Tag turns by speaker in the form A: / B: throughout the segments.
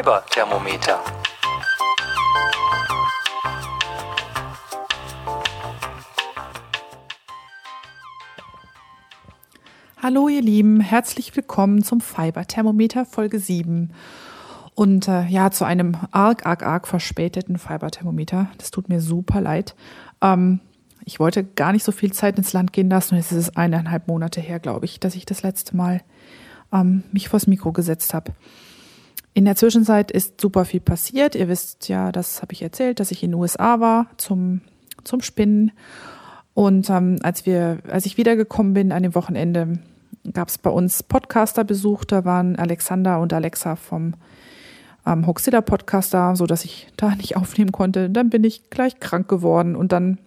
A: Fiber-Thermometer.
B: Hallo ihr Lieben, herzlich willkommen zum Fiber-Thermometer Folge 7. Und äh, ja, zu einem arg, arg, arg verspäteten Fiber-Thermometer. Das tut mir super leid. Ähm, ich wollte gar nicht so viel Zeit ins Land gehen lassen. Und jetzt ist es eineinhalb Monate her, glaube ich, dass ich das letzte Mal ähm, mich vors Mikro gesetzt habe. In der Zwischenzeit ist super viel passiert. Ihr wisst ja, das habe ich erzählt, dass ich in den USA war zum, zum Spinnen. Und ähm, als wir, als ich wiedergekommen bin an dem Wochenende, gab es bei uns Podcaster-Besuch. Da waren Alexander und Alexa vom ähm, Hoaxilla Podcast da, so dass ich da nicht aufnehmen konnte. Dann bin ich gleich krank geworden und dann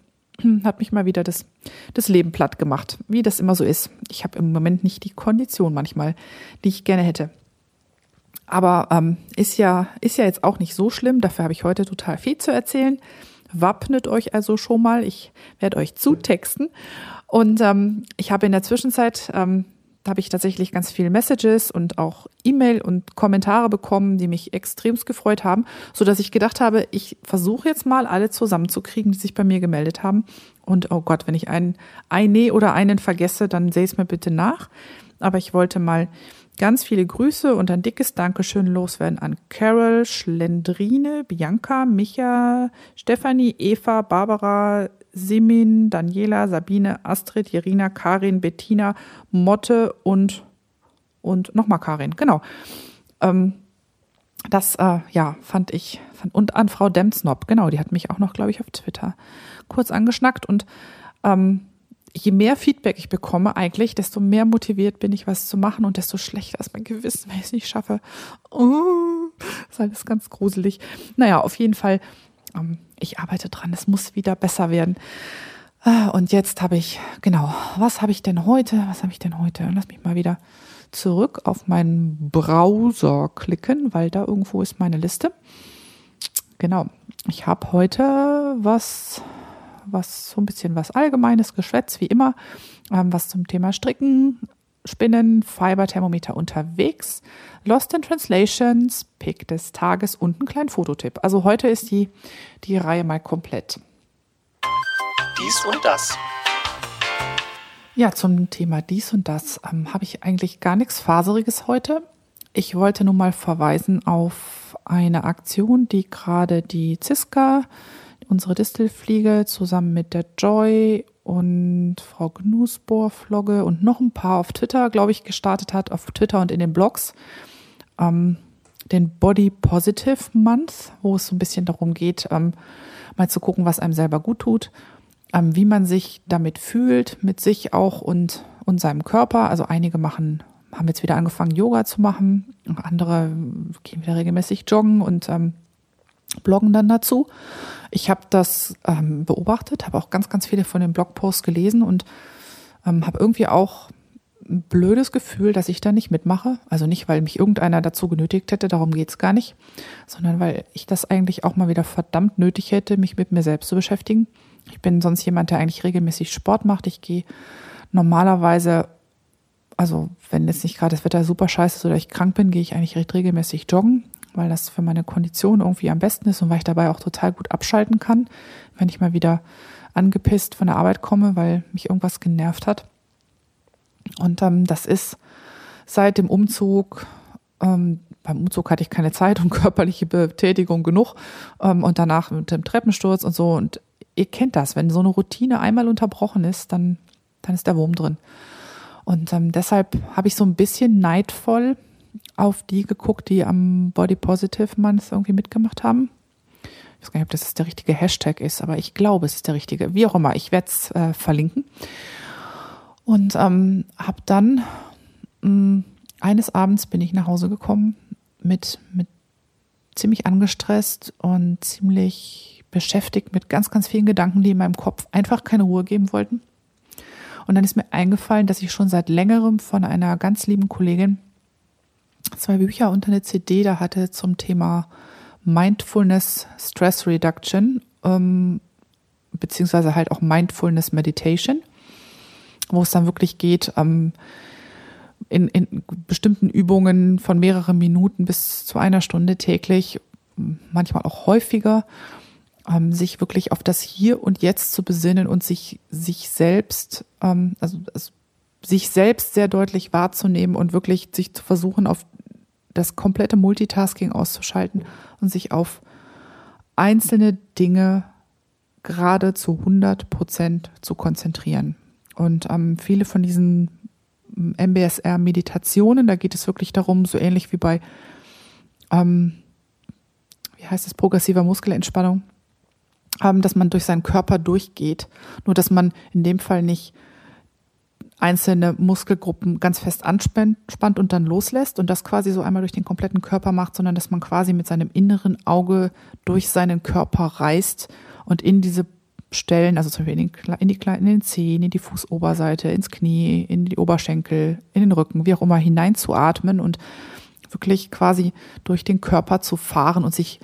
B: hat mich mal wieder das, das Leben platt gemacht, wie das immer so ist. Ich habe im Moment nicht die Kondition manchmal, die ich gerne hätte. Aber ähm, ist ja ist ja jetzt auch nicht so schlimm. Dafür habe ich heute total viel zu erzählen. Wappnet euch also schon mal. Ich werde euch zutexten. Und ähm, ich habe in der Zwischenzeit ähm, habe ich tatsächlich ganz viele Messages und auch E-Mail und Kommentare bekommen, die mich extremst gefreut haben, so dass ich gedacht habe, ich versuche jetzt mal alle zusammenzukriegen, die sich bei mir gemeldet haben. Und oh Gott, wenn ich einen, eine oder einen vergesse, dann sehe es mir bitte nach. Aber ich wollte mal ganz viele Grüße und ein dickes Dankeschön loswerden an Carol, Schlendrine, Bianca, Micha, Stefanie, Eva, Barbara, Simin, Daniela, Sabine, Astrid, Irina, Karin, Bettina, Motte und, und nochmal Karin, genau. Ähm, das, äh, ja, fand ich, fand, und an Frau Demsnop, genau, die hat mich auch noch, glaube ich, auf Twitter kurz angeschnackt und ähm, je mehr Feedback ich bekomme eigentlich, desto mehr motiviert bin ich, was zu machen und desto schlechter ist mein Gewissen, wenn ich es nicht schaffe. Oh, ist alles ganz gruselig. Naja, auf jeden Fall, ähm, ich arbeite dran, es muss wieder besser werden. Ah, und jetzt habe ich, genau, was habe ich denn heute? Was habe ich denn heute? Lass mich mal wieder zurück auf meinen Browser klicken, weil da irgendwo ist meine Liste. Genau, ich habe heute was was so ein bisschen was Allgemeines, Geschwätz wie immer, ähm, was zum Thema Stricken, Spinnen, Fiber-Thermometer unterwegs, Lost in Translations, Pick des Tages und ein kleinen Fototipp. Also heute ist die, die Reihe mal komplett.
A: Dies und das.
B: Ja, zum Thema dies und das ähm, habe ich eigentlich gar nichts Faseriges heute. Ich wollte nur mal verweisen auf eine Aktion, die gerade die Ziska unsere Distelfliege zusammen mit der Joy und Frau Gnusbohr-Flogge und noch ein paar auf Twitter, glaube ich, gestartet hat, auf Twitter und in den Blogs. Ähm, den Body Positive Month, wo es so ein bisschen darum geht, ähm, mal zu gucken, was einem selber gut tut, ähm, wie man sich damit fühlt, mit sich auch und, und seinem Körper. Also einige machen, haben jetzt wieder angefangen, Yoga zu machen, andere gehen wieder regelmäßig joggen und ähm, bloggen dann dazu. Ich habe das ähm, beobachtet, habe auch ganz, ganz viele von den Blogposts gelesen und ähm, habe irgendwie auch ein blödes Gefühl, dass ich da nicht mitmache. Also nicht, weil mich irgendeiner dazu genötigt hätte, darum geht's gar nicht, sondern weil ich das eigentlich auch mal wieder verdammt nötig hätte, mich mit mir selbst zu beschäftigen. Ich bin sonst jemand, der eigentlich regelmäßig Sport macht. Ich gehe normalerweise, also wenn jetzt nicht gerade das Wetter super scheiße ist oder ich krank bin, gehe ich eigentlich recht regelmäßig joggen weil das für meine Kondition irgendwie am besten ist und weil ich dabei auch total gut abschalten kann, wenn ich mal wieder angepisst von der Arbeit komme, weil mich irgendwas genervt hat. Und ähm, das ist seit dem Umzug, ähm, beim Umzug hatte ich keine Zeit und körperliche Betätigung genug ähm, und danach mit dem Treppensturz und so. Und ihr kennt das, wenn so eine Routine einmal unterbrochen ist, dann, dann ist der Wurm drin. Und ähm, deshalb habe ich so ein bisschen neidvoll auf die geguckt, die am Body Positive Month irgendwie mitgemacht haben. Ich weiß gar nicht, ob das der richtige Hashtag ist, aber ich glaube, es ist der richtige. Wie auch immer, ich werde es äh, verlinken. Und ähm, habe dann mh, mm, eines Abends bin ich nach Hause gekommen mit, mit ziemlich angestresst und ziemlich beschäftigt mit ganz, ganz vielen Gedanken, die in meinem Kopf einfach keine Ruhe geben wollten. Und dann ist mir eingefallen, dass ich schon seit längerem von einer ganz lieben Kollegin zwei Bücher und eine CD da hatte zum Thema Mindfulness Stress Reduction, ähm, beziehungsweise halt auch Mindfulness Meditation, wo es dann wirklich geht, ähm, in, in bestimmten Übungen von mehreren Minuten bis zu einer Stunde täglich, manchmal auch häufiger, ähm, sich wirklich auf das Hier und Jetzt zu besinnen und sich, sich selbst, ähm, also, also sich selbst sehr deutlich wahrzunehmen und wirklich sich zu versuchen, auf das komplette Multitasking auszuschalten und sich auf einzelne Dinge gerade zu 100 Prozent zu konzentrieren. Und ähm, viele von diesen MBSR-Meditationen, da geht es wirklich darum, so ähnlich wie bei, ähm, wie heißt es, progressiver Muskelentspannung, ähm, dass man durch seinen Körper durchgeht. Nur, dass man in dem Fall nicht einzelne Muskelgruppen ganz fest anspannt und dann loslässt und das quasi so einmal durch den kompletten Körper macht, sondern dass man quasi mit seinem inneren Auge durch seinen Körper reist und in diese Stellen, also zum Beispiel in, den, in, die, in den Zehen, in die Fußoberseite, ins Knie, in die Oberschenkel, in den Rücken, wie auch immer, hineinzuatmen und wirklich quasi durch den Körper zu fahren und sich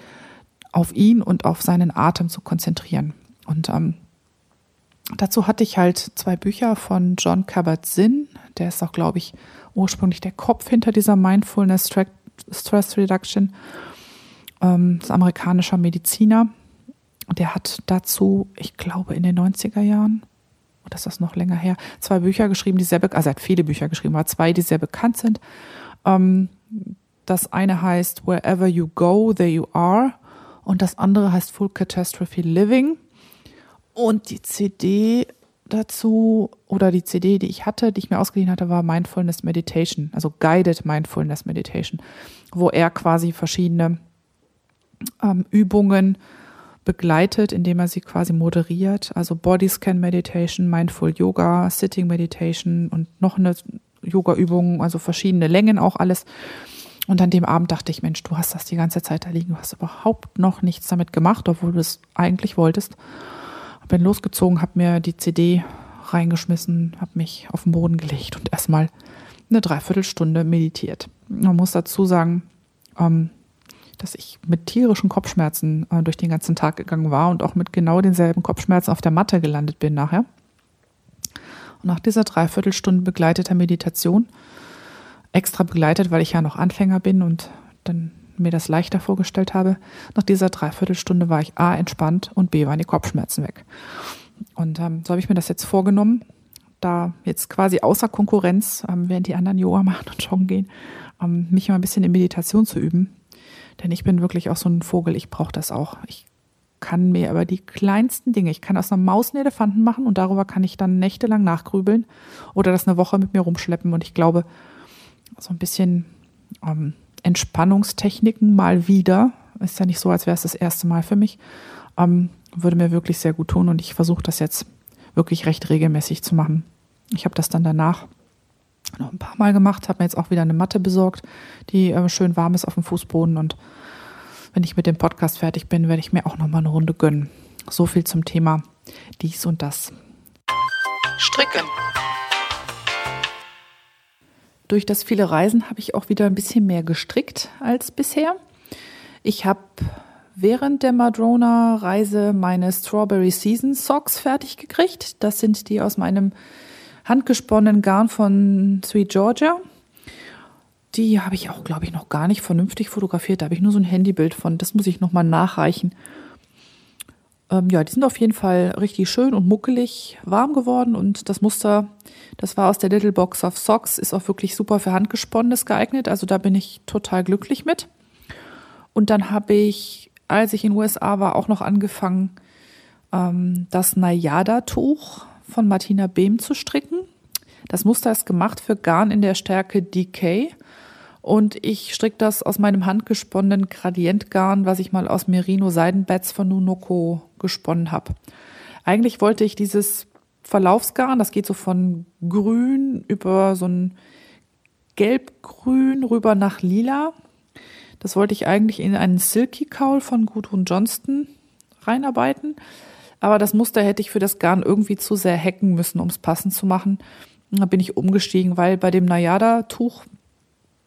B: auf ihn und auf seinen Atem zu konzentrieren. Und ähm, dazu hatte ich halt zwei Bücher von John Kabat-Zinn. Der ist auch, glaube ich, ursprünglich der Kopf hinter dieser Mindfulness Stress Reduction. Ähm, ist amerikanischer Mediziner. Und der hat dazu, ich glaube, in den 90er Jahren, oder ist das noch länger her, zwei Bücher geschrieben, die sehr bekannt, also er hat viele Bücher geschrieben, aber zwei, die sehr bekannt sind. Ähm, das eine heißt Wherever You Go, There You Are. Und das andere heißt Full Catastrophe Living. Und die CD dazu oder die CD, die ich hatte, die ich mir ausgeliehen hatte, war Mindfulness Meditation, also Guided Mindfulness Meditation, wo er quasi verschiedene ähm, Übungen begleitet, indem er sie quasi moderiert. Also Body Scan Meditation, Mindful Yoga, Sitting Meditation und noch eine Yoga-Übung, also verschiedene Längen auch alles. Und an dem Abend dachte ich, Mensch, du hast das die ganze Zeit da liegen, du hast überhaupt noch nichts damit gemacht, obwohl du es eigentlich wolltest. Bin losgezogen, habe mir die CD reingeschmissen, habe mich auf den Boden gelegt und erstmal eine Dreiviertelstunde meditiert. Man muss dazu sagen, ähm, dass ich mit tierischen Kopfschmerzen äh, durch den ganzen Tag gegangen war und auch mit genau denselben Kopfschmerzen auf der Matte gelandet bin nachher. Und nach dieser Dreiviertelstunde begleiteter Meditation, extra begleitet, weil ich ja noch Anfänger bin und dann mir das leichter vorgestellt habe, nach dieser Dreiviertelstunde war ich A entspannt und B waren die Kopfschmerzen weg. Und ähm, so habe ich mir das jetzt vorgenommen, da jetzt quasi außer Konkurrenz, ähm, während die anderen Yoga machen und joggen gehen, ähm, mich mal ein bisschen in Meditation zu üben. Denn ich bin wirklich auch so ein Vogel, ich brauche das auch. Ich kann mir aber die kleinsten Dinge, ich kann aus einer Maus einen Elefanten machen und darüber kann ich dann nächtelang nachgrübeln oder das eine Woche mit mir rumschleppen. Und ich glaube, so ein bisschen ähm, Entspannungstechniken mal wieder, ist ja nicht so, als wäre es das erste Mal für mich, ähm, würde mir wirklich sehr gut tun und ich versuche das jetzt wirklich recht regelmäßig zu machen. Ich habe das dann danach noch ein paar Mal gemacht, habe mir jetzt auch wieder eine Matte besorgt, die äh, schön warm ist auf dem Fußboden und wenn ich mit dem Podcast fertig bin, werde ich mir auch noch mal eine Runde gönnen. So viel zum Thema dies und das.
A: Stricken.
B: Durch das viele Reisen habe ich auch wieder ein bisschen mehr gestrickt als bisher. Ich habe während der Madrona-Reise meine Strawberry Season Socks fertig gekriegt. Das sind die aus meinem handgesponnenen Garn von Sweet Georgia. Die habe ich auch, glaube ich, noch gar nicht vernünftig fotografiert. Da habe ich nur so ein Handybild von. Das muss ich nochmal nachreichen. Ähm, ja, die sind auf jeden Fall richtig schön und muckelig warm geworden. Und das Muster, das war aus der Little Box of Socks, ist auch wirklich super für Handgesponnenes geeignet. Also da bin ich total glücklich mit. Und dann habe ich, als ich in den USA war, auch noch angefangen, ähm, das Nayada-Tuch von Martina Behm zu stricken. Das Muster ist gemacht für Garn in der Stärke DK. Und ich stricke das aus meinem handgesponnenen Gradientgarn, was ich mal aus Merino Seidenbeds von Nunoko gesponnen habe. Eigentlich wollte ich dieses Verlaufsgarn, das geht so von grün über so ein gelbgrün rüber nach lila. Das wollte ich eigentlich in einen Silky Cowl von Gudrun Johnston reinarbeiten. Aber das Muster hätte ich für das Garn irgendwie zu sehr hacken müssen, um es passend zu machen. Da bin ich umgestiegen, weil bei dem Nayada-Tuch,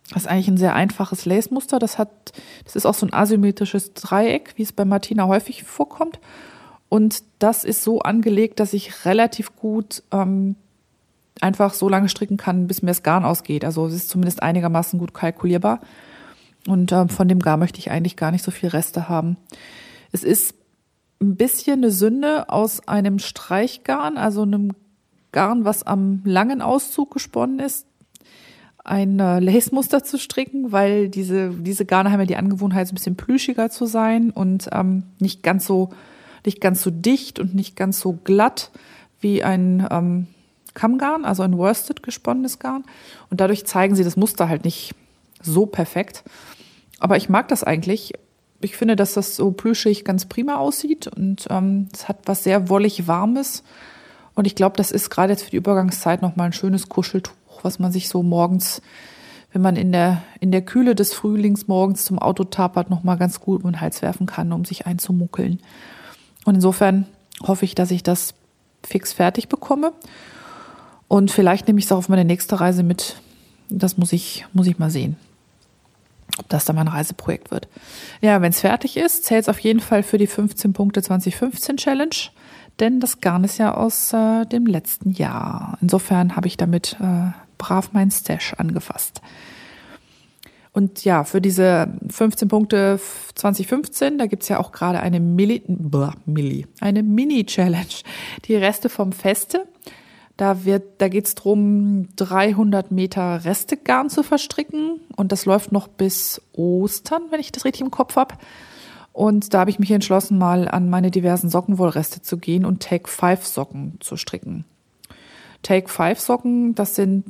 B: das ist eigentlich ein sehr einfaches Lace-Muster. Das hat, das ist auch so ein asymmetrisches Dreieck, wie es bei Martina häufig vorkommt. Und das ist so angelegt, dass ich relativ gut ähm, einfach so lange stricken kann, bis mir das Garn ausgeht. Also es ist zumindest einigermaßen gut kalkulierbar. Und äh, von dem Garn möchte ich eigentlich gar nicht so viel Reste haben. Es ist ein bisschen eine Sünde aus einem Streichgarn, also einem Garn, was am langen Auszug gesponnen ist, ein äh, Lace-Muster zu stricken, weil diese, diese Garne haben ja die Angewohnheit, ein bisschen plüschiger zu sein und ähm, nicht ganz so, nicht ganz so dicht und nicht ganz so glatt wie ein ähm, Kammgarn, also ein worsted gesponnenes Garn. Und dadurch zeigen sie das Muster halt nicht so perfekt. Aber ich mag das eigentlich. Ich finde, dass das so plüschig ganz prima aussieht und ähm, es hat was sehr wollig Warmes. Und ich glaube, das ist gerade jetzt für die Übergangszeit nochmal ein schönes Kuscheltuch, was man sich so morgens, wenn man in der, in der Kühle des Frühlings morgens zum Auto tapert, nochmal ganz gut um den Hals werfen kann, um sich einzumuckeln. Und insofern hoffe ich, dass ich das fix fertig bekomme. Und vielleicht nehme ich es auch auf meine nächste Reise mit. Das muss ich, muss ich mal sehen, ob das dann mein Reiseprojekt wird. Ja, wenn es fertig ist, zählt es auf jeden Fall für die 15 Punkte 2015 Challenge denn das Garn ist ja aus äh, dem letzten Jahr. Insofern habe ich damit äh, brav mein Stash angefasst. Und ja, für diese 15 Punkte 2015, da gibt's ja auch gerade eine Milli, blah, eine Mini-Challenge. Die Reste vom Feste. Da wird, da geht's drum, 300 Meter Restegarn zu verstricken. Und das läuft noch bis Ostern, wenn ich das richtig im Kopf habe. Und da habe ich mich entschlossen, mal an meine diversen Sockenwollreste zu gehen und Take Five Socken zu stricken. Take Five Socken, das sind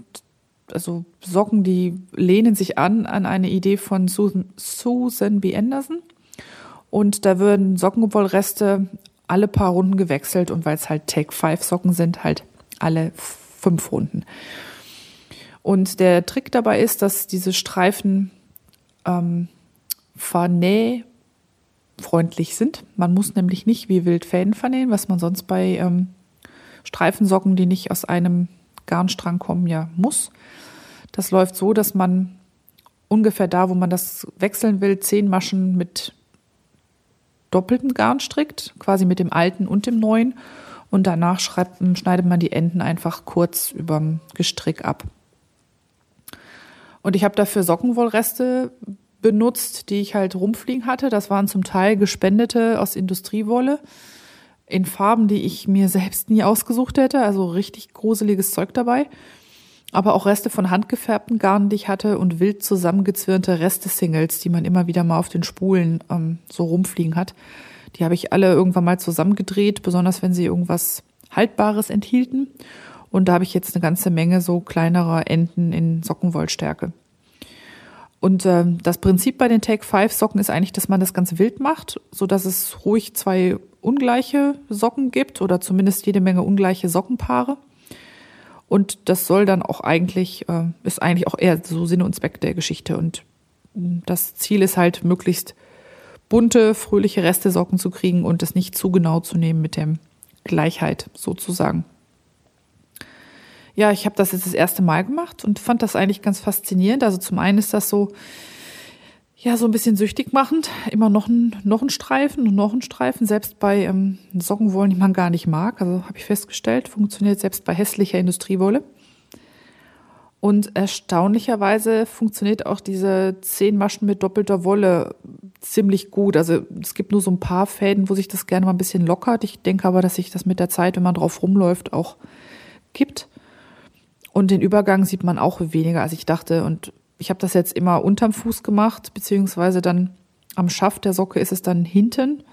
B: also Socken, die lehnen sich an an eine Idee von Susan, Susan B. Anderson. Und da würden Sockenwollreste alle paar Runden gewechselt und weil es halt Take Five Socken sind, halt alle fünf Runden. Und der Trick dabei ist, dass diese Streifen ähm, vernäh freundlich sind. Man muss nämlich nicht wie wild Fäden vernähen, was man sonst bei ähm, Streifensocken, die nicht aus einem Garnstrang kommen, ja muss. Das läuft so, dass man ungefähr da, wo man das wechseln will, zehn Maschen mit doppeltem Garn strickt, quasi mit dem alten und dem neuen. Und danach schreibt, schneidet man die Enden einfach kurz überm Gestrick ab. Und ich habe dafür Sockenwollreste benutzt, die ich halt rumfliegen hatte. Das waren zum Teil gespendete aus Industriewolle in Farben, die ich mir selbst nie ausgesucht hätte. Also richtig gruseliges Zeug dabei. Aber auch Reste von handgefärbten Garnen, die ich hatte und wild zusammengezwirnte Reste-Singles, die man immer wieder mal auf den Spulen ähm, so rumfliegen hat. Die habe ich alle irgendwann mal zusammengedreht, besonders wenn sie irgendwas Haltbares enthielten. Und da habe ich jetzt eine ganze Menge so kleinerer Enden in Sockenwollstärke. Und ähm, das Prinzip bei den Take 5 Socken ist eigentlich, dass man das ganz wild macht, so dass es ruhig zwei ungleiche Socken gibt oder zumindest jede Menge ungleiche Sockenpaare. Und das soll dann auch eigentlich, äh, ist eigentlich auch eher so Sinn und Zweck der Geschichte. Und hm, das Ziel ist halt, möglichst bunte, fröhliche Reste-Socken zu kriegen und es nicht zu genau zu nehmen mit der Gleichheit sozusagen ja, ich habe das jetzt das erste Mal gemacht und fand das eigentlich ganz faszinierend. Also zum einen ist das so, ja, so ein bisschen süchtig machend. Immer noch ein, noch ein Streifen und noch ein Streifen. Selbst bei ähm, Sockenwollen, die man gar nicht mag. Also habe ich festgestellt, funktioniert selbst bei hässlicher Industriewolle. Und erstaunlicherweise funktioniert auch diese zehn Maschen mit doppelter Wolle ziemlich gut. Also es gibt nur so ein paar Fäden, wo sich das gerne mal ein bisschen lockert. Ich denke aber, dass sich das mit der Zeit, wenn man drauf rumläuft, auch gibt. Und den Übergang sieht man auch weniger, als ich dachte. Und ich habe das jetzt immer unterm Fuß gemacht, beziehungsweise dann am Schaft der Socke ist es dann hinten.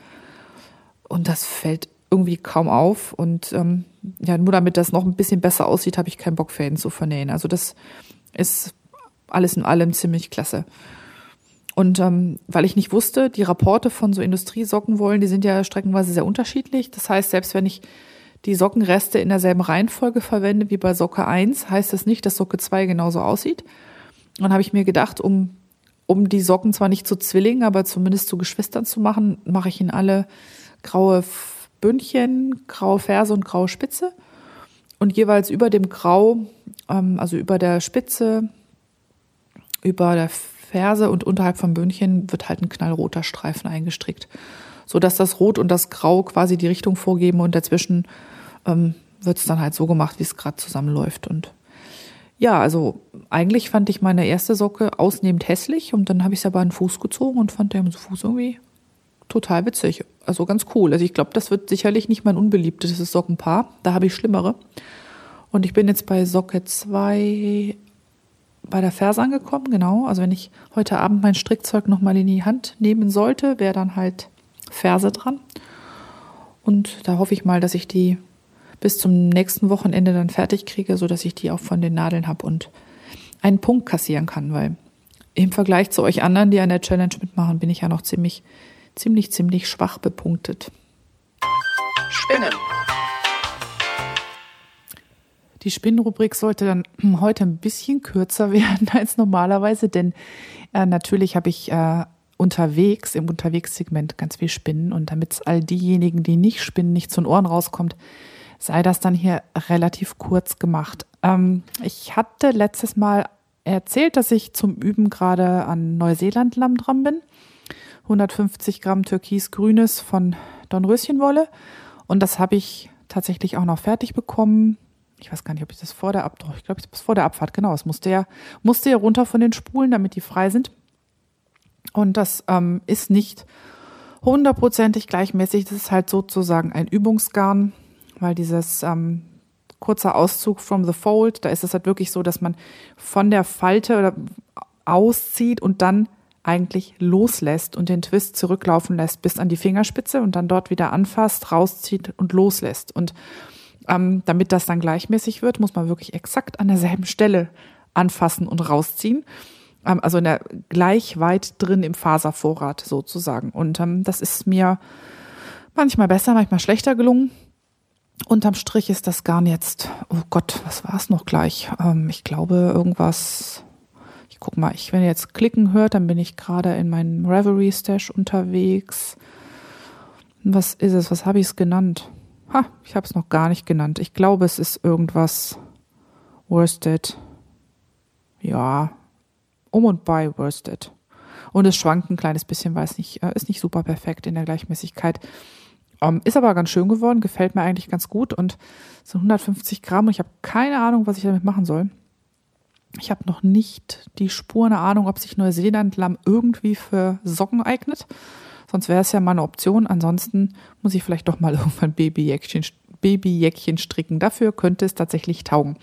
B: Und das fällt irgendwie kaum auf. Und ähm, ja, nur damit das noch ein bisschen besser aussieht, habe ich keinen Bock, Fäden zu vernähen. Also das ist alles in allem ziemlich klasse. Und ähm, weil ich nicht wusste, die Rapporte von so Industriesockenwollen, die sind ja streckenweise sehr unterschiedlich. Das heißt, selbst wenn ich die Sockenreste in derselben Reihenfolge verwende wie bei Socke 1, heißt das nicht, dass Socke 2 genauso aussieht. Dann habe ich mir gedacht, um, um die Socken zwar nicht zu Zwillingen, aber zumindest zu Geschwistern zu machen, mache ich in alle graue Bündchen, graue Ferse und graue Spitze. Und jeweils über dem Grau, ähm, also über der Spitze, über der Ferse und unterhalb vom Bündchen wird halt ein knallroter Streifen eingestrickt, so dass das Rot und das Grau quasi die Richtung vorgeben und dazwischen ähm, wird es dann halt so gemacht, wie es gerade zusammenläuft. Und ja, also eigentlich fand ich meine erste Socke ausnehmend hässlich und dann habe ich es aber an den Fuß gezogen und fand der Fuß irgendwie total witzig. Also ganz cool. Also ich glaube, das wird sicherlich nicht mein unbeliebtes Sockenpaar. Da habe ich schlimmere. Und ich bin jetzt bei Socke 2 bei der Ferse angekommen, genau. Also wenn ich heute Abend mein Strickzeug nochmal in die Hand nehmen sollte, wäre dann halt Ferse dran. Und da hoffe ich mal, dass ich die bis zum nächsten Wochenende dann fertig kriege, sodass ich die auch von den Nadeln habe und einen Punkt kassieren kann, weil im Vergleich zu euch anderen, die an der Challenge mitmachen, bin ich ja noch ziemlich, ziemlich, ziemlich schwach bepunktet.
A: Spinnen.
B: Die Spinnenrubrik sollte dann heute ein bisschen kürzer werden als normalerweise, denn äh, natürlich habe ich äh, unterwegs, im Unterwegssegment ganz viel Spinnen und damit es all diejenigen, die nicht spinnen, nicht zu den Ohren rauskommt, sei das dann hier relativ kurz gemacht. Ähm, ich hatte letztes Mal erzählt, dass ich zum Üben gerade an Neuseeland-Lamm dran bin. 150 Gramm Türkis-Grünes von Dornröschenwolle. Und das habe ich tatsächlich auch noch fertig bekommen. Ich weiß gar nicht, ob ich das vor der Abfahrt, ich glaube, ich das vor der Abfahrt, genau. Es musste ja, musste ja runter von den Spulen, damit die frei sind. Und das ähm, ist nicht hundertprozentig gleichmäßig. Das ist halt sozusagen ein Übungsgarn weil dieses ähm, kurzer Auszug from the fold, da ist es halt wirklich so, dass man von der Falte auszieht und dann eigentlich loslässt und den Twist zurücklaufen lässt bis an die Fingerspitze und dann dort wieder anfasst, rauszieht und loslässt. Und ähm, damit das dann gleichmäßig wird, muss man wirklich exakt an derselben Stelle anfassen und rausziehen. Ähm, also in der gleich weit drin im Faservorrat sozusagen. Und ähm, das ist mir manchmal besser, manchmal schlechter gelungen. Unterm Strich ist das Garn jetzt, oh Gott, was war es noch gleich? Ähm, ich glaube, irgendwas. Ich guck mal, ich, wenn ihr jetzt klicken hört, dann bin ich gerade in meinem Reverie Stash unterwegs. Was ist es? Was habe ich es genannt? Ha, ich habe es noch gar nicht genannt. Ich glaube, es ist irgendwas Worsted. Ja, um und bei Worsted. Und es schwankt ein kleines bisschen, weil es nicht, äh, ist nicht super perfekt in der Gleichmäßigkeit. Um, ähm, ist aber ganz schön geworden, gefällt mir eigentlich ganz gut und so 150 Gramm und ich habe keine Ahnung, was ich damit machen soll. Ich habe noch nicht die Spur, eine Ahnung, ob sich Neuseeland-Lamm irgendwie für Socken eignet. Sonst wäre es ja mal eine Option. Ansonsten muss ich vielleicht doch mal irgendwann Babyjäckchen, Babyjäckchen stricken. Dafür könnte es tatsächlich taugen.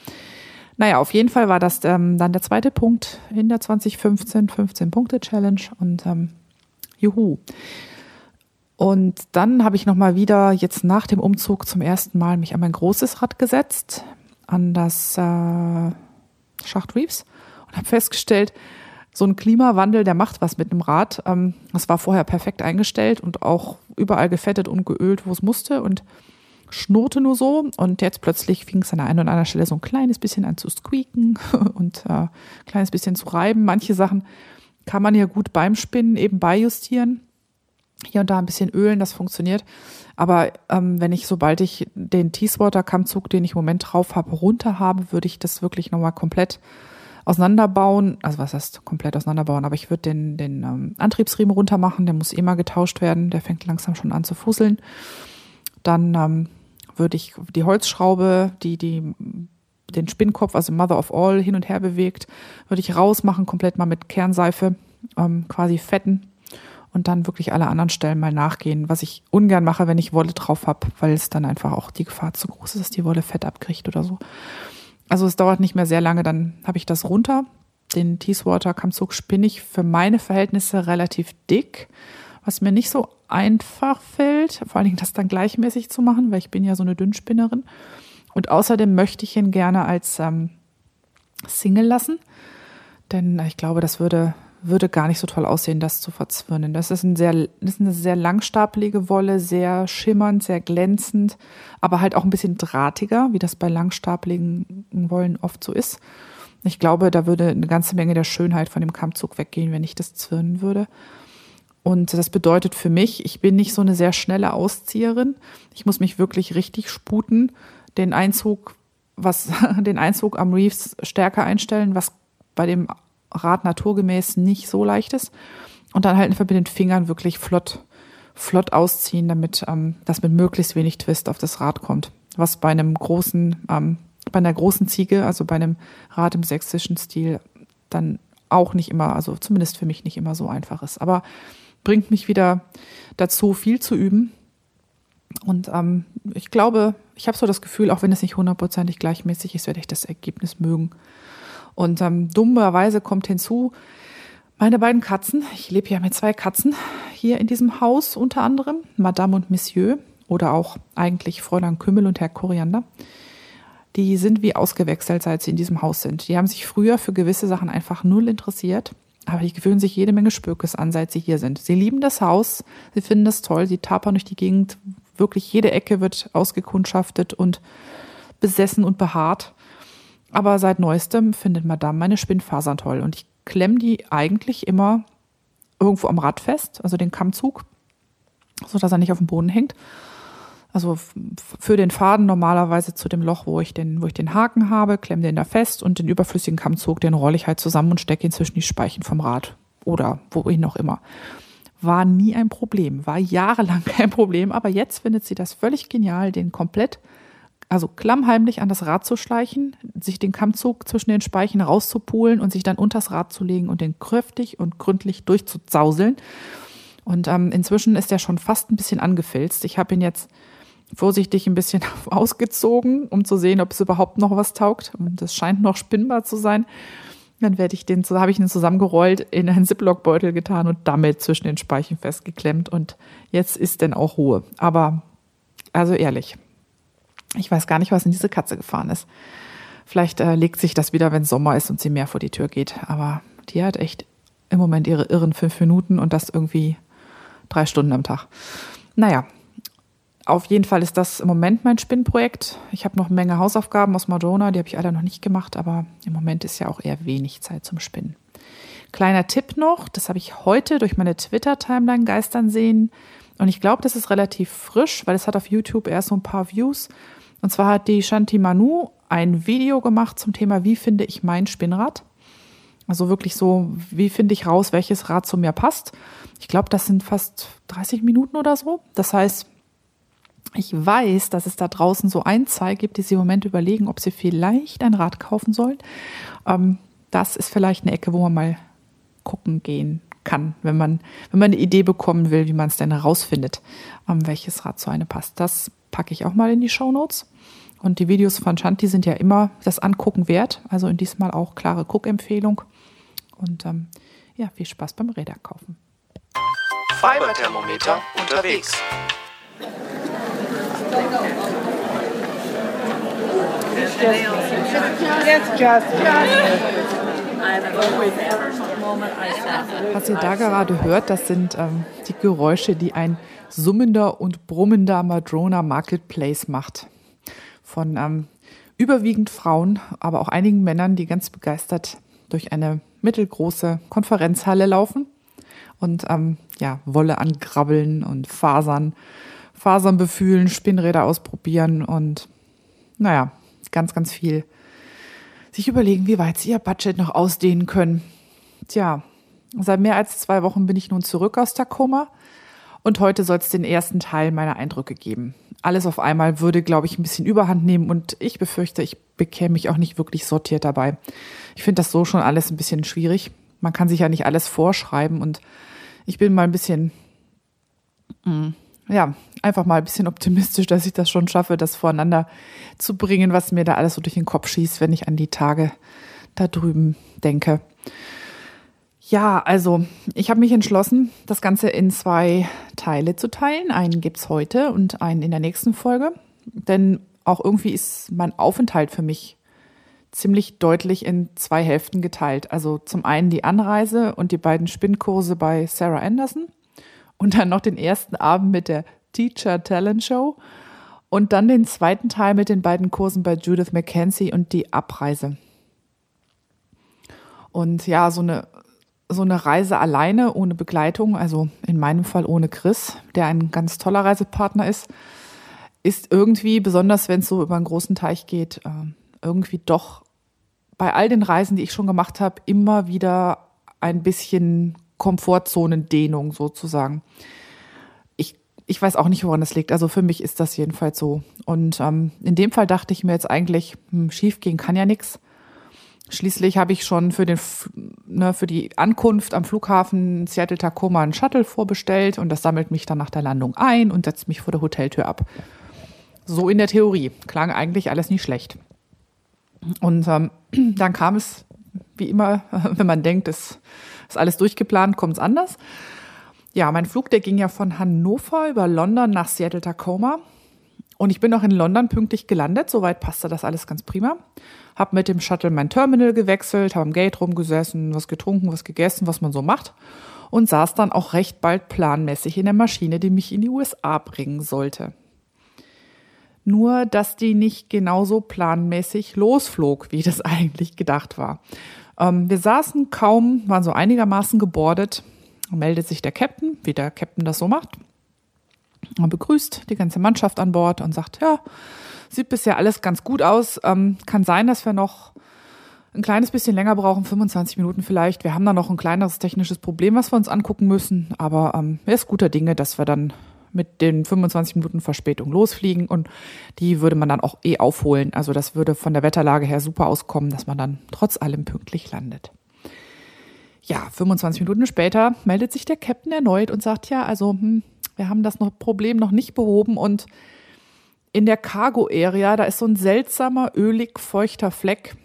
B: Naja, auf jeden Fall war das ähm, dann der zweite Punkt in der 2015 15-Punkte-Challenge und ähm, juhu. Und dann habe ich nochmal wieder jetzt nach dem Umzug zum ersten Mal mich an mein großes Rad gesetzt, an das äh, Schacht Reeves und habe festgestellt, so ein Klimawandel, der macht was mit dem Rad. Ähm, das war vorher perfekt eingestellt und auch überall gefettet und geölt, wo es musste und schnurrte nur so. Und jetzt plötzlich fing es an der einen oder anderen Stelle so ein kleines bisschen an zu squeaken und äh, ein kleines bisschen zu reiben. Manche Sachen kann man ja gut beim Spinnen eben beijustieren hier und da ein bisschen ölen, das funktioniert. Aber ähm, wenn ich, sobald ich den Teeswater-Kammzug, den ich im Moment drauf habe, runter habe, würde ich das wirklich nochmal komplett auseinanderbauen. Also was heißt komplett auseinanderbauen? Aber ich würde den, den ähm, Antriebsriemen runter machen, der muss immer getauscht werden, der fängt langsam schon an zu fusseln. Dann ähm, würde ich die Holzschraube, die die den Spinnkopf, also Mother of All, hin und her bewegt, würde ich rausmachen, komplett mal mit Kernseife, ähm, quasi fetten und dann wirklich alle anderen Stellen mal nachgehen, was ich ungern mache, wenn ich Wolle drauf habe, weil es dann einfach auch die Gefahr zu groß ist, dass die Wolle Fett abkriegt oder so. Also es dauert nicht mehr sehr lange, dann habe ich das runter. Den Teeswater Kammzug spinne ich für meine Verhältnisse relativ dick, was mir nicht so einfach fällt, vor allen Dingen das dann gleichmäßig zu machen, weil ich bin ja so eine Dünnspinnerin. Und außerdem möchte ich ihn gerne als ähm, Single lassen, denn ich glaube, das würde würde gar nicht so toll aussehen, das zu verzwirnen. Das ist, ein sehr, das ist eine sehr langstapelige Wolle, sehr schimmernd, sehr glänzend, aber halt auch ein bisschen drahtiger, wie das bei langstapeligen Wollen oft so ist. Ich glaube, da würde eine ganze Menge der Schönheit von dem Kammzug weggehen, wenn ich das zwirnen würde. Und das bedeutet für mich, ich bin nicht so eine sehr schnelle Auszieherin. Ich muss mich wirklich richtig sputen, den Einzug, was, den Einzug am Reefs stärker einstellen, was bei dem Rad naturgemäß nicht so leicht ist. Und dann halt einfach mit den Fingern wirklich flott, flott ausziehen, damit ähm, das mit möglichst wenig Twist auf das Rad kommt. was bei einem großen, ähm, bei einer großen Ziege, also bei einem Rad im sächsischen Stil, dann auch nicht immer, also zumindest für mich nicht immer so einfach ist. Aber bringt mich wieder dazu, viel zu üben. Und ähm, ich glaube, ich habe so das Gefühl, auch wenn es nicht hundertprozentig gleichmäßig ist, werde ich das Ergebnis mögen. Und ähm, dummerweise kommt hinzu, meine beiden Katzen, ich lebe ja mit zwei Katzen hier in diesem Haus unter anderem, Madame und Monsieur oder auch eigentlich Fräulein Kümmel und Herr Koriander, die sind wie ausgewechselt, seit sie in diesem Haus sind. Die haben sich früher für gewisse Sachen einfach null interessiert, aber die gewöhnen sich jede Menge Spökes an, seit sie hier sind. Sie lieben das Haus, sie finden das toll, sie tapern durch die Gegend, wirklich jede Ecke wird ausgekundschaftet und besessen und behaart. Aber seit neuestem findet Madame meine Spinnfasern toll und ich klemme die eigentlich immer irgendwo am Rad fest, also den Kammzug, so dass er nicht auf dem Boden hängt. Also für den Faden normalerweise zu dem Loch, wo ich den, wo ich den Haken habe, klemme den da fest und den überflüssigen Kammzug, den rolle ich halt zusammen und stecke ihn zwischen die Speichen vom Rad oder wohin auch immer. War nie ein Problem, war jahrelang kein Problem, aber jetzt findet sie das völlig genial, den komplett also klammheimlich an das Rad zu schleichen, sich den Kammzug zwischen den Speichen rauszupulen und sich dann unters Rad zu legen und den kräftig und gründlich durchzuzauseln. Und ähm, inzwischen ist er schon fast ein bisschen angefilzt. Ich habe ihn jetzt vorsichtig ein bisschen ausgezogen, um zu sehen, ob es überhaupt noch was taugt. Und das scheint noch spinnbar zu sein. Dann werde ich den, habe ich ihn zusammengerollt, in einen Ziploc-Beutel getan und damit zwischen den Speichen festgeklemmt. Und jetzt ist denn auch Ruhe. Aber also ehrlich, ich weiß gar nicht, was in diese Katze gefahren ist. Vielleicht äh, legt sich das wieder, wenn Sommer ist und sie mehr vor die Tür geht. Aber die hat echt im Moment ihre irren fünf Minuten und das irgendwie drei Stunden am Tag. Naja, auf jeden Fall ist das im Moment mein Spinnprojekt. Ich habe noch eine Menge Hausaufgaben aus Madonna, die habe ich alle noch nicht gemacht, aber im Moment ist ja auch eher wenig Zeit zum Spinnen. Kleiner Tipp noch, das habe ich heute durch meine Twitter-Timeline geistern sehen. Und ich glaube, das ist relativ frisch, weil es hat auf YouTube erst so ein paar Views. Und zwar hat die Shanti Manu ein Video gemacht zum Thema, wie finde ich mein Spinnrad? Also wirklich so, wie finde ich raus, welches Rad zu mir passt? Ich glaube, das sind fast 30 Minuten oder so. Das heißt, ich weiß, dass es da draußen so ein, zwei gibt, die sich im Moment überlegen, ob sie vielleicht ein Rad kaufen sollen. Ähm, das ist vielleicht eine Ecke, wo man mal gucken gehen kann, wenn man, wenn man eine Idee bekommen will, wie man es denn herausfindet, ähm, welches Rad zu einem passt. Das packe ich auch mal in die Show Notes. Und die Videos von Shanti sind ja immer das Angucken wert. Also in diesmal auch klare Cook-Empfehlung. Und ähm, ja, viel Spaß beim Räder kaufen.
A: Fiberthermometer unterwegs.
B: Was ihr da gerade hört, das sind ähm, die Geräusche, die ein summender und brummender Madrona Marketplace macht. Von ähm, überwiegend Frauen, aber auch einigen Männern, die ganz begeistert durch eine mittelgroße Konferenzhalle laufen und ähm, ja, Wolle angrabbeln und Fasern, Fasern befühlen, Spinnräder ausprobieren und naja, ganz, ganz viel sich überlegen, wie weit sie ihr Budget noch ausdehnen können. Tja, seit mehr als zwei Wochen bin ich nun zurück aus Tacoma und heute soll es den ersten Teil meiner Eindrücke geben. Alles auf einmal würde, glaube ich, ein bisschen Überhand nehmen und ich befürchte, ich bekäme mich auch nicht wirklich sortiert dabei. Ich finde das so schon alles ein bisschen schwierig. Man kann sich ja nicht alles vorschreiben und ich bin mal ein bisschen, mm, ja, einfach mal ein bisschen optimistisch, dass ich das schon schaffe, das voreinander zu bringen, was mir da alles so durch den Kopf schießt, wenn ich an die Tage da drüben denke. Ja, also ich habe mich entschlossen, das Ganze in zwei Teile zu teilen. Einen gibt's heute und einen in der nächsten Folge. Denn auch irgendwie ist mein Aufenthalt für mich ziemlich deutlich in zwei Hälften geteilt. Also zum einen die Anreise und die beiden Spinnkurse bei Sarah Anderson und dann noch den ersten Abend mit der Teacher Talent Show und dann den zweiten Teil mit den beiden Kursen bei Judith McKenzie und die Abreise. Und ja, so eine so eine Reise alleine ohne Begleitung, also in meinem Fall ohne Chris, der ein ganz toller Reisepartner ist, ist irgendwie, besonders wenn es so über einen großen Teich geht, äh, irgendwie doch bei all den Reisen, die ich schon gemacht habe, immer wieder ein bisschen Komfortzonendehnung sozusagen. Ich ich weiß auch nicht, woran das liegt. Also für mich ist das jedenfalls so. Und ähm, in dem Fall dachte ich mir jetzt eigentlich, hm, schief gehen kann ja nichts. Schließlich habe ich schon für, den, ne, für die Ankunft am Flughafen Seattle Tacoma einen Shuttle vorbestellt und das sammelt mich dann nach der Landung ein und setzt mich vor der Hoteltür ab. So in der Theorie. Klang eigentlich alles nicht schlecht. Und ähm, dann kam es, wie immer, wenn man denkt, es ist alles durchgeplant, kommt es anders. Ja, mein Flug, der ging ja von Hannover über London nach Seattle Tacoma. Und ich bin auch in London pünktlich gelandet. Soweit passte das alles ganz prima. Hab mit dem Shuttle mein Terminal gewechselt, habe am Gate rumgesessen, was getrunken, was gegessen, was man so macht. Und saß dann auch recht bald planmäßig in der Maschine, die mich in die USA bringen sollte. Nur, dass die nicht genauso planmäßig losflog, wie das eigentlich gedacht war. Ähm, wir saßen kaum, waren so einigermaßen gebordet. Meldet sich der Captain, wie der Captain das so macht man begrüßt die ganze Mannschaft an Bord und sagt, ja, sieht bisher alles ganz gut aus. Ähm, kann sein, dass wir noch ein kleines bisschen länger brauchen, 25 Minuten vielleicht. Wir haben da noch ein kleineres technisches Problem, was wir uns angucken müssen. Aber ähm, ist guter Dinge, dass wir dann mit den 25 Minuten Verspätung losfliegen und die würde man dann auch eh aufholen. Also das würde von der Wetterlage her super auskommen, dass man dann trotz allem pünktlich landet. Ja, 25 Minuten später meldet sich der Captain erneut und sagt, ja, also hm, wir haben das Problem noch nicht behoben und in der Cargo Area, da ist so ein seltsamer ölig feuchter Fleck.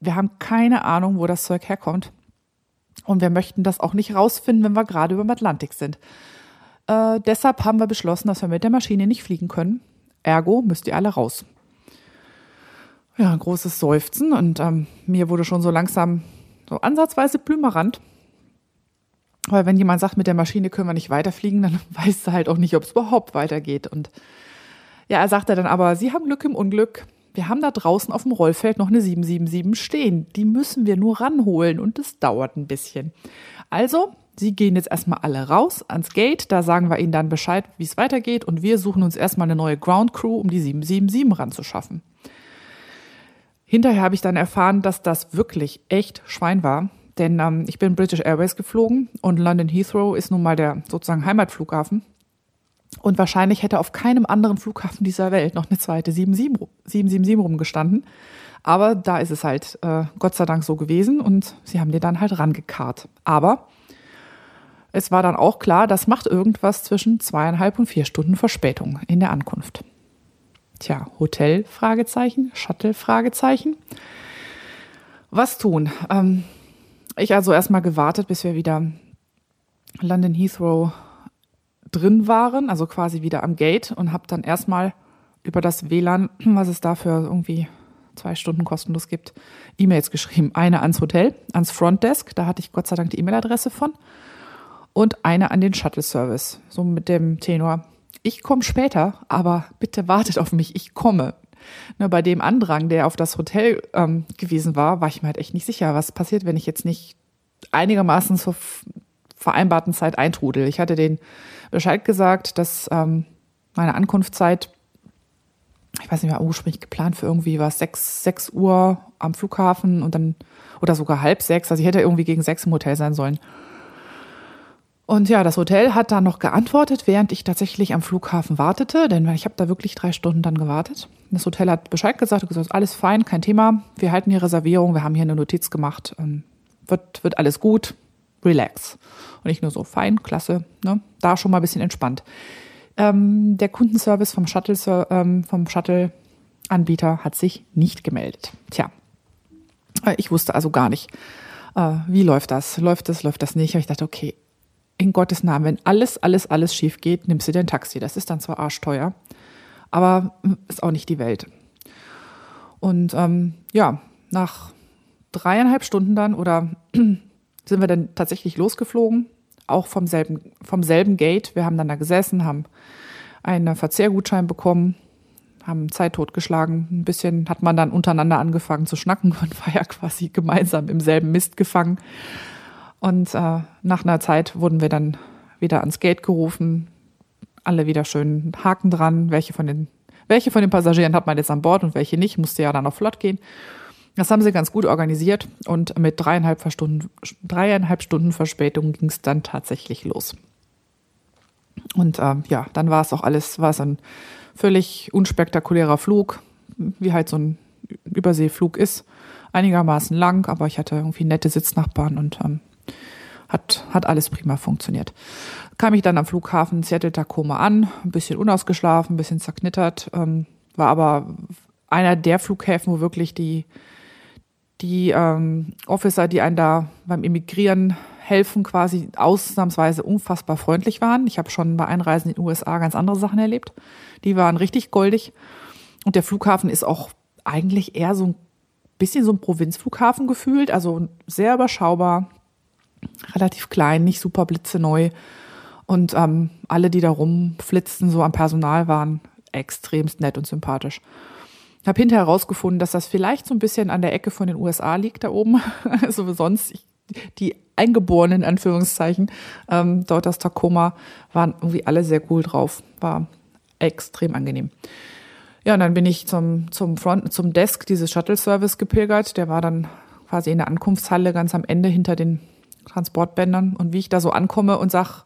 B: Wir haben keine Ahnung, wo das Zeug herkommt. Und wir möchten das auch nicht rausfinden, wenn wir gerade über dem Atlantik sind. Äh, deshalb haben wir beschlossen, dass wir mit der Maschine nicht fliegen können. Ergo müsst ihr alle raus. Ja, ein großes Seufzen und ähm, mir wurde schon so langsam so ansatzweise blümerant. Weil wenn jemand sagt, mit der Maschine können wir nicht weiterfliegen, dann weißt du halt auch nicht, ob es überhaupt weitergeht. Und ja, er sagte dann aber, Sie haben Glück im Unglück. Wir haben da draußen auf dem Rollfeld noch eine 777 stehen. Die müssen wir nur ranholen und das dauert ein bisschen. Also, Sie gehen jetzt erstmal alle raus ans Gate. Da sagen wir Ihnen dann Bescheid, wie es weitergeht. Und wir suchen uns erstmal eine neue Ground Crew, um die 777 ranzuschaffen. Hinterher habe ich dann erfahren, dass das wirklich echt Schwein war. Denn ähm, ich bin British Airways geflogen und London Heathrow ist nun mal der sozusagen Heimatflughafen. Und wahrscheinlich hätte auf keinem anderen Flughafen dieser Welt noch eine zweite 777 rumgestanden. Aber da ist es halt äh, Gott sei Dank so gewesen und sie haben dir dann halt rangekarrt. Aber es war dann auch klar, das macht irgendwas zwischen zweieinhalb und vier Stunden Verspätung in der Ankunft. Tja, Hotel? Fragezeichen, Shuttle? Fragezeichen. Was tun? Ähm, ich also erstmal gewartet, bis wir wieder London Heathrow drin waren, also quasi wieder am Gate und habe dann erstmal über das WLAN, was es dafür irgendwie zwei Stunden kostenlos gibt, E-Mails geschrieben. Eine ans Hotel, ans Frontdesk, da hatte ich Gott sei Dank die E-Mail-Adresse von und eine an den Shuttle-Service, so mit dem Tenor. Ich komme später, aber bitte wartet auf mich, ich komme. Ne, bei dem Andrang, der auf das Hotel ähm, gewesen war, war ich mir halt echt nicht sicher, was passiert, wenn ich jetzt nicht einigermaßen zur vereinbarten Zeit eintrudel. Ich hatte den Bescheid gesagt, dass ähm, meine Ankunftszeit, ich weiß nicht mehr, ursprünglich geplant für irgendwie was, sechs, sechs Uhr am Flughafen und dann, oder sogar halb sechs, also ich hätte irgendwie gegen sechs im Hotel sein sollen. Und ja, das Hotel hat dann noch geantwortet, während ich tatsächlich am Flughafen wartete, denn ich habe da wirklich drei Stunden dann gewartet. Das Hotel hat Bescheid gesagt, gesagt, alles fein, kein Thema, wir halten die Reservierung, wir haben hier eine Notiz gemacht, ähm, wird, wird alles gut, relax. Und ich nur so, fein, klasse, ne? da schon mal ein bisschen entspannt. Ähm, der Kundenservice vom Shuttle, ähm, vom Shuttle-Anbieter hat sich nicht gemeldet. Tja, ich wusste also gar nicht, äh, wie läuft das, läuft das, läuft das nicht. Aber ich dachte, okay, in Gottes Namen, wenn alles, alles, alles schief geht, nimmst du dir ein Taxi. Das ist dann zwar arschteuer, aber ist auch nicht die Welt. Und ähm, ja, nach dreieinhalb Stunden dann oder sind wir dann tatsächlich losgeflogen, auch vom selben, vom selben Gate. Wir haben dann da gesessen, haben einen Verzehrgutschein bekommen, haben Zeit totgeschlagen. Ein bisschen hat man dann untereinander angefangen zu schnacken und war ja quasi gemeinsam im selben Mist gefangen. Und äh, nach einer Zeit wurden wir dann wieder ans Gate gerufen, alle wieder schön Haken dran, welche von den, welche von den Passagieren hat man jetzt an Bord und welche nicht, musste ja dann noch flott gehen. Das haben sie ganz gut organisiert und mit dreieinhalb Stunden, dreieinhalb Stunden Verspätung ging es dann tatsächlich los. Und ähm, ja, dann war es auch alles, war es ein völlig unspektakulärer Flug, wie halt so ein Überseeflug ist. Einigermaßen lang, aber ich hatte irgendwie nette Sitznachbarn und ähm, hat, hat alles prima funktioniert. Kam ich dann am Flughafen Seattle-Tacoma an, ein bisschen unausgeschlafen, ein bisschen zerknittert, ähm, war aber einer der Flughäfen, wo wirklich die, die ähm, Officer, die einen da beim Emigrieren helfen, quasi ausnahmsweise unfassbar freundlich waren. Ich habe schon bei Einreisen in den USA ganz andere Sachen erlebt. Die waren richtig goldig. Und der Flughafen ist auch eigentlich eher so ein bisschen so ein Provinzflughafen gefühlt, also sehr überschaubar, relativ klein, nicht super blitzeneu. Und ähm, alle, die da rumflitzten, so am Personal, waren extremst nett und sympathisch. Ich habe hinterher herausgefunden, dass das vielleicht so ein bisschen an der Ecke von den USA liegt, da oben. Also sonst, ich, die Eingeborenen, in Anführungszeichen, ähm, dort aus Tacoma, waren irgendwie alle sehr cool drauf. War extrem angenehm. Ja, und dann bin ich zum, zum Front, zum Desk dieses Shuttle-Service gepilgert. Der war dann quasi in der Ankunftshalle ganz am Ende hinter den Transportbändern. Und wie ich da so ankomme und sag,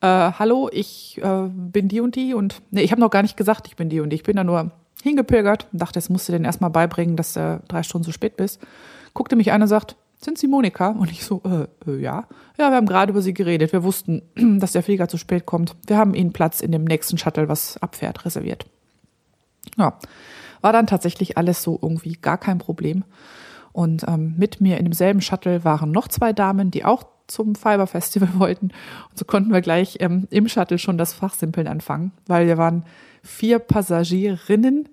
B: äh, hallo, ich äh, bin die und die und nee, ich habe noch gar nicht gesagt, ich bin die und die. Ich bin da nur hingepilgert und dachte, das musst du denn erstmal beibringen, dass du drei Stunden zu spät bist. Guckte mich an und sagt, sind Sie Monika? Und ich so, äh, äh, ja. Ja, wir haben gerade über Sie geredet. Wir wussten, dass der Flieger zu spät kommt. Wir haben Ihnen Platz in dem nächsten Shuttle, was abfährt, reserviert. Ja, war dann tatsächlich alles so irgendwie gar kein Problem. Und ähm, mit mir in demselben Shuttle waren noch zwei Damen, die auch zum Fiber Festival wollten. Und so konnten wir gleich ähm, im Shuttle schon das Fachsimpeln anfangen, weil wir waren vier Passagierinnen.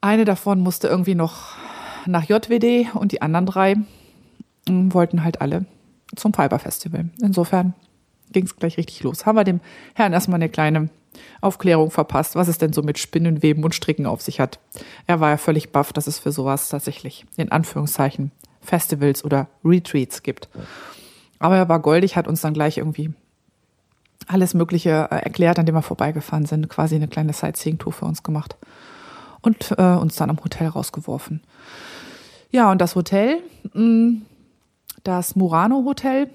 B: Eine davon musste irgendwie noch nach JWD und die anderen drei ähm, wollten halt alle zum Fiber Festival. Insofern ging es gleich richtig los. Haben wir dem Herrn erstmal eine kleine Aufklärung verpasst, was es denn so mit Spinnen, Weben und Stricken auf sich hat. Er war ja völlig baff, dass es für sowas tatsächlich in Anführungszeichen Festivals oder Retreats gibt. Aber er war goldig, hat uns dann gleich irgendwie alles Mögliche äh, erklärt, an dem wir vorbeigefahren sind, quasi eine kleine Sightseeing-Tour für uns gemacht und äh, uns dann am Hotel rausgeworfen. Ja, und das Hotel, mm, das Murano Hotel,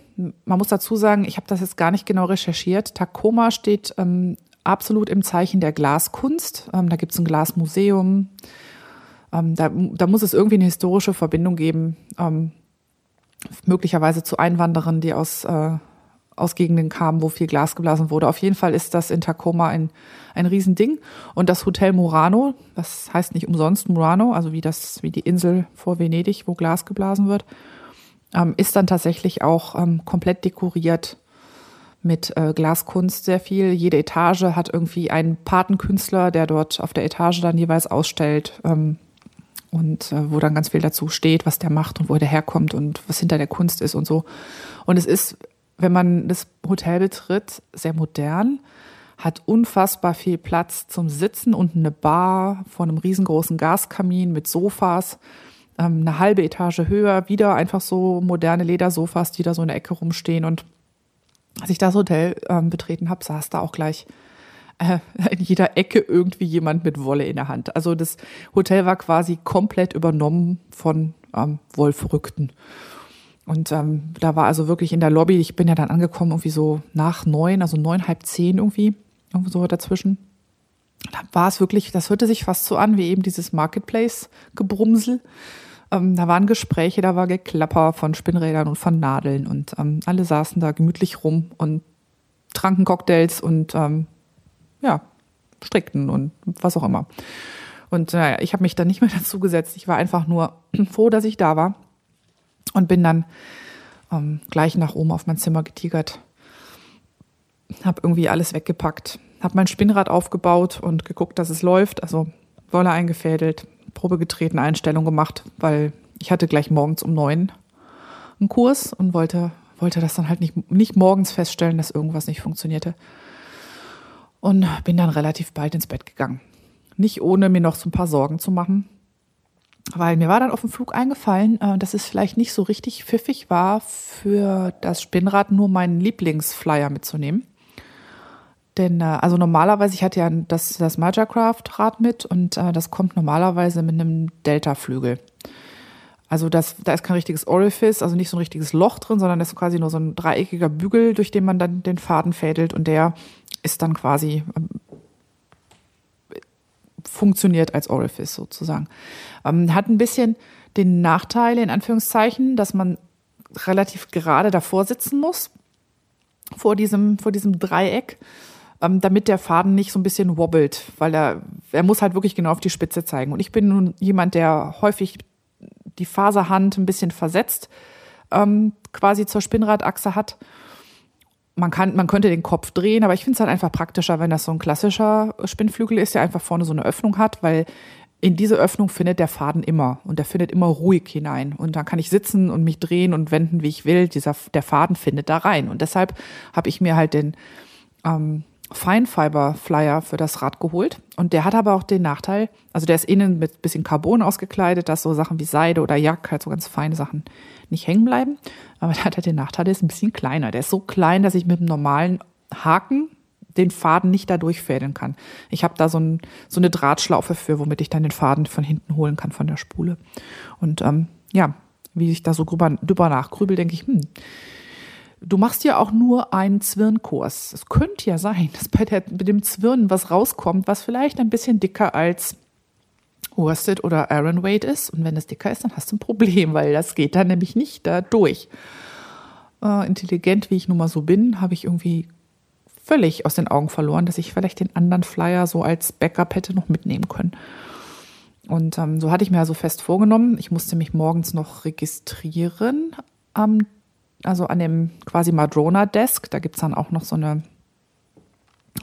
B: man muss dazu sagen, ich habe das jetzt gar nicht genau recherchiert. Tacoma steht ähm, absolut im Zeichen der Glaskunst. Ähm, da gibt es ein Glasmuseum. Ähm, da, da, muss es irgendwie eine historische Verbindung geben, ähm, möglicherweise zu Einwanderern, die aus, äh, aus Gegenden kamen, wo viel Glas geblasen wurde. Auf jeden Fall ist das in Tacoma ein, ein Riesending. Und das Hotel Murano, das heißt nicht umsonst Murano, also wie, das, wie die Insel vor Venedig, wo Glas geblasen wird, ähm, ist dann tatsächlich auch ähm, komplett dekoriert mit äh, Glaskunst sehr viel. Jede Etage hat irgendwie einen Patenkünstler, der dort auf der Etage dann jeweils ausstellt ähm, und äh, wo dann ganz viel dazu steht, was der macht und wo der herkommt und was hinter der Kunst ist und so. Und es ist, wenn man das Hotel betritt, sehr modern, hat unfassbar viel Platz zum Sitzen und eine Bar vor einem riesengroßen Gaskamin mit Sofas ähm, eine halbe Etage höher, wieder einfach so moderne Ledersofas, die da so in der Ecke rumstehen und als ich das Hotel ähm, betreten habe, saß da auch gleich äh, in jeder Ecke irgendwie jemand mit Wolle in der Hand. Also das Hotel war quasi komplett übernommen von ähm, Wollverrückten. Und ähm, da war also wirklich in der Lobby, ich bin ja dann angekommen, irgendwie so nach neun, also neun, halb zehn irgendwie, irgendwie so dazwischen. Da war es wirklich, das hörte sich fast so an wie eben dieses Marketplace-Gebrumsel. Ähm, da waren Gespräche, da war Geklapper von Spinnrädern und von Nadeln und ähm, alle saßen da gemütlich rum und tranken Cocktails und ähm, ja, strickten und was auch immer. Und naja, ich habe mich dann nicht mehr dazu gesetzt. Ich war einfach nur froh, dass ich da war und bin dann ähm, gleich nach oben auf mein Zimmer getigert. Habe irgendwie alles weggepackt, habe mein Spinnrad aufgebaut und geguckt, dass es läuft. Also Wolle eingefädelt, Probe getreten, Einstellung gemacht, weil ich hatte gleich morgens um neun einen Kurs und wollte, wollte das dann halt nicht, nicht morgens feststellen, dass irgendwas nicht funktionierte. Und bin dann relativ bald ins Bett gegangen. Nicht ohne mir noch so ein paar Sorgen zu machen. Weil mir war dann auf dem Flug eingefallen, äh, dass es vielleicht nicht so richtig pfiffig war, für das Spinnrad nur meinen Lieblingsflyer mitzunehmen. Denn äh, also normalerweise, ich hatte ja das, das Majacraft-Rad mit und äh, das kommt normalerweise mit einem Delta-Flügel. Also das, da ist kein richtiges Orifice, also nicht so ein richtiges Loch drin, sondern das ist quasi nur so ein dreieckiger Bügel, durch den man dann den Faden fädelt und der ist dann quasi ähm, funktioniert als Orifice sozusagen. Ähm, hat ein bisschen den Nachteil, in Anführungszeichen, dass man relativ gerade davor sitzen muss, vor diesem, vor diesem Dreieck, ähm, damit der Faden nicht so ein bisschen wobbelt, weil er, er muss halt wirklich genau auf die Spitze zeigen. Und ich bin nun jemand, der häufig die Faserhand ein bisschen versetzt, ähm, quasi zur Spinnradachse hat. Man kann, man könnte den Kopf drehen, aber ich finde es halt einfach praktischer, wenn das so ein klassischer Spinnflügel ist, der einfach vorne so eine Öffnung hat, weil in diese Öffnung findet der Faden immer und der findet immer ruhig hinein. Und dann kann ich sitzen und mich drehen und wenden, wie ich will. Dieser, der Faden findet da rein. Und deshalb habe ich mir halt den ähm, Fine Fiber Flyer für das Rad geholt. Und der hat aber auch den Nachteil, also der ist innen mit bisschen Carbon ausgekleidet, dass so Sachen wie Seide oder Jack, halt so ganz feine Sachen nicht hängen bleiben. Aber der hat halt den Nachteil, der ist ein bisschen kleiner. Der ist so klein, dass ich mit einem normalen Haken den Faden nicht da durchfädeln kann. Ich habe da so, ein, so eine Drahtschlaufe für, womit ich dann den Faden von hinten holen kann von der Spule. Und ähm, ja, wie ich da so drüber, drüber nachgrübel, denke ich, hm, du machst ja auch nur einen Zwirnkurs. Es könnte ja sein, dass bei, der, bei dem Zwirnen was rauskommt, was vielleicht ein bisschen dicker als Worsted oder Aaron Weight ist. Und wenn es dicker ist, dann hast du ein Problem, weil das geht dann nämlich nicht da durch. Äh, intelligent wie ich nun mal so bin, habe ich irgendwie völlig aus den Augen verloren, dass ich vielleicht den anderen Flyer so als Backup hätte noch mitnehmen können. Und ähm, so hatte ich mir also fest vorgenommen, ich musste mich morgens noch registrieren, am, also an dem quasi Madrona-Desk. Da gibt es dann auch noch so eine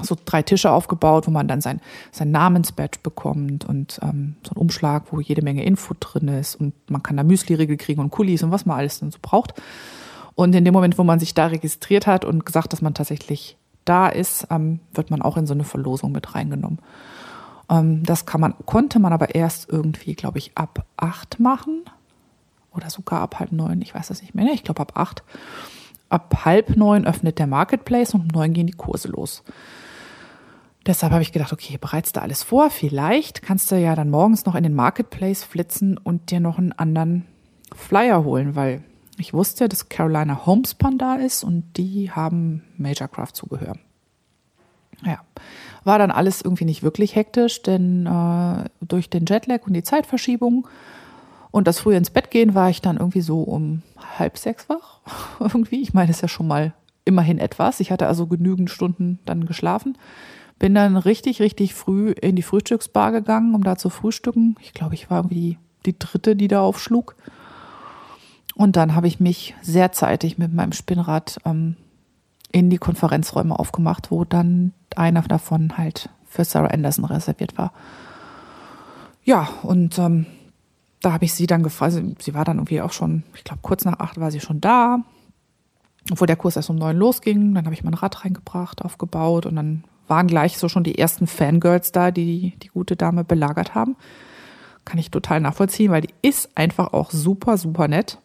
B: so drei Tische aufgebaut, wo man dann sein, sein Namensbadge bekommt und ähm, so ein Umschlag, wo jede Menge Info drin ist und man kann da Müsli-Riegel kriegen und Kulis und was man alles dann so braucht. Und in dem Moment, wo man sich da registriert hat und gesagt, dass man tatsächlich da ist, ähm, wird man auch in so eine Verlosung mit reingenommen. Ähm, das kann man, konnte man aber erst irgendwie, glaube ich, ab acht machen oder sogar ab halb neun. Ich weiß das nicht mehr. Ne? Ich glaube ab acht. Ab halb neun öffnet der Marketplace und um neun gehen die Kurse los. Deshalb habe ich gedacht, okay, bereits da alles vor. Vielleicht kannst du ja dann morgens noch in den Marketplace flitzen und dir noch einen anderen Flyer holen, weil ich wusste, dass Carolina Homespun da ist und die haben Majorcraft Zubehör. Ja, war dann alles irgendwie nicht wirklich hektisch, denn äh, durch den Jetlag und die Zeitverschiebung und das frühe ins Bett gehen war ich dann irgendwie so um halb sechs wach. irgendwie, ich meine, das ist ja schon mal immerhin etwas. Ich hatte also genügend Stunden dann geschlafen. Bin dann richtig, richtig früh in die Frühstücksbar gegangen, um da zu frühstücken. Ich glaube, ich war irgendwie die dritte, die da aufschlug. Und dann habe ich mich sehr zeitig mit meinem Spinnrad ähm, in die Konferenzräume aufgemacht, wo dann einer davon halt für Sarah Anderson reserviert war. Ja, und ähm, da habe ich sie dann gefragt, also sie war dann irgendwie auch schon, ich glaube kurz nach acht war sie schon da, obwohl der Kurs erst um neun losging. Dann habe ich mein Rad reingebracht, aufgebaut und dann waren gleich so schon die ersten Fangirls da, die die gute Dame belagert haben. Kann ich total nachvollziehen, weil die ist einfach auch super, super nett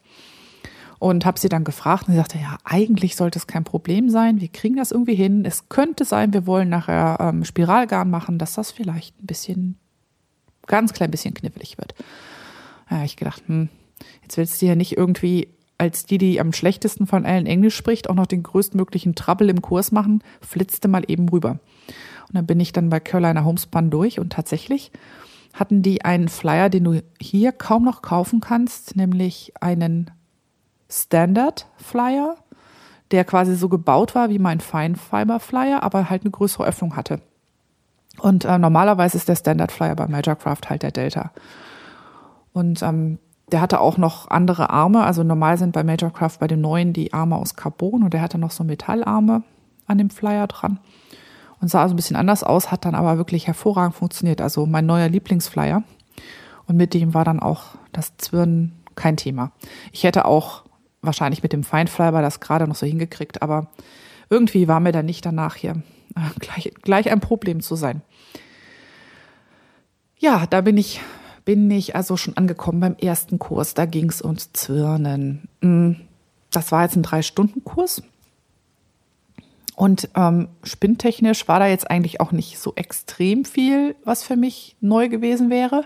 B: und habe sie dann gefragt und sie sagte, ja, eigentlich sollte es kein Problem sein. Wir kriegen das irgendwie hin. Es könnte sein, wir wollen nachher ähm, Spiralgarn machen, dass das vielleicht ein bisschen, ganz klein bisschen knifflig wird. Ja, ich gedacht, hm, jetzt willst du ja nicht irgendwie als die, die am schlechtesten von allen Englisch spricht, auch noch den größtmöglichen Trouble im Kurs machen, flitzte mal eben rüber. Und dann bin ich dann bei Carolina Homespun durch und tatsächlich hatten die einen Flyer, den du hier kaum noch kaufen kannst, nämlich einen Standard Flyer, der quasi so gebaut war wie mein Fine Fiber Flyer, aber halt eine größere Öffnung hatte. Und äh, normalerweise ist der Standard Flyer bei Majorcraft halt der Delta. Und ähm, der hatte auch noch andere Arme. Also normal sind bei Majorcraft bei dem neuen die Arme aus Carbon und der hatte noch so Metallarme an dem Flyer dran. Und sah also ein bisschen anders aus, hat dann aber wirklich hervorragend funktioniert. Also mein neuer Lieblingsflyer. Und mit dem war dann auch das Zwirnen kein Thema. Ich hätte auch wahrscheinlich mit dem Feinfiber das gerade noch so hingekriegt, aber irgendwie war mir dann nicht danach hier äh, gleich, gleich ein Problem zu sein. Ja, da bin ich, bin ich also schon angekommen beim ersten Kurs. Da ging es ums Zwirnen. Hm, das war jetzt ein Drei-Stunden-Kurs. Und ähm, spinntechnisch war da jetzt eigentlich auch nicht so extrem viel, was für mich neu gewesen wäre.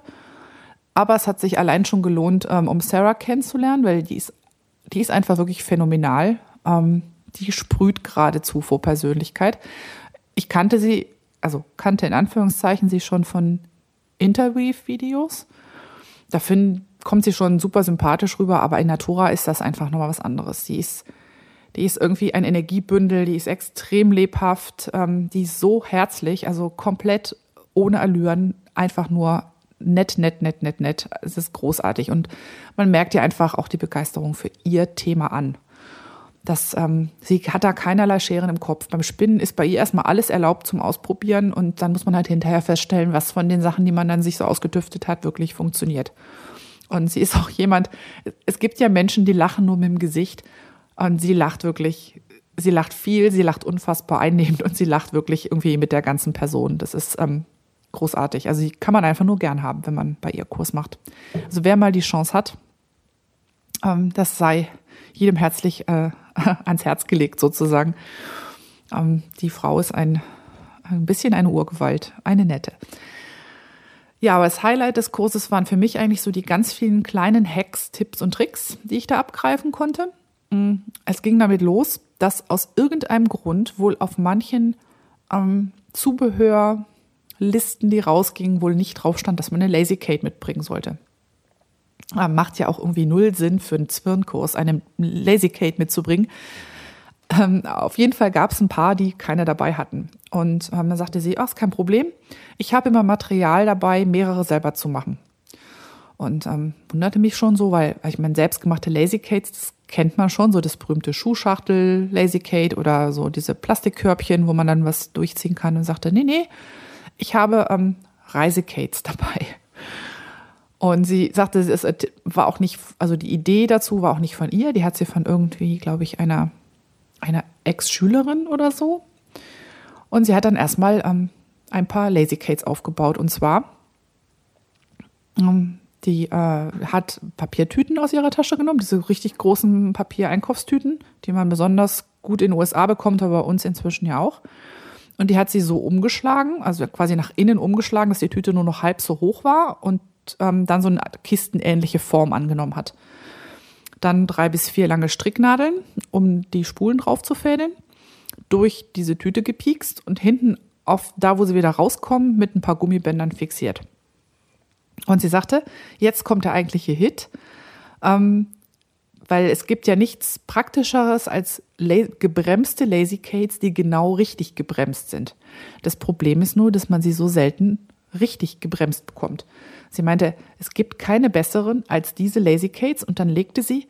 B: Aber es hat sich allein schon gelohnt, ähm, um Sarah kennenzulernen, weil die ist die ist einfach wirklich phänomenal. Ähm, die sprüht geradezu vor Persönlichkeit. ich kannte sie, also kannte in Anführungszeichen sie schon von Interweave-Videos. Da find, kommt sie schon super sympathisch rüber, aber in Natura ist das einfach nochmal was anderes. Sie ist, die ist irgendwie ein Energiebündel, die ist extrem lebhaft, ähm, die ist so herzlich, also komplett ohne Allüren, einfach nur nett, nett, nett, nett, nett. Es ist großartig und man merkt ja einfach auch die Begeisterung für ihr Thema an. Das, ähm, sie hat da keinerlei Scheren im Kopf. Beim Spinnen ist bei ihr erstmal alles erlaubt zum Ausprobieren und dann muss man halt hinterher feststellen, was von den Sachen, die man dann sich so ausgetüftet hat, wirklich funktioniert. Und sie ist auch jemand, es gibt ja Menschen, die lachen nur mit dem Gesicht und sie lacht wirklich, sie lacht viel, sie lacht unfassbar einnehmend und sie lacht wirklich irgendwie mit der ganzen Person. Das ist ähm, großartig. Also die kann man einfach nur gern haben, wenn man bei ihr Kurs macht. Also wer mal die Chance hat, ähm, das sei jedem herzlich äh, ans Herz gelegt sozusagen. Ähm, die Frau ist ein, ein bisschen eine Urgewalt, eine nette. Ja, aber das Highlight des Kurses waren für mich eigentlich so die ganz vielen kleinen Hacks, Tipps und Tricks, die ich da abgreifen konnte. Mm, es ging damit los, dass aus irgendeinem Grund wohl auf manchen ähm, Zubehör, Listen, die rausgingen, wohl nicht drauf stand, dass man eine Lazy Kate mitbringen sollte. Ah, macht ja auch irgendwie null Sinn für einen Zwirnkurs, eine Lazy Kate mitzubringen. Ähm, auf jeden Fall gab es ein paar, die keine dabei hatten. Und ähm, dann sagte sie, ach, ist kein Problem. Ich habe immer Material dabei, mehrere selber zu machen. Und ähm, wunderte mich schon so, weil ich meine, selbstgemachte Lazy Cates, das kennt man schon, so das berühmte Schuhschachtel Lazy Kate oder so diese Plastikkörbchen, wo man dann was durchziehen kann und sagte, nee, nee, ich habe ähm, Reisekates dabei. Und sie sagte, es war auch nicht, also die Idee dazu war auch nicht von ihr, die hat sie von irgendwie, glaube ich, einer, einer Ex-Schülerin oder so. Und sie hat dann erstmal ähm, ein paar Lazy Cates aufgebaut. Und zwar, ähm, die äh, hat Papiertüten aus ihrer Tasche genommen, diese richtig großen Papiereinkaufstüten, die man besonders gut in den USA bekommt, aber bei uns inzwischen ja auch. Und die hat sie so umgeschlagen, also quasi nach innen umgeschlagen, dass die Tüte nur noch halb so hoch war und ähm, dann so eine kistenähnliche Form angenommen hat. Dann drei bis vier lange Stricknadeln, um die Spulen drauf zu fädeln, durch diese Tüte gepiekst und hinten auf da, wo sie wieder rauskommen, mit ein paar Gummibändern fixiert. Und sie sagte, jetzt kommt der eigentliche Hit. Ähm, weil es gibt ja nichts Praktischeres als la gebremste Lazy Cates, die genau richtig gebremst sind. Das Problem ist nur, dass man sie so selten richtig gebremst bekommt. Sie meinte, es gibt keine besseren als diese Lazy Cates und dann legte sie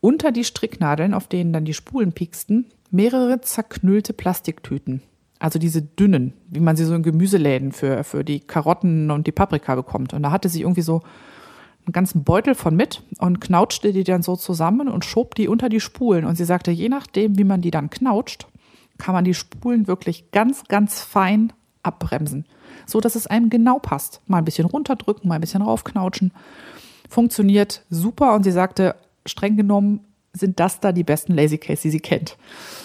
B: unter die Stricknadeln, auf denen dann die Spulen pieksten, mehrere zerknüllte Plastiktüten. Also diese dünnen, wie man sie so in Gemüseläden für, für die Karotten und die Paprika bekommt. Und da hatte sie irgendwie so einen ganzen Beutel von mit und knautschte die dann so zusammen und schob die unter die Spulen. Und sie sagte, je nachdem, wie man die dann knautscht, kann man die Spulen wirklich ganz, ganz fein abbremsen, so dass es einem genau passt. Mal ein bisschen runterdrücken, mal ein bisschen raufknautschen. Funktioniert super. Und sie sagte, streng genommen sind das da die besten Lazy Case, die sie kennt.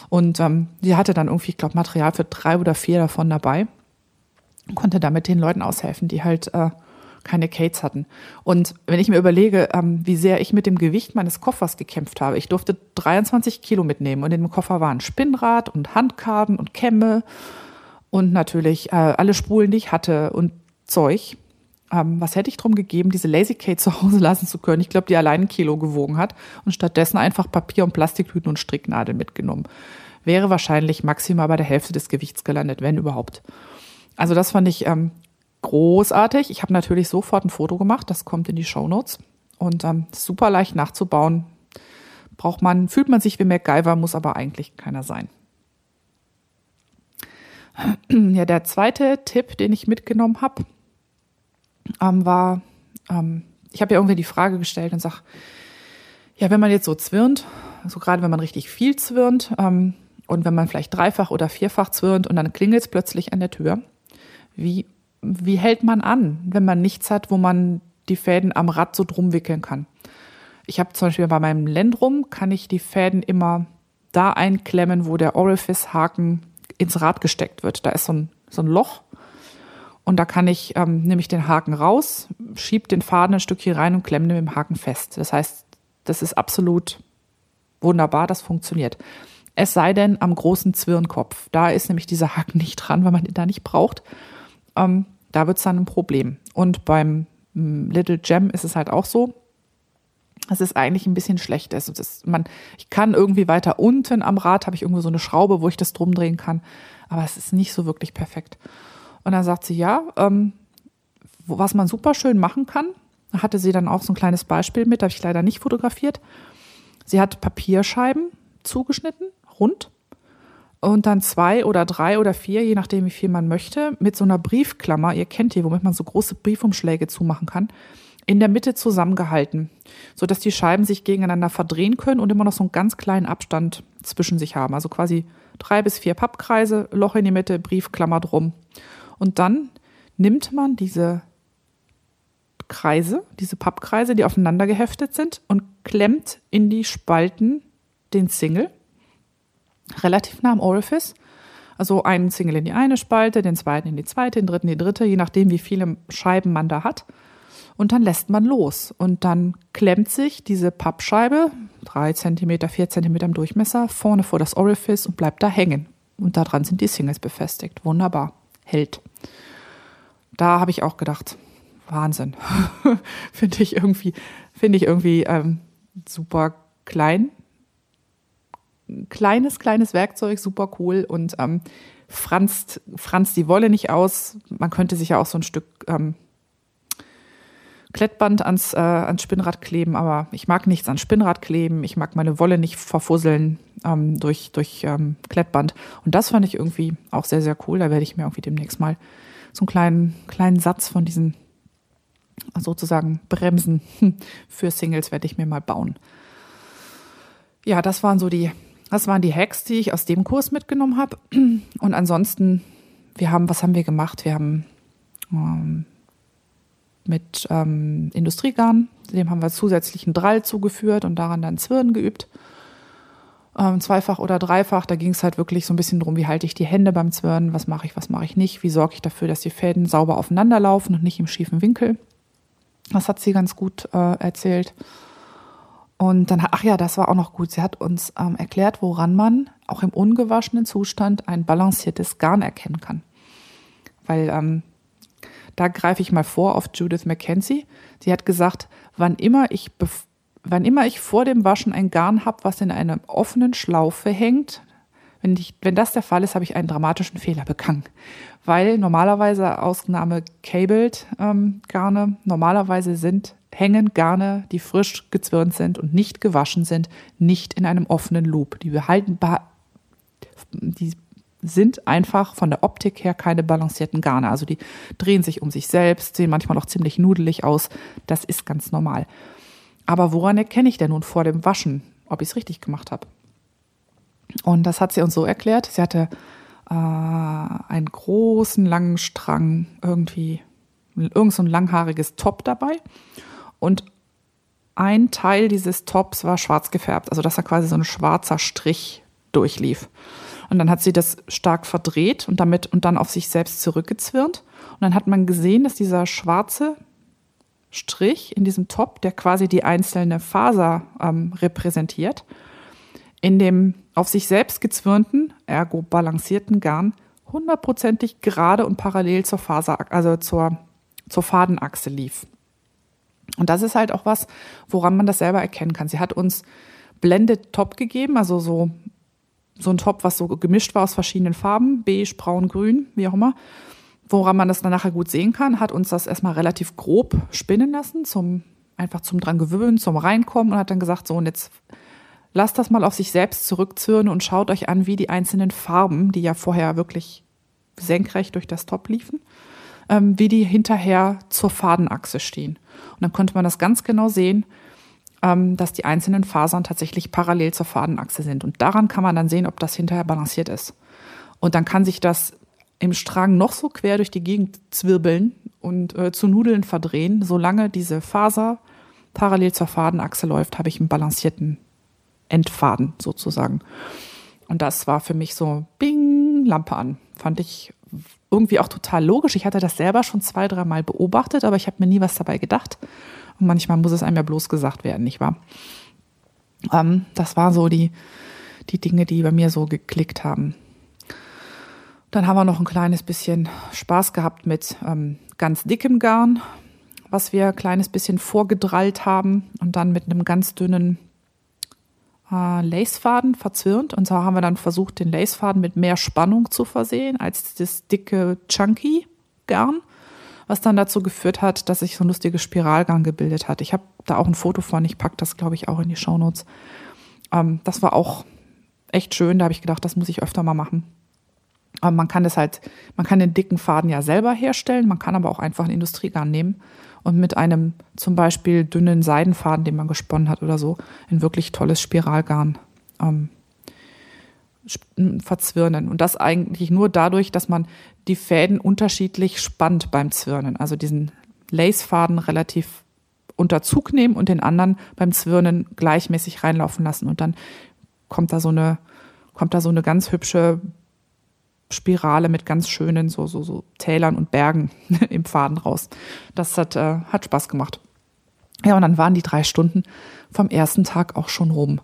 B: Und ähm, sie hatte dann irgendwie, ich glaube, Material für drei oder vier davon dabei. Konnte damit den Leuten aushelfen, die halt äh, keine Cates hatten. Und wenn ich mir überlege, ähm, wie sehr ich mit dem Gewicht meines Koffers gekämpft habe, ich durfte 23 Kilo mitnehmen und in dem Koffer waren Spinnrad und Handkarten und Kämme und natürlich äh, alle Spulen, die ich hatte und Zeug. Ähm, was hätte ich drum gegeben, diese Lazy Kate zu Hause lassen zu können? Ich glaube, die allein ein Kilo gewogen hat und stattdessen einfach Papier und Plastiktüten und Stricknadeln mitgenommen. Wäre wahrscheinlich maximal bei der Hälfte des Gewichts gelandet, wenn überhaupt. Also das fand ich ähm, großartig. Ich habe natürlich sofort ein Foto gemacht, das kommt in die Show Notes und ähm, super leicht nachzubauen. Braucht man, fühlt man sich wie MacGyver, muss aber eigentlich keiner sein. Ja, der zweite Tipp, den ich mitgenommen habe, ähm, war, ähm, ich habe ja irgendwie die Frage gestellt und sag, ja, wenn man jetzt so zwirnt, so gerade wenn man richtig viel zwirnt ähm, und wenn man vielleicht dreifach oder vierfach zwirnt und dann klingelt es plötzlich an der Tür, wie wie hält man an, wenn man nichts hat, wo man die Fäden am Rad so drum wickeln kann? Ich habe zum Beispiel bei meinem Lendrum kann ich die Fäden immer da einklemmen, wo der Orifice-Haken ins Rad gesteckt wird. Da ist so ein, so ein Loch und da kann ich, ähm, nehme ich den Haken raus, schieb den Faden ein Stückchen rein und klemme den mit dem Haken fest. Das heißt, das ist absolut wunderbar, das funktioniert. Es sei denn am großen Zwirnkopf. Da ist nämlich dieser Haken nicht dran, weil man den da nicht braucht. Ähm, da wird es dann ein Problem. Und beim mm, Little Gem ist es halt auch so. Es ist eigentlich ein bisschen schlecht. Also das, man, ich kann irgendwie weiter unten am Rad, habe ich irgendwo so eine Schraube, wo ich das drum drehen kann. Aber es ist nicht so wirklich perfekt. Und dann sagt sie, ja, ähm, was man super schön machen kann, da hatte sie dann auch so ein kleines Beispiel mit, habe ich leider nicht fotografiert. Sie hat Papierscheiben zugeschnitten, rund, und dann zwei oder drei oder vier, je nachdem, wie viel man möchte, mit so einer Briefklammer, ihr kennt die, womit man so große Briefumschläge zumachen kann, in der Mitte zusammengehalten, sodass die Scheiben sich gegeneinander verdrehen können und immer noch so einen ganz kleinen Abstand zwischen sich haben. Also quasi drei bis vier Pappkreise, Loch in die Mitte, Briefklammer drum. Und dann nimmt man diese Kreise, diese Pappkreise, die aufeinander geheftet sind und klemmt in die Spalten den Single relativ nah am Orifice. Also einen Single in die eine Spalte, den zweiten in die zweite, den dritten in die dritte, je nachdem, wie viele Scheiben man da hat. Und dann lässt man los. Und dann klemmt sich diese Pappscheibe, drei Zentimeter, vier Zentimeter im Durchmesser, vorne vor das Orifice und bleibt da hängen. Und daran sind die Singles befestigt. Wunderbar. Hält. Da habe ich auch gedacht, Wahnsinn. finde ich irgendwie, finde ich irgendwie ähm, super klein. Kleines, kleines Werkzeug, super cool und ähm, franzt, franzt die Wolle nicht aus. Man könnte sich ja auch so ein Stück ähm, Klettband ans, äh, ans Spinnrad kleben, aber ich mag nichts ans Spinnrad kleben. Ich mag meine Wolle nicht verfusseln ähm, durch, durch ähm, Klettband. Und das fand ich irgendwie auch sehr, sehr cool. Da werde ich mir irgendwie demnächst mal so einen kleinen, kleinen Satz von diesen sozusagen Bremsen für Singles werde ich mir mal bauen. Ja, das waren so die, das waren die Hacks, die ich aus dem Kurs mitgenommen habe. Und ansonsten, wir haben, was haben wir gemacht? Wir haben ähm, mit ähm, Industriegarn, dem haben wir zusätzlichen Drall zugeführt und daran dann Zwirn geübt. Ähm, zweifach oder dreifach, da ging es halt wirklich so ein bisschen drum, wie halte ich die Hände beim Zwirnen, was mache ich, was mache ich nicht, wie sorge ich dafür, dass die Fäden sauber aufeinander laufen und nicht im schiefen Winkel. Das hat sie ganz gut äh, erzählt. Und dann, ach ja, das war auch noch gut. Sie hat uns ähm, erklärt, woran man auch im ungewaschenen Zustand ein balanciertes Garn erkennen kann. Weil ähm, da greife ich mal vor auf Judith McKenzie. Sie hat gesagt, wann immer ich, wann immer ich vor dem Waschen ein Garn habe, was in einer offenen Schlaufe hängt, wenn, ich, wenn das der Fall ist, habe ich einen dramatischen Fehler begangen. Weil normalerweise, Ausnahme Cabled ähm, Garne, normalerweise sind hängen Garne, die frisch gezwirnt sind und nicht gewaschen sind, nicht in einem offenen Loop. Die behalten, die sind einfach von der Optik her keine balancierten Garne. Also die drehen sich um sich selbst, sehen manchmal auch ziemlich nudelig aus. Das ist ganz normal. Aber woran erkenne ich denn nun vor dem Waschen, ob ich es richtig gemacht habe? Und das hat sie uns so erklärt. Sie hatte äh, einen großen, langen Strang, irgendwie irgend so ein langhaariges Top dabei. Und ein Teil dieses Tops war schwarz gefärbt, also dass da quasi so ein schwarzer Strich durchlief. Und dann hat sie das stark verdreht und damit und dann auf sich selbst zurückgezwirnt. Und dann hat man gesehen, dass dieser schwarze Strich in diesem Top, der quasi die einzelne Faser ähm, repräsentiert, in dem auf sich selbst gezwirnten, ergo balancierten Garn hundertprozentig gerade und parallel zur Faser, also zur, zur Fadenachse lief. Und das ist halt auch was, woran man das selber erkennen kann. Sie hat uns Blended Top gegeben, also so, so ein Top, was so gemischt war aus verschiedenen Farben, beige, braun, grün, wie auch immer. Woran man das dann nachher gut sehen kann, hat uns das erstmal relativ grob spinnen lassen, zum, einfach zum dran gewöhnen, zum Reinkommen und hat dann gesagt, so und jetzt lasst das mal auf sich selbst zurückzürnen und schaut euch an, wie die einzelnen Farben, die ja vorher wirklich senkrecht durch das Top liefen, ähm, wie die hinterher zur Fadenachse stehen. Und dann konnte man das ganz genau sehen, dass die einzelnen Fasern tatsächlich parallel zur Fadenachse sind. Und daran kann man dann sehen, ob das hinterher balanciert ist. Und dann kann sich das im Strang noch so quer durch die Gegend zwirbeln und äh, zu Nudeln verdrehen. Solange diese Faser parallel zur Fadenachse läuft, habe ich einen balancierten Endfaden sozusagen. Und das war für mich so, bing, Lampe an. Fand ich irgendwie auch total logisch. Ich hatte das selber schon zwei, dreimal beobachtet, aber ich habe mir nie was dabei gedacht. Und manchmal muss es einem ja bloß gesagt werden, nicht wahr? Ähm, das war so die, die Dinge, die bei mir so geklickt haben. Dann haben wir noch ein kleines bisschen Spaß gehabt mit ähm, ganz dickem Garn, was wir ein kleines bisschen vorgedrallt haben und dann mit einem ganz dünnen äh, Lacefaden verzwirnt. Und so haben wir dann versucht, den Lacefaden mit mehr Spannung zu versehen als das dicke Chunky Garn, was dann dazu geführt hat, dass sich so ein lustiges Spiralgarn gebildet hat. Ich habe da auch ein Foto von, ich packe das, glaube ich, auch in die Shownotes. Ähm, das war auch echt schön, da habe ich gedacht, das muss ich öfter mal machen. Aber man kann das halt, man kann den dicken Faden ja selber herstellen, man kann aber auch einfach ein Industriegarn nehmen und mit einem zum Beispiel dünnen Seidenfaden, den man gesponnen hat oder so, ein wirklich tolles Spiralgarn ähm, verzwirnen. Und das eigentlich nur dadurch, dass man die Fäden unterschiedlich spannt beim Zwirnen. Also diesen Lacefaden relativ unter Zug nehmen und den anderen beim Zwirnen gleichmäßig reinlaufen lassen. Und dann kommt da so eine, kommt da so eine ganz hübsche Spirale mit ganz schönen so, so, so Tälern und Bergen im Faden raus. Das hat, äh, hat Spaß gemacht. Ja, und dann waren die drei Stunden vom ersten Tag auch schon rum.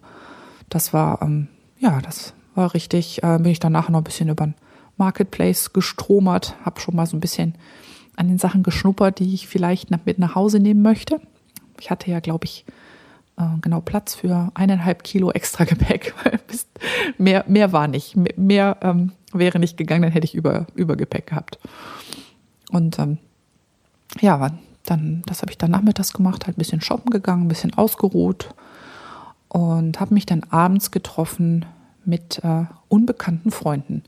B: Das war, ähm, ja, das war richtig, äh, bin ich danach noch ein bisschen über den Marketplace gestromert, habe schon mal so ein bisschen an den Sachen geschnuppert, die ich vielleicht mit nach Hause nehmen möchte. Ich hatte ja, glaube ich, äh, genau Platz für eineinhalb Kilo extra Gepäck. mehr, mehr war nicht. Mehr, mehr ähm, wäre nicht gegangen, dann hätte ich über, Übergepäck gehabt. Und ähm, ja, dann, das habe ich dann nachmittags gemacht, halt ein bisschen shoppen gegangen, ein bisschen ausgeruht und habe mich dann abends getroffen mit äh, unbekannten Freunden.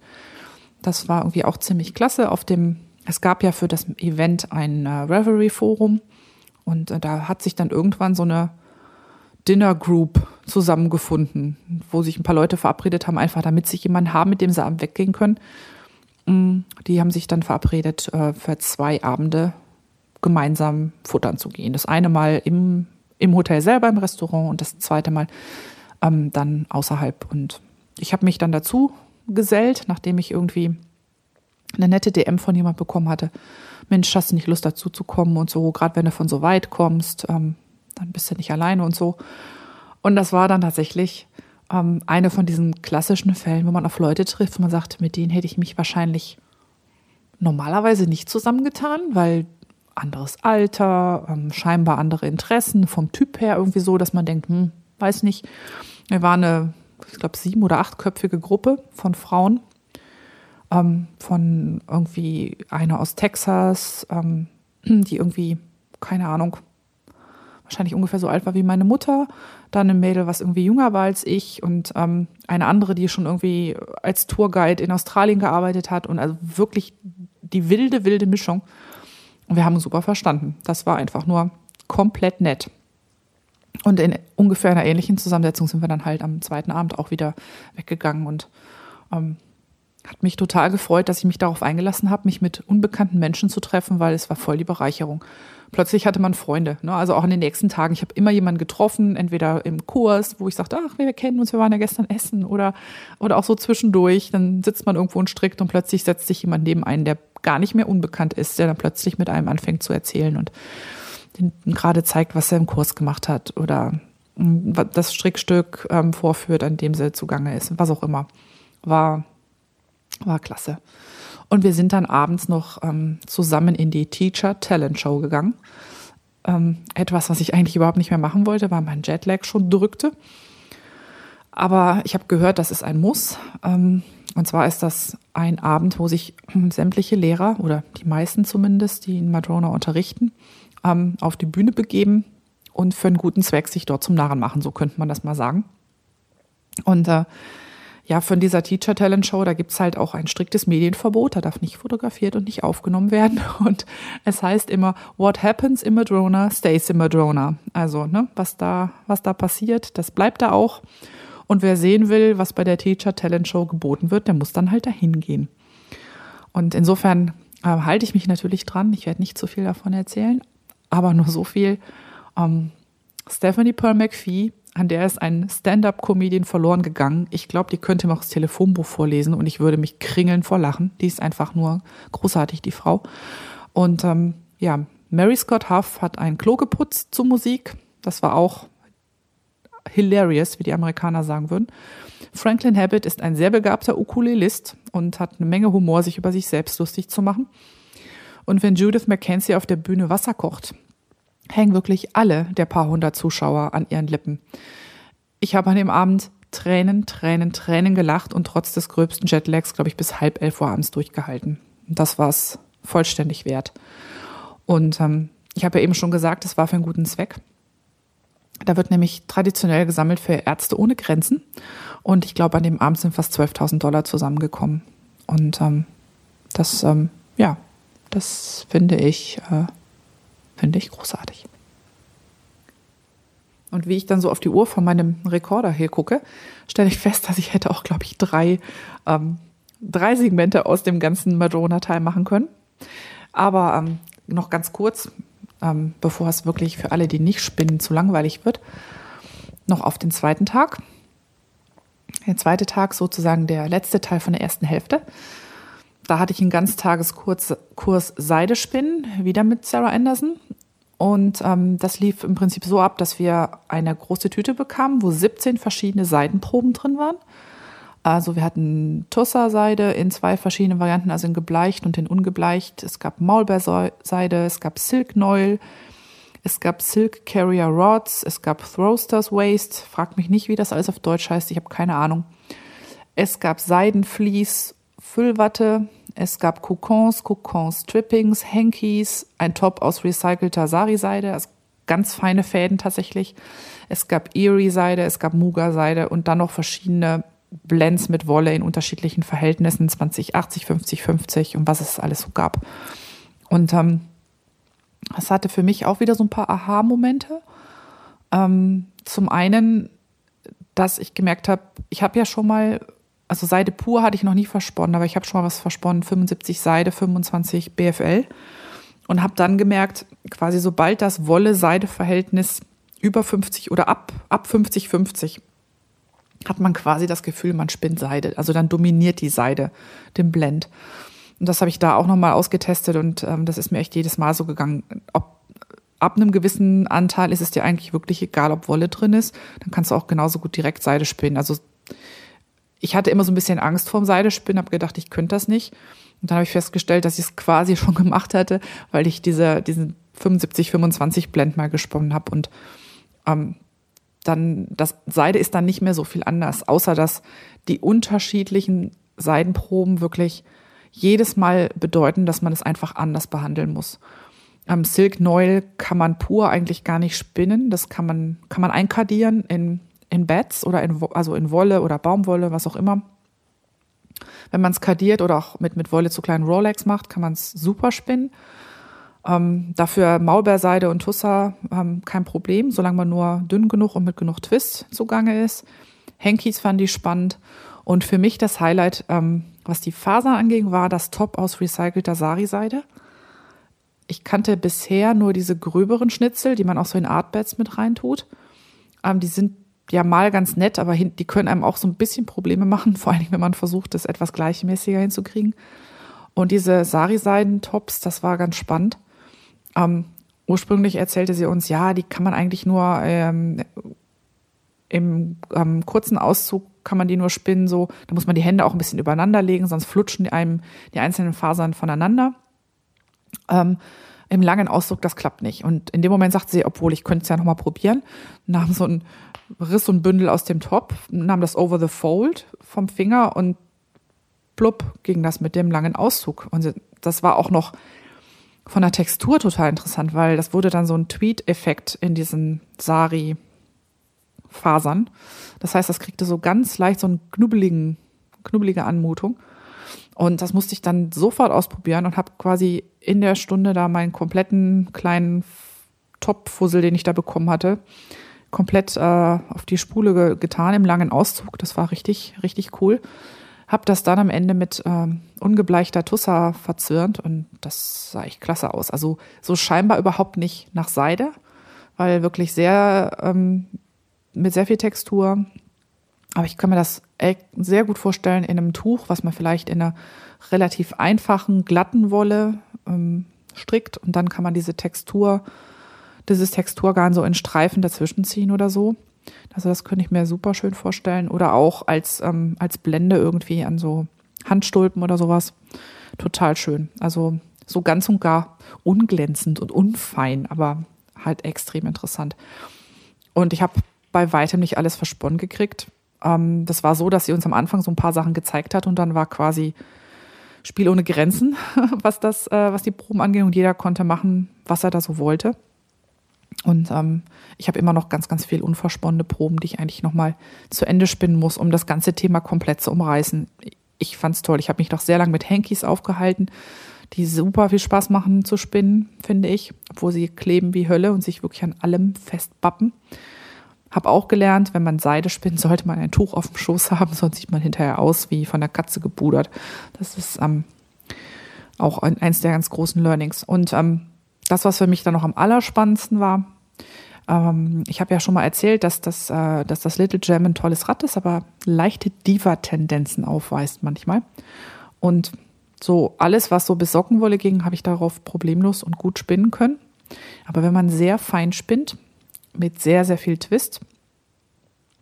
B: Das war irgendwie auch ziemlich klasse. Auf dem, es gab ja für das Event ein äh, Reverie-Forum und äh, da hat sich dann irgendwann so eine Dinner Group zusammengefunden, wo sich ein paar Leute verabredet haben, einfach damit sich jemand haben, mit dem sie abends weggehen können. Mm, die haben sich dann verabredet, äh, für zwei Abende gemeinsam futtern zu gehen. Das eine Mal im, im Hotel selber, im Restaurant und das zweite Mal ähm, dann außerhalb. Und ich habe mich dann dazu gesellt, nachdem ich irgendwie eine nette DM von jemand bekommen hatte. Mensch, hast du nicht Lust dazu zu kommen und so, gerade wenn du von so weit kommst, ähm, dann bist du nicht alleine und so. Und das war dann tatsächlich ähm, eine von diesen klassischen Fällen, wo man auf Leute trifft, wo man sagt, mit denen hätte ich mich wahrscheinlich normalerweise nicht zusammengetan, weil anderes Alter, ähm, scheinbar andere Interessen, vom Typ her irgendwie so, dass man denkt, hm, weiß nicht. Wir waren eine, ich glaube, sieben- oder achtköpfige Gruppe von Frauen, ähm, von irgendwie einer aus Texas, ähm, die irgendwie, keine Ahnung, wahrscheinlich ungefähr so alt war wie meine Mutter, dann ein Mädel, was irgendwie jünger war als ich und ähm, eine andere, die schon irgendwie als Tourguide in Australien gearbeitet hat und also wirklich die wilde, wilde Mischung. Und wir haben super verstanden. Das war einfach nur komplett nett. Und in ungefähr einer ähnlichen Zusammensetzung sind wir dann halt am zweiten Abend auch wieder weggegangen und ähm, hat mich total gefreut, dass ich mich darauf eingelassen habe, mich mit unbekannten Menschen zu treffen, weil es war voll die Bereicherung plötzlich hatte man Freunde. Ne? Also auch in den nächsten Tagen. Ich habe immer jemanden getroffen, entweder im Kurs, wo ich sagte, ach, wir kennen uns, wir waren ja gestern essen oder, oder auch so zwischendurch. Dann sitzt man irgendwo und strickt und plötzlich setzt sich jemand neben einen, der gar nicht mehr unbekannt ist, der dann plötzlich mit einem anfängt zu erzählen und gerade zeigt, was er im Kurs gemacht hat oder hm, das Strickstück ähm, vorführt, an dem sie zugange ist, was auch immer. War, war klasse. Und wir sind dann abends noch ähm, zusammen in die Teacher Talent Show gegangen. Ähm, etwas, was ich eigentlich überhaupt nicht mehr machen wollte, weil mein Jetlag schon drückte. Aber ich habe gehört, das ist ein Muss. Ähm, und zwar ist das ein Abend, wo sich sämtliche Lehrer oder die meisten zumindest, die in Madrona unterrichten, ähm, auf die Bühne begeben und für einen guten Zweck sich dort zum Narren machen. So könnte man das mal sagen. Und äh, ja, von dieser Teacher Talent Show, da gibt's halt auch ein striktes Medienverbot, da darf nicht fotografiert und nicht aufgenommen werden. Und es heißt immer, what happens in Madrona stays in Madrona. Also, ne, was da, was da passiert, das bleibt da auch. Und wer sehen will, was bei der Teacher Talent Show geboten wird, der muss dann halt dahin gehen. Und insofern äh, halte ich mich natürlich dran. Ich werde nicht zu viel davon erzählen, aber nur so viel. Ähm, Stephanie Pearl McPhee an der ist ein Stand-up-Comedian verloren gegangen. Ich glaube, die könnte mir auch das Telefonbuch vorlesen und ich würde mich kringeln vor Lachen. Die ist einfach nur großartig, die Frau. Und ähm, ja, Mary Scott Huff hat ein Klo geputzt zur Musik. Das war auch hilarious, wie die Amerikaner sagen würden. Franklin Habit ist ein sehr begabter Ukulelist und hat eine Menge Humor, sich über sich selbst lustig zu machen. Und wenn Judith McKenzie auf der Bühne Wasser kocht, hängen wirklich alle der paar hundert Zuschauer an ihren Lippen. Ich habe an dem Abend Tränen, Tränen, Tränen gelacht und trotz des gröbsten Jetlags, glaube ich, bis halb elf Uhr abends durchgehalten. Das war es vollständig wert. Und ähm, ich habe ja eben schon gesagt, es war für einen guten Zweck. Da wird nämlich traditionell gesammelt für Ärzte ohne Grenzen. Und ich glaube, an dem Abend sind fast 12.000 Dollar zusammengekommen. Und ähm, das, ähm, ja, das finde ich, äh, finde ich großartig. Und wie ich dann so auf die Uhr von meinem Rekorder hier gucke, stelle ich fest, dass ich hätte auch, glaube ich, drei, ähm, drei Segmente aus dem ganzen Madrona-Teil machen können. Aber ähm, noch ganz kurz, ähm, bevor es wirklich für alle, die nicht spinnen, zu langweilig wird, noch auf den zweiten Tag. Der zweite Tag sozusagen der letzte Teil von der ersten Hälfte. Da hatte ich einen Ganztageskurs Kurs Seidespinnen, wieder mit Sarah Anderson. Und ähm, das lief im Prinzip so ab, dass wir eine große Tüte bekamen, wo 17 verschiedene Seidenproben drin waren. Also wir hatten Tussa-Seide in zwei verschiedenen Varianten, also in gebleicht und in ungebleicht. Es gab Maulbeerseide, es gab Silk Noil, es gab Silk Carrier Rods, es gab Throwsters Waste. Fragt mich nicht, wie das alles auf Deutsch heißt, ich habe keine Ahnung. Es gab Seidenflies, Füllwatte, es gab Kokons, Kokons, Strippings, Hankies, ein Top aus recycelter Sari-Seide, also ganz feine Fäden tatsächlich. Es gab Erie-Seide, es gab Muga-Seide und dann noch verschiedene Blends mit Wolle in unterschiedlichen Verhältnissen, 20, 80, 50, 50 und was es alles so gab. Und ähm, das hatte für mich auch wieder so ein paar Aha-Momente. Ähm, zum einen, dass ich gemerkt habe, ich habe ja schon mal also Seide pur hatte ich noch nie versponnen, aber ich habe schon mal was versponnen, 75 Seide, 25 BFL und habe dann gemerkt, quasi sobald das Wolle-Seide-Verhältnis über 50 oder ab, ab 50, 50 hat man quasi das Gefühl, man spinnt Seide. Also dann dominiert die Seide den Blend. Und das habe ich da auch nochmal ausgetestet und ähm, das ist mir echt jedes Mal so gegangen. Ob, ab einem gewissen Anteil ist es dir eigentlich wirklich egal, ob Wolle drin ist. Dann kannst du auch genauso gut direkt Seide spinnen. Also ich hatte immer so ein bisschen Angst vorm Seidespinnen, habe gedacht, ich könnte das nicht. Und dann habe ich festgestellt, dass ich es quasi schon gemacht hatte, weil ich diese, diesen 75, 25 Blend mal gesponnen habe. Und ähm, dann, das Seide ist dann nicht mehr so viel anders, außer dass die unterschiedlichen Seidenproben wirklich jedes Mal bedeuten, dass man es einfach anders behandeln muss. Ähm, Silk Noil kann man pur eigentlich gar nicht spinnen. Das kann man, kann man einkadieren in in Bats oder in, also in Wolle oder Baumwolle, was auch immer. Wenn man es kadiert oder auch mit, mit Wolle zu kleinen Rolex macht, kann man es super spinnen. Ähm, dafür Maulbeerseide und Tussa haben kein Problem, solange man nur dünn genug und mit genug Twist zugange ist. Hankies fand ich spannend. Und für mich das Highlight, ähm, was die Faser anging, war das Top aus recycelter Sari-Seide. Ich kannte bisher nur diese gröberen Schnitzel, die man auch so in Artbeds mit reintut. Ähm, die sind ja mal ganz nett, aber die können einem auch so ein bisschen Probleme machen, vor allem wenn man versucht, das etwas gleichmäßiger hinzukriegen. Und diese Sari-Seiden-Tops, das war ganz spannend. Ähm, ursprünglich erzählte sie uns, ja, die kann man eigentlich nur ähm, im ähm, kurzen Auszug kann man die nur spinnen, so, da muss man die Hände auch ein bisschen übereinander legen, sonst flutschen die einem die einzelnen Fasern voneinander. Ähm, Im langen Auszug, das klappt nicht. Und in dem Moment sagte sie, obwohl ich könnte es ja nochmal probieren, nahm so ein riss ein Bündel aus dem Top, nahm das over the fold vom Finger und plupp ging das mit dem langen Auszug. Und das war auch noch von der Textur total interessant, weil das wurde dann so ein Tweet-Effekt in diesen Sari-Fasern. Das heißt, das kriegte so ganz leicht so einen knubbeligen, knubbelige Anmutung. Und das musste ich dann sofort ausprobieren und habe quasi in der Stunde da meinen kompletten kleinen Top-Fussel, den ich da bekommen hatte, komplett äh, auf die Spule ge getan im langen Auszug. Das war richtig, richtig cool. Hab das dann am Ende mit ähm, ungebleichter Tussa verzwirnt und das sah echt klasse aus. Also so scheinbar überhaupt nicht nach Seide, weil wirklich sehr ähm, mit sehr viel Textur. Aber ich kann mir das sehr gut vorstellen in einem Tuch, was man vielleicht in einer relativ einfachen, glatten Wolle ähm, strickt und dann kann man diese Textur dieses Texturgarn so in Streifen dazwischen ziehen oder so. Also das könnte ich mir super schön vorstellen. Oder auch als, ähm, als Blende irgendwie an so Handstulpen oder sowas. Total schön. Also so ganz und gar unglänzend und unfein, aber halt extrem interessant. Und ich habe bei weitem nicht alles versponnen gekriegt. Ähm, das war so, dass sie uns am Anfang so ein paar Sachen gezeigt hat und dann war quasi Spiel ohne Grenzen, was das, äh, was die Proben angeht und jeder konnte machen, was er da so wollte. Und ähm, ich habe immer noch ganz, ganz viel unversponnene Proben, die ich eigentlich nochmal zu Ende spinnen muss, um das ganze Thema komplett zu umreißen. Ich fand's toll. Ich habe mich noch sehr lange mit Hankies aufgehalten, die super viel Spaß machen zu spinnen, finde ich, obwohl sie kleben wie Hölle und sich wirklich an allem festbappen. Hab auch gelernt, wenn man Seide spinnt, sollte man ein Tuch auf dem Schoß haben, sonst sieht man hinterher aus wie von der Katze gebudert. Das ist ähm, auch ein, eins der ganz großen Learnings. Und ähm, das, was für mich dann noch am allerspannendsten war, ähm, ich habe ja schon mal erzählt, dass das, äh, dass das Little Gem ein tolles Rad ist, aber leichte Diva-Tendenzen aufweist manchmal. Und so alles, was so bis Sockenwolle ging, habe ich darauf problemlos und gut spinnen können. Aber wenn man sehr fein spinnt, mit sehr, sehr viel Twist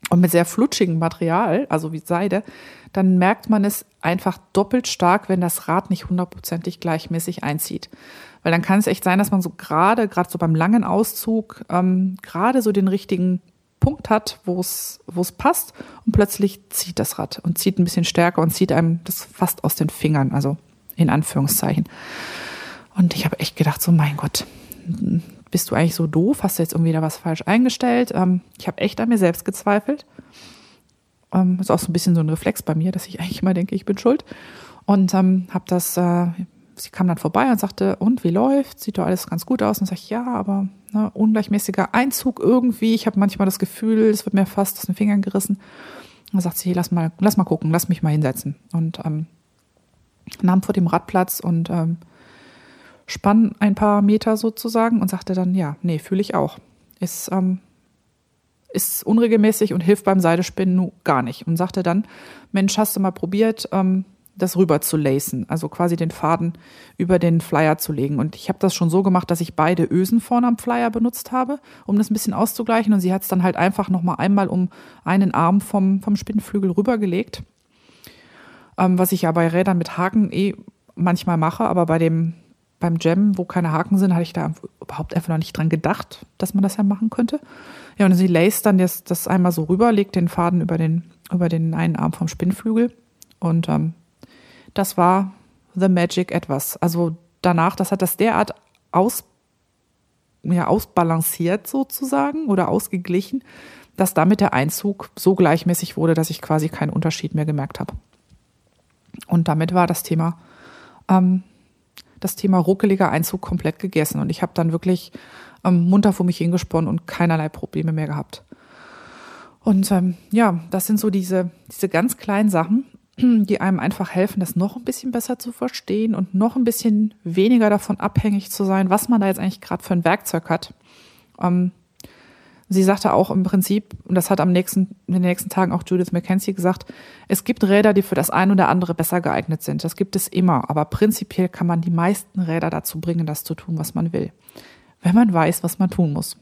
B: und mit sehr flutschigem Material, also wie Seide, dann merkt man es einfach doppelt stark, wenn das Rad nicht hundertprozentig gleichmäßig einzieht. Weil dann kann es echt sein, dass man so gerade, gerade so beim langen Auszug, ähm, gerade so den richtigen Punkt hat, wo es, wo es passt und plötzlich zieht das Rad und zieht ein bisschen stärker und zieht einem das fast aus den Fingern, also in Anführungszeichen. Und ich habe echt gedacht, so mein Gott, bist du eigentlich so doof? Hast du jetzt irgendwie da was falsch eingestellt? Ähm, ich habe echt an mir selbst gezweifelt. Ähm, ist auch so ein bisschen so ein Reflex bei mir, dass ich eigentlich immer denke, ich bin schuld. Und ähm, habe das, äh, sie kam dann vorbei und sagte, und wie läuft? Sieht doch alles ganz gut aus. Und sage ich, ja, aber ne, ungleichmäßiger Einzug irgendwie. Ich habe manchmal das Gefühl, es wird mir fast aus den Fingern gerissen. Und dann sagt sie, lass mal, lass mal gucken, lass mich mal hinsetzen. Und ähm, nahm vor dem Radplatz und ähm, spann ein paar Meter sozusagen und sagte dann, ja, nee, fühle ich auch. Ist, ähm, ist unregelmäßig und hilft beim Seidespinnen gar nicht. Und sagte dann, Mensch, hast du mal probiert, ähm, das rüber zu lacen, also quasi den Faden über den Flyer zu legen. Und ich habe das schon so gemacht, dass ich beide Ösen vorne am Flyer benutzt habe, um das ein bisschen auszugleichen. Und sie hat es dann halt einfach nochmal einmal um einen Arm vom, vom Spinnflügel rübergelegt. Ähm, was ich ja bei Rädern mit Haken eh manchmal mache, aber bei dem beim Jam, wo keine Haken sind, hatte ich da überhaupt einfach noch nicht dran gedacht, dass man das ja machen könnte. Ja, und sie laced dann das, das einmal so rüber, legt den Faden über den, über den einen Arm vom Spinnflügel. Und ähm, das war The Magic etwas. Also danach, das hat das derart aus, ja, ausbalanciert sozusagen oder ausgeglichen, dass damit der Einzug so gleichmäßig wurde, dass ich quasi keinen Unterschied mehr gemerkt habe. Und damit war das Thema ähm, das Thema ruckeliger Einzug komplett gegessen. Und ich habe dann wirklich ähm, munter vor mich hingesponnen und keinerlei Probleme mehr gehabt. Und ähm, ja, das sind so diese, diese ganz kleinen Sachen, die einem einfach helfen, das noch ein bisschen besser zu verstehen und noch ein bisschen weniger davon abhängig zu sein, was man da jetzt eigentlich gerade für ein Werkzeug hat. Ähm, Sie sagte auch im Prinzip, und das hat am nächsten, in den nächsten Tagen auch Judith McKenzie gesagt, es gibt Räder, die für das eine oder andere besser geeignet sind. Das gibt es immer. Aber prinzipiell kann man die meisten Räder dazu bringen, das zu tun, was man will. Wenn man weiß, was man tun muss.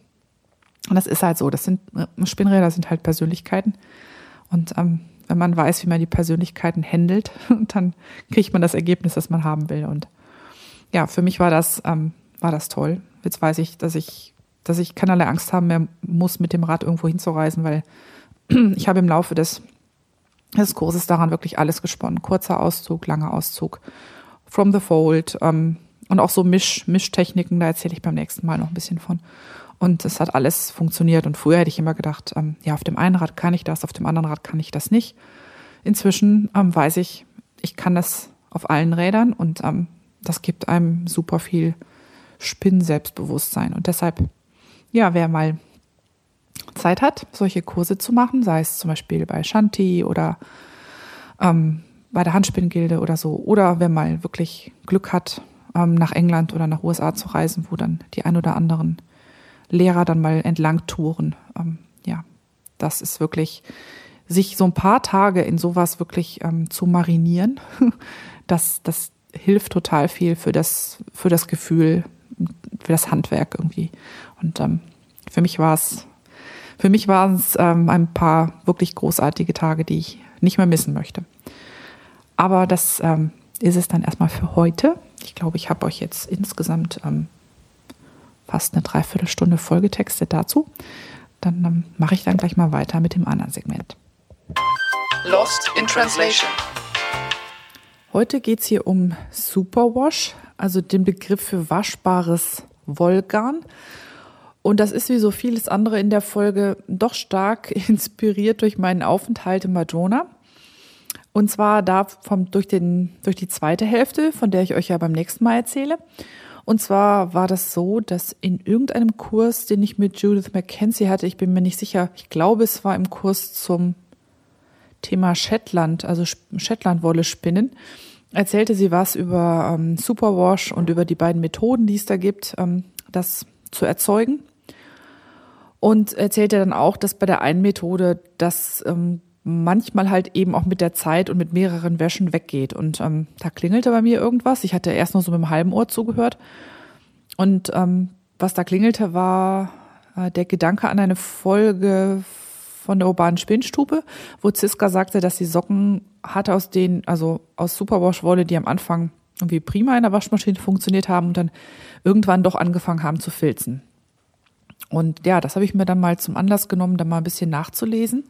B: Und das ist halt so. Das sind, Spinnräder sind halt Persönlichkeiten. Und ähm, wenn man weiß, wie man die Persönlichkeiten handelt, dann kriegt man das Ergebnis, das man haben will. Und ja, für mich war das, ähm, war das toll. Jetzt weiß ich, dass ich dass ich keinerlei Angst haben mehr muss, mit dem Rad irgendwo hinzureisen, weil ich habe im Laufe des, des Kurses daran wirklich alles gesponnen. Kurzer Auszug, langer Auszug, from the fold ähm, und auch so Misch, Mischtechniken, da erzähle ich beim nächsten Mal noch ein bisschen von. Und es hat alles funktioniert. Und früher hätte ich immer gedacht, ähm, ja, auf dem einen Rad kann ich das, auf dem anderen Rad kann ich das nicht. Inzwischen ähm, weiß ich, ich kann das auf allen Rädern und ähm, das gibt einem super viel Spinn-Selbstbewusstsein. Und deshalb ja, wer mal Zeit hat, solche Kurse zu machen, sei es zum Beispiel bei Shanti oder ähm, bei der Handspinngilde oder so, oder wer mal wirklich Glück hat, ähm, nach England oder nach USA zu reisen, wo dann die ein oder anderen Lehrer dann mal entlang touren. Ähm, ja, das ist wirklich, sich so ein paar Tage in sowas wirklich ähm, zu marinieren, das, das hilft total viel für das, für das Gefühl, für das Handwerk irgendwie. Und ähm, für mich war es für mich waren es ähm, ein paar wirklich großartige Tage, die ich nicht mehr missen möchte. Aber das ähm, ist es dann erstmal für heute. Ich glaube, ich habe euch jetzt insgesamt ähm, fast eine Dreiviertelstunde vollgetextet dazu. Dann ähm, mache ich dann gleich mal weiter mit dem anderen Segment.
A: Lost in Translation.
B: Heute geht es hier um Superwash, also den Begriff für waschbares Wollgarn. Und das ist wie so vieles andere in der Folge doch stark inspiriert durch meinen Aufenthalt in Madrona. Und zwar da vom, durch, den, durch die zweite Hälfte, von der ich euch ja beim nächsten Mal erzähle. Und zwar war das so, dass in irgendeinem Kurs, den ich mit Judith McKenzie hatte, ich bin mir nicht sicher, ich glaube, es war im Kurs zum Thema Shetland, also Shetlandwolle spinnen, erzählte sie was über ähm, Superwash und über die beiden Methoden, die es da gibt, ähm, das zu erzeugen. Und erzählte dann auch, dass bei der einen Methode das ähm, manchmal halt eben auch mit der Zeit und mit mehreren Wäschen weggeht. Und ähm, da klingelte bei mir irgendwas. Ich hatte erst nur so mit dem halben Ohr zugehört. Und ähm, was da klingelte, war äh, der Gedanke an eine Folge von der urbanen Spinnstube, wo Ziska sagte, dass sie Socken hatte aus denen, also aus Superwash-Wolle, die am Anfang irgendwie prima in der Waschmaschine funktioniert haben und dann irgendwann doch angefangen haben zu filzen. Und ja, das habe ich mir dann mal zum Anlass genommen, da mal ein bisschen nachzulesen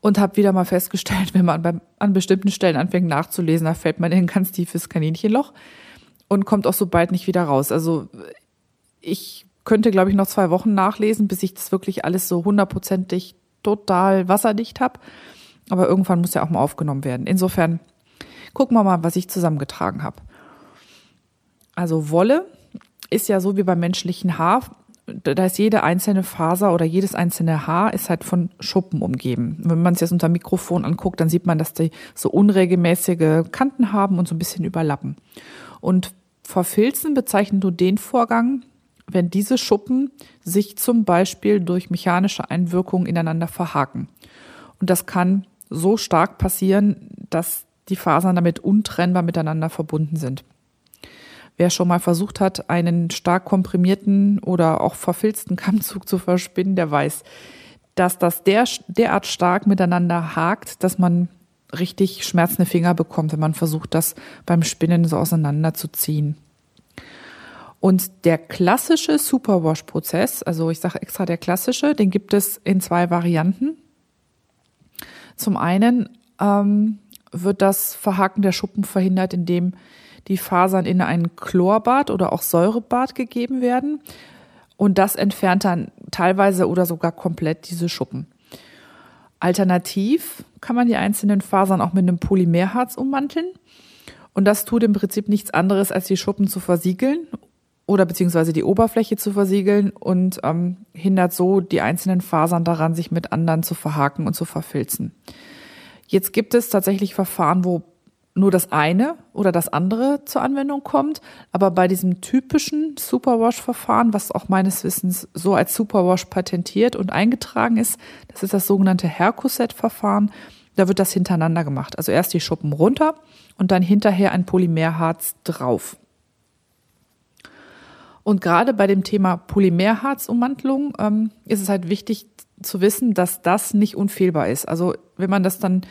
B: und habe wieder mal festgestellt, wenn man beim, an bestimmten Stellen anfängt nachzulesen, da fällt man in ein ganz tiefes Kaninchenloch und kommt auch so bald nicht wieder raus. Also ich könnte, glaube ich, noch zwei Wochen nachlesen, bis ich das wirklich alles so hundertprozentig total wasserdicht habe. Aber irgendwann muss ja auch mal aufgenommen werden. Insofern gucken wir mal, was ich zusammengetragen habe. Also Wolle ist ja so wie beim menschlichen Haar da ist jede einzelne Faser oder jedes einzelne Haar ist halt von Schuppen umgeben. Wenn man es jetzt unter Mikrofon anguckt, dann sieht man, dass die so unregelmäßige Kanten haben und so ein bisschen überlappen. Und verfilzen bezeichnet nur den Vorgang, wenn diese Schuppen sich zum Beispiel durch mechanische Einwirkungen ineinander verhaken. Und das kann so stark passieren, dass die Fasern damit untrennbar miteinander verbunden sind. Wer schon mal versucht hat, einen stark komprimierten oder auch verfilzten Kammzug zu verspinnen, der weiß, dass das der, derart stark miteinander hakt, dass man richtig schmerzende Finger bekommt, wenn man versucht, das beim Spinnen so auseinanderzuziehen. Und der klassische Superwash-Prozess, also ich sage extra der klassische, den gibt es in zwei Varianten. Zum einen ähm, wird das Verhaken der Schuppen verhindert, indem die Fasern in ein Chlorbad oder auch Säurebad gegeben werden. Und das entfernt dann teilweise oder sogar komplett diese Schuppen. Alternativ kann man die einzelnen Fasern auch mit einem Polymerharz ummanteln. Und das tut im Prinzip nichts anderes, als die Schuppen zu versiegeln oder beziehungsweise die Oberfläche zu versiegeln und ähm, hindert so die einzelnen Fasern daran, sich mit anderen zu verhaken und zu verfilzen. Jetzt gibt es tatsächlich Verfahren, wo nur das eine oder das andere zur Anwendung kommt. Aber bei diesem typischen Superwash-Verfahren, was auch meines Wissens so als Superwash patentiert und eingetragen ist, das ist das sogenannte Hercoset-Verfahren, da wird das hintereinander gemacht. Also erst die Schuppen runter und dann hinterher ein Polymerharz drauf. Und gerade bei dem Thema Polymerharzummantelung ähm, ist es halt wichtig zu wissen, dass das nicht unfehlbar ist. Also wenn man das dann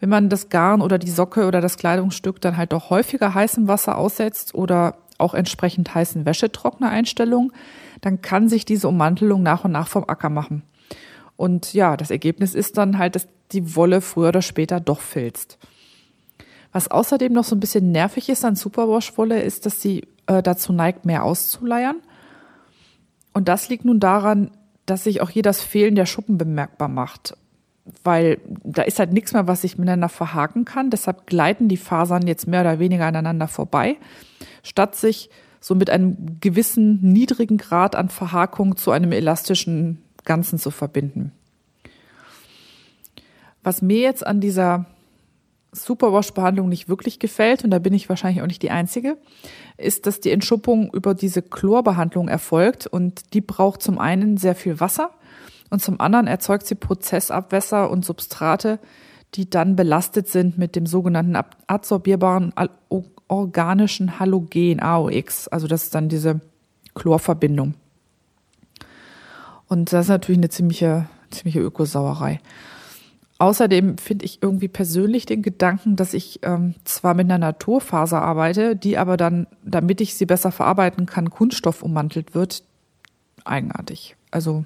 B: wenn man das Garn oder die Socke oder das Kleidungsstück dann halt auch häufiger heißem Wasser aussetzt oder auch entsprechend heißen Wäschetrocknereinstellungen, dann kann sich diese Ummantelung nach und nach vom Acker machen. Und ja, das Ergebnis ist dann halt, dass die Wolle früher oder später doch filzt. Was außerdem noch so ein bisschen nervig ist an Superwash-Wolle, ist, dass sie äh, dazu neigt, mehr auszuleiern. Und das liegt nun daran, dass sich auch hier das Fehlen der Schuppen bemerkbar macht weil da ist halt nichts mehr, was sich miteinander verhaken kann. Deshalb gleiten die Fasern jetzt mehr oder weniger aneinander vorbei, statt sich so mit einem gewissen niedrigen Grad an Verhakung zu einem elastischen Ganzen zu verbinden. Was mir jetzt an dieser Superwash-Behandlung nicht wirklich gefällt, und da bin ich wahrscheinlich auch nicht die Einzige, ist, dass die Entschuppung über diese Chlorbehandlung erfolgt und die braucht zum einen sehr viel Wasser und zum anderen erzeugt sie Prozessabwässer und Substrate, die dann belastet sind mit dem sogenannten adsorbierbaren organischen Halogen AOX. Also das ist dann diese Chlorverbindung. Und das ist natürlich eine ziemliche ziemliche Ökosauerei. Außerdem finde ich irgendwie persönlich den Gedanken, dass ich ähm, zwar mit einer Naturfaser arbeite, die aber dann, damit ich sie besser verarbeiten kann, Kunststoff ummantelt wird, eigenartig. Also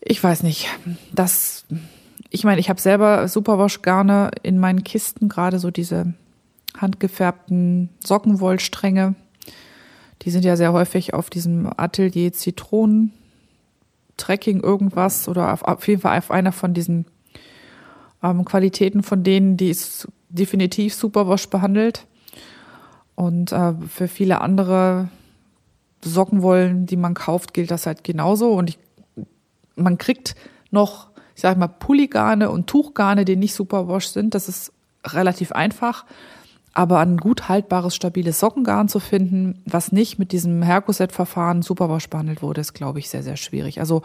B: ich weiß nicht. Das, ich meine, ich habe selber Superwash-Garne in meinen Kisten, gerade so diese handgefärbten Sockenwollstränge. Die sind ja sehr häufig auf diesem Atelier Zitronen Trekking irgendwas oder auf, auf jeden Fall auf einer von diesen ähm, Qualitäten von denen, die ist definitiv Superwash behandelt. Und äh, für viele andere Sockenwollen, die man kauft, gilt das halt genauso. Und ich, man kriegt noch, ich sag mal, Pulligane und Tuchgarne, die nicht Superwash sind. Das ist relativ einfach. Aber ein gut haltbares, stabiles Sockengarn zu finden, was nicht mit diesem Hercoset-Verfahren Superwash behandelt wurde, ist, glaube ich, sehr, sehr schwierig. Also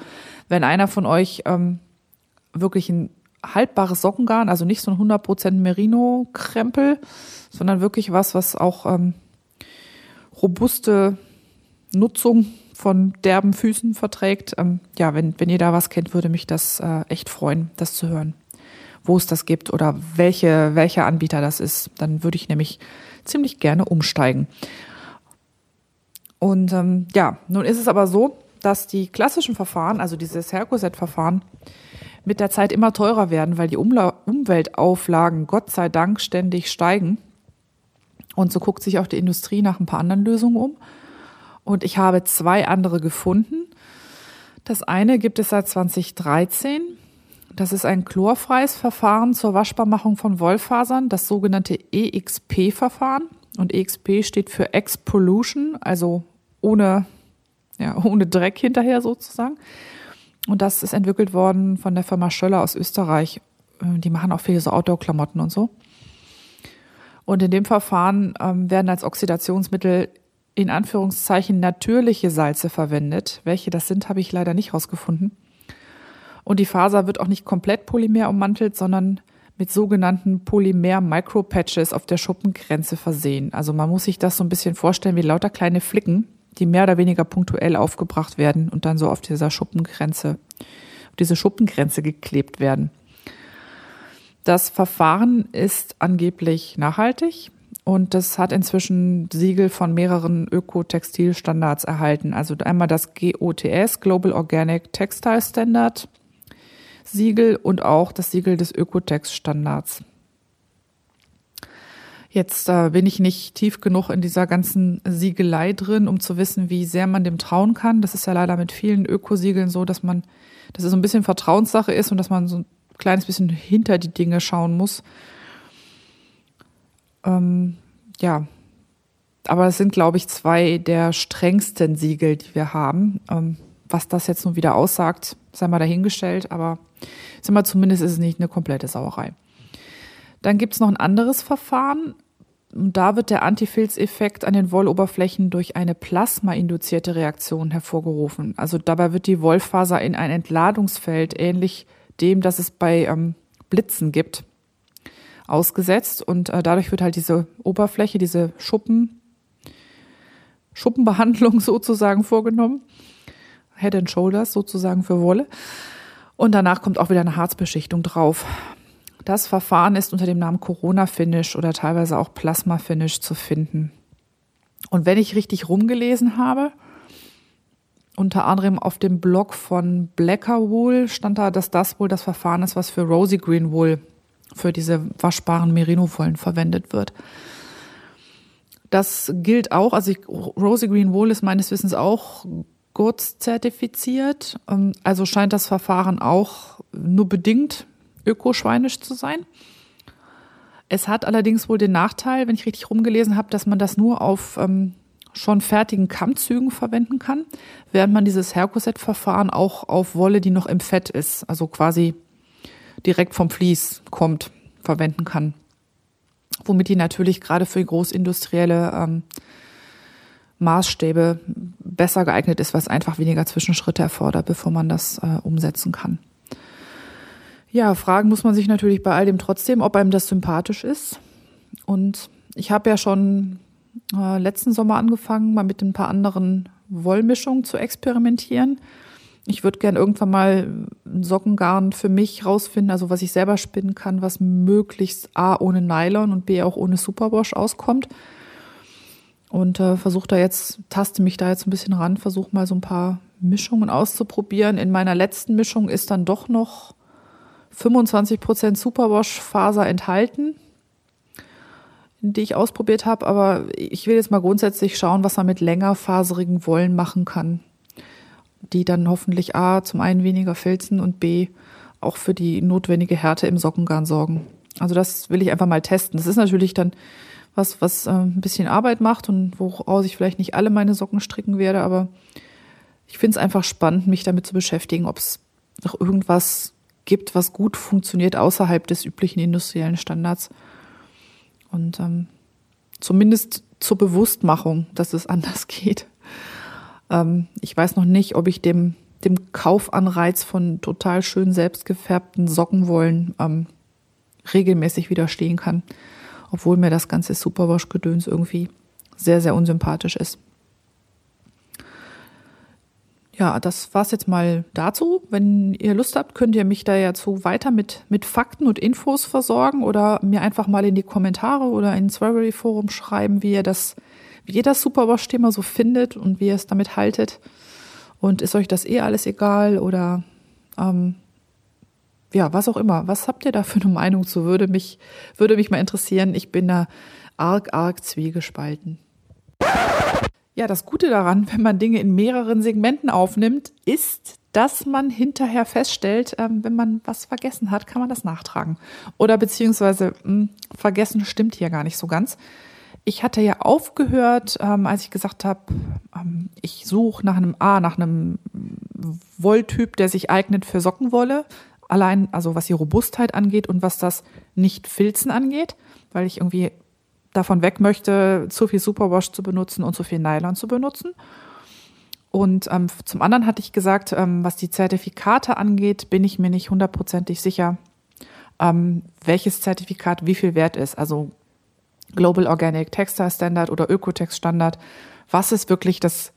B: wenn einer von euch ähm, wirklich ein haltbares Sockengarn, also nicht so ein 100% Merino-Krempel, sondern wirklich was, was auch ähm, robuste Nutzung von derben Füßen verträgt. Ähm, ja, wenn, wenn ihr da was kennt, würde mich das äh, echt freuen, das zu hören wo es das gibt oder welche, welcher Anbieter das ist. Dann würde ich nämlich ziemlich gerne umsteigen. Und ähm, ja, nun ist es aber so, dass die klassischen Verfahren, also dieses Hercoset-Verfahren, mit der Zeit immer teurer werden, weil die Umla Umweltauflagen Gott sei Dank ständig steigen. Und so guckt sich auch die Industrie nach ein paar anderen Lösungen um. Und ich habe zwei andere gefunden. Das eine gibt es seit 2013 das ist ein chlorfreies Verfahren zur Waschbarmachung von Wollfasern, das sogenannte EXP-Verfahren. Und EXP steht für Ex-Pollution, also ohne, ja, ohne Dreck hinterher sozusagen. Und das ist entwickelt worden von der Firma Schöller aus Österreich. Äh, die machen auch viele so Outdoor-Klamotten und so. Und in dem Verfahren ähm, werden als Oxidationsmittel in Anführungszeichen natürliche Salze verwendet. Welche das sind, habe ich leider nicht rausgefunden. Und die Faser wird auch nicht komplett polymer ummantelt, sondern mit sogenannten Polymer-Micropatches auf der Schuppengrenze versehen. Also man muss sich das so ein bisschen vorstellen wie lauter kleine Flicken, die mehr oder weniger punktuell aufgebracht werden und dann so auf dieser Schuppengrenze, auf diese Schuppengrenze geklebt werden. Das Verfahren ist angeblich nachhaltig und das hat inzwischen Siegel von mehreren Ökotextilstandards erhalten. Also einmal das GOTS, Global Organic Textile Standard, Siegel und auch das Siegel des Ökotex-Standards. Jetzt äh, bin ich nicht tief genug in dieser ganzen Siegelei drin, um zu wissen, wie sehr man dem trauen kann. Das ist ja leider mit vielen Ökosiegeln so, dass man, dass es so ein bisschen Vertrauenssache ist und dass man so ein kleines bisschen hinter die Dinge schauen muss. Ähm, ja, aber es sind, glaube ich, zwei der strengsten Siegel, die wir haben. Ähm, was das jetzt nun wieder aussagt, sei mal dahingestellt, aber sag mal, zumindest ist es nicht eine komplette Sauerei. Dann gibt es noch ein anderes Verfahren. Da wird der Antifilzeffekt an den Wolloberflächen durch eine plasmainduzierte Reaktion hervorgerufen. Also dabei wird die Wollfaser in ein Entladungsfeld, ähnlich dem, das es bei ähm, Blitzen gibt, ausgesetzt. Und äh, dadurch wird halt diese Oberfläche, diese Schuppen, Schuppenbehandlung sozusagen vorgenommen. Head and Shoulders sozusagen für Wolle. Und danach kommt auch wieder eine Harzbeschichtung drauf. Das Verfahren ist unter dem Namen Corona Finish oder teilweise auch Plasma Finish zu finden. Und wenn ich richtig rumgelesen habe, unter anderem auf dem Blog von Blacker Wool stand da, dass das wohl das Verfahren ist, was für Rosy Green Wool, für diese waschbaren Merino-Wollen verwendet wird. Das gilt auch, also ich, Rosy Green Wool ist meines Wissens auch GURZ zertifiziert. Ähm, also scheint das Verfahren auch nur bedingt ökoschweinisch zu sein. Es hat allerdings wohl den Nachteil, wenn ich richtig rumgelesen habe, dass man das nur auf ähm, schon fertigen Kammzügen verwenden kann, während man dieses Hercoset-Verfahren auch auf Wolle, die noch im Fett ist, also quasi direkt vom Vlies kommt, verwenden kann. Womit die natürlich gerade für großindustrielle ähm, Maßstäbe besser geeignet ist, was einfach weniger Zwischenschritte erfordert, bevor man das äh, umsetzen kann. Ja, fragen muss man sich natürlich bei all dem trotzdem, ob einem das sympathisch ist. Und ich habe ja schon äh, letzten Sommer angefangen, mal mit ein paar anderen Wollmischungen zu experimentieren. Ich würde gern irgendwann mal ein Sockengarn für mich rausfinden, also was ich selber spinnen kann, was möglichst A ohne Nylon und B auch ohne Superwash auskommt. Und äh, versuche da jetzt, taste mich da jetzt ein bisschen ran, versuche mal so ein paar Mischungen auszuprobieren. In meiner letzten Mischung ist dann doch noch 25% Superwash-Faser enthalten, die ich ausprobiert habe. Aber ich will jetzt mal grundsätzlich schauen, was man mit längerfaserigen Wollen machen kann, die dann hoffentlich A zum einen weniger filzen und B auch für die notwendige Härte im Sockengarn sorgen. Also das will ich einfach mal testen. Das ist natürlich dann was, was äh, ein bisschen Arbeit macht und woraus ich vielleicht nicht alle meine Socken stricken werde, aber ich finde es einfach spannend, mich damit zu beschäftigen, ob es noch irgendwas gibt, was gut funktioniert außerhalb des üblichen industriellen Standards. Und ähm, zumindest zur Bewusstmachung, dass es anders geht. Ähm, ich weiß noch nicht, ob ich dem, dem Kaufanreiz von total schön selbstgefärbten Sockenwollen ähm, regelmäßig widerstehen kann, obwohl mir das ganze Superwash-Gedöns irgendwie sehr, sehr unsympathisch ist ja, das war's jetzt mal dazu. Wenn ihr Lust habt, könnt ihr mich da ja zu weiter mit, mit Fakten und Infos versorgen oder mir einfach mal in die Kommentare oder ins Ravelry Forum schreiben, wie ihr das, wie ihr das Superwash-Thema so findet und wie ihr es damit haltet. Und ist euch das eh alles egal oder ähm, ja, was auch immer. Was habt ihr da für eine Meinung zu? Würde mich, würde mich mal interessieren. Ich bin da arg, arg zwiegespalten. Ja, das Gute daran, wenn man Dinge in mehreren Segmenten aufnimmt, ist, dass man hinterher feststellt, ähm, wenn man was vergessen hat, kann man das nachtragen. Oder beziehungsweise mh, hm, vergessen stimmt hier gar nicht so ganz. Ich hatte ja aufgehört, ähm, als ich gesagt habe, ähm, ich suche nach einem A, nach einem Wolltyp, der sich eignet für Sockenwolle. Allein, also was die Robustheit angeht und was das Nicht-Filzen angeht, weil ich irgendwie davon weg möchte, zu viel Superwash zu benutzen und zu viel Nylon zu benutzen. Und ähm, zum anderen hatte ich gesagt, ähm, was die Zertifikate angeht, bin ich mir nicht hundertprozentig sicher, ähm, welches Zertifikat wie viel wert ist. Also Global Organic Textile Standard oder Ökotex Standard. Was ist wirklich das,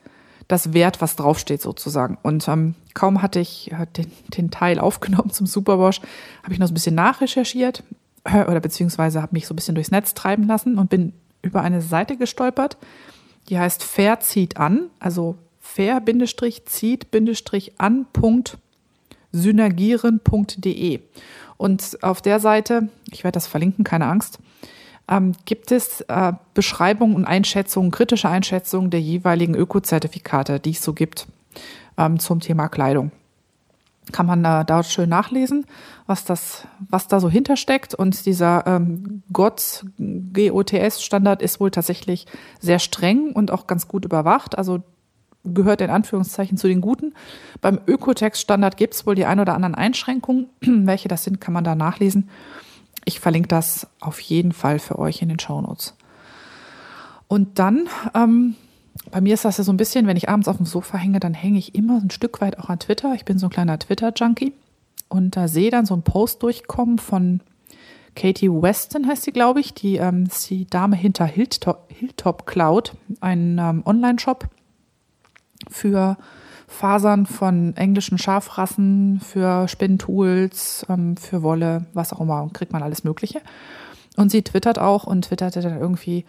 B: das Wert, was draufsteht sozusagen? Und ähm, kaum hatte ich äh, den, den Teil aufgenommen zum Superwash, habe ich noch so ein bisschen nachrecherchiert oder beziehungsweise habe mich so ein bisschen durchs Netz treiben lassen und bin über eine Seite gestolpert, die heißt Fair zieht an, also fair-zieht-an.synergieren.de. Und auf der Seite, ich werde das verlinken, keine Angst, ähm, gibt es äh, Beschreibungen und Einschätzungen, kritische Einschätzungen der jeweiligen Ökozertifikate, die es so gibt ähm, zum Thema Kleidung kann man da, da schön nachlesen, was das, was da so hintersteckt. Und dieser ähm, GOTS, GOTS-Standard ist wohl tatsächlich sehr streng und auch ganz gut überwacht. Also gehört in Anführungszeichen zu den Guten. Beim Ökotext-Standard gibt es wohl die ein oder anderen Einschränkungen. Welche das sind, kann man da nachlesen. Ich verlinke das auf jeden Fall für euch in den Show Notes. Und dann ähm, bei mir ist das ja so ein bisschen, wenn ich abends auf dem Sofa hänge, dann hänge ich immer ein Stück weit auch an Twitter. Ich bin so ein kleiner Twitter-Junkie und da sehe dann so ein Post durchkommen von Katie Weston heißt sie, glaube ich. Die ähm, die Dame hinter Hilltop, Hilltop Cloud, ein ähm, Online-Shop für Fasern von englischen Schafrassen, für Spinntools, ähm, für Wolle, was auch immer, kriegt man alles Mögliche. Und sie twittert auch und twitterte dann irgendwie,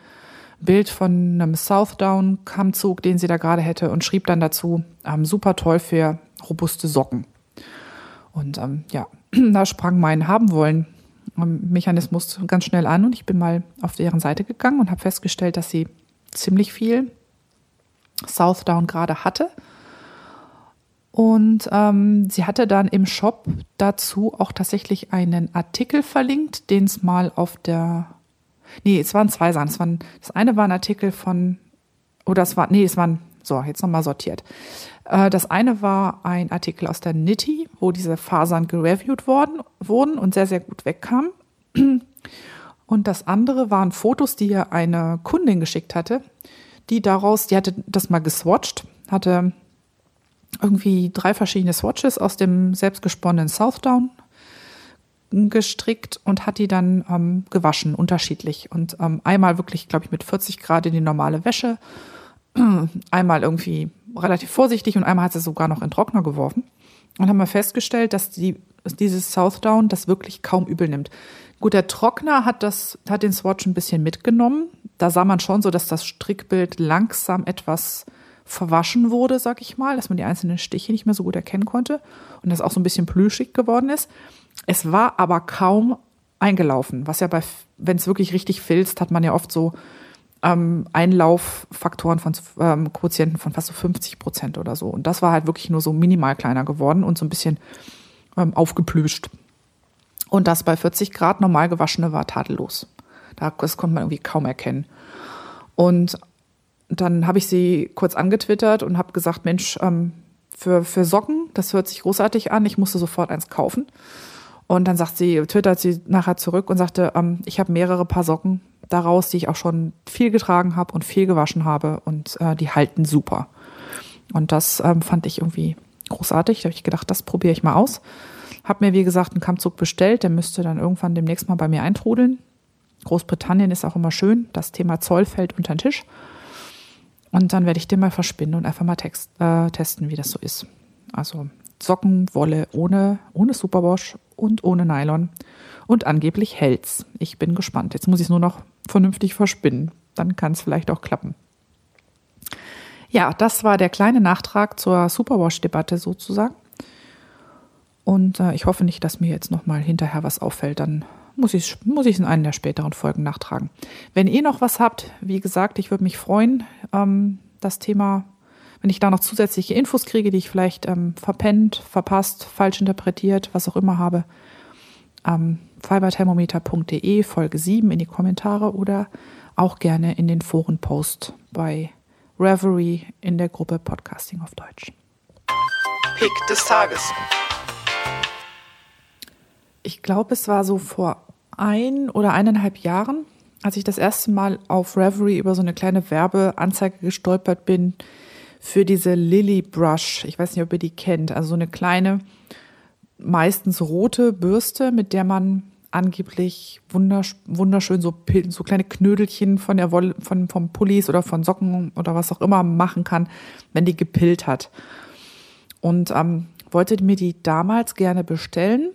B: Bild von einem Southdown-Kammzug, den sie da gerade hätte und schrieb dann dazu, ähm, super toll für robuste Socken. Und ähm, ja, da sprang mein Haben wollen Mechanismus ganz schnell an und ich bin mal auf deren Seite gegangen und habe festgestellt, dass sie ziemlich viel Southdown gerade hatte. Und ähm, sie hatte dann im Shop dazu auch tatsächlich einen Artikel verlinkt, den es mal auf der Nee, es waren zwei Sachen. Es waren, das eine war ein Artikel von, oder es war, nee, es waren, so, jetzt nochmal sortiert. Äh, das eine war ein Artikel aus der Nitty, wo diese Fasern gereviewt worden, wurden und sehr, sehr gut wegkamen. Und das andere waren Fotos, die ihr eine Kundin geschickt hatte, die daraus, die hatte das mal geswatcht, hatte irgendwie drei verschiedene Swatches aus dem selbstgesponnenen Southdown gestrickt und hat die dann ähm, gewaschen, unterschiedlich. Und ähm, einmal wirklich, glaube ich, mit 40 Grad in die normale Wäsche, einmal irgendwie relativ vorsichtig und einmal hat sie sogar noch in Trockner geworfen und haben wir festgestellt, dass die, dieses Southdown das wirklich kaum übel nimmt. Gut, der Trockner hat das, hat den Swatch ein bisschen mitgenommen. Da sah man schon so, dass das Strickbild langsam etwas verwaschen wurde, sag ich mal, dass man die einzelnen Stiche nicht mehr so gut erkennen konnte und das auch so ein bisschen plüschig geworden ist. Es war aber kaum eingelaufen, was ja bei, wenn es wirklich richtig filzt, hat man ja oft so ähm, Einlauffaktoren von ähm, Quotienten von fast so 50 Prozent oder so. Und das war halt wirklich nur so minimal kleiner geworden und so ein bisschen ähm, aufgeplüscht. Und das bei 40 Grad normal gewaschene war tadellos. Das konnte man irgendwie kaum erkennen. Und dann habe ich sie kurz angetwittert und habe gesagt, Mensch, ähm, für, für Socken, das hört sich großartig an, ich musste sofort eins kaufen. Und dann sagt sie, twittert sie nachher zurück und sagte, ähm, ich habe mehrere Paar Socken daraus, die ich auch schon viel getragen habe und viel gewaschen habe und äh, die halten super. Und das ähm, fand ich irgendwie großartig. Da habe ich gedacht, das probiere ich mal aus. Habe mir, wie gesagt, einen Kammzug bestellt, der müsste dann irgendwann demnächst mal bei mir eintrudeln. Großbritannien ist auch immer schön. Das Thema Zoll fällt unter den Tisch. Und dann werde ich den mal verspinnen und einfach mal text, äh, testen, wie das so ist. Also Sockenwolle ohne, ohne Superwash und ohne Nylon. Und angeblich hält's. Ich bin gespannt. Jetzt muss ich es nur noch vernünftig verspinnen. Dann kann es vielleicht auch klappen. Ja, das war der kleine Nachtrag zur Superwash-Debatte sozusagen. Und äh, ich hoffe nicht, dass mir jetzt nochmal hinterher was auffällt. Dann muss ich es muss in einer der späteren Folgen nachtragen. Wenn ihr noch was habt, wie gesagt, ich würde mich freuen, ähm, das Thema, wenn ich da noch zusätzliche Infos kriege, die ich vielleicht ähm, verpennt, verpasst, falsch interpretiert, was auch immer habe, ähm, fiberthermometer.de Folge 7 in die Kommentare oder auch gerne in den Forenpost bei Reverie in der Gruppe Podcasting auf Deutsch.
A: Pick des Tages.
B: Ich glaube, es war so vor ein oder eineinhalb Jahren, als ich das erste Mal auf Reverie über so eine kleine Werbeanzeige gestolpert bin für diese Lily Brush. Ich weiß nicht, ob ihr die kennt. Also so eine kleine, meistens rote Bürste, mit der man angeblich wunderschön so, so kleine Knödelchen von der Wolle, von, vom Pullis oder von Socken oder was auch immer machen kann, wenn die gepillt hat. Und ähm, wollte mir die damals gerne bestellen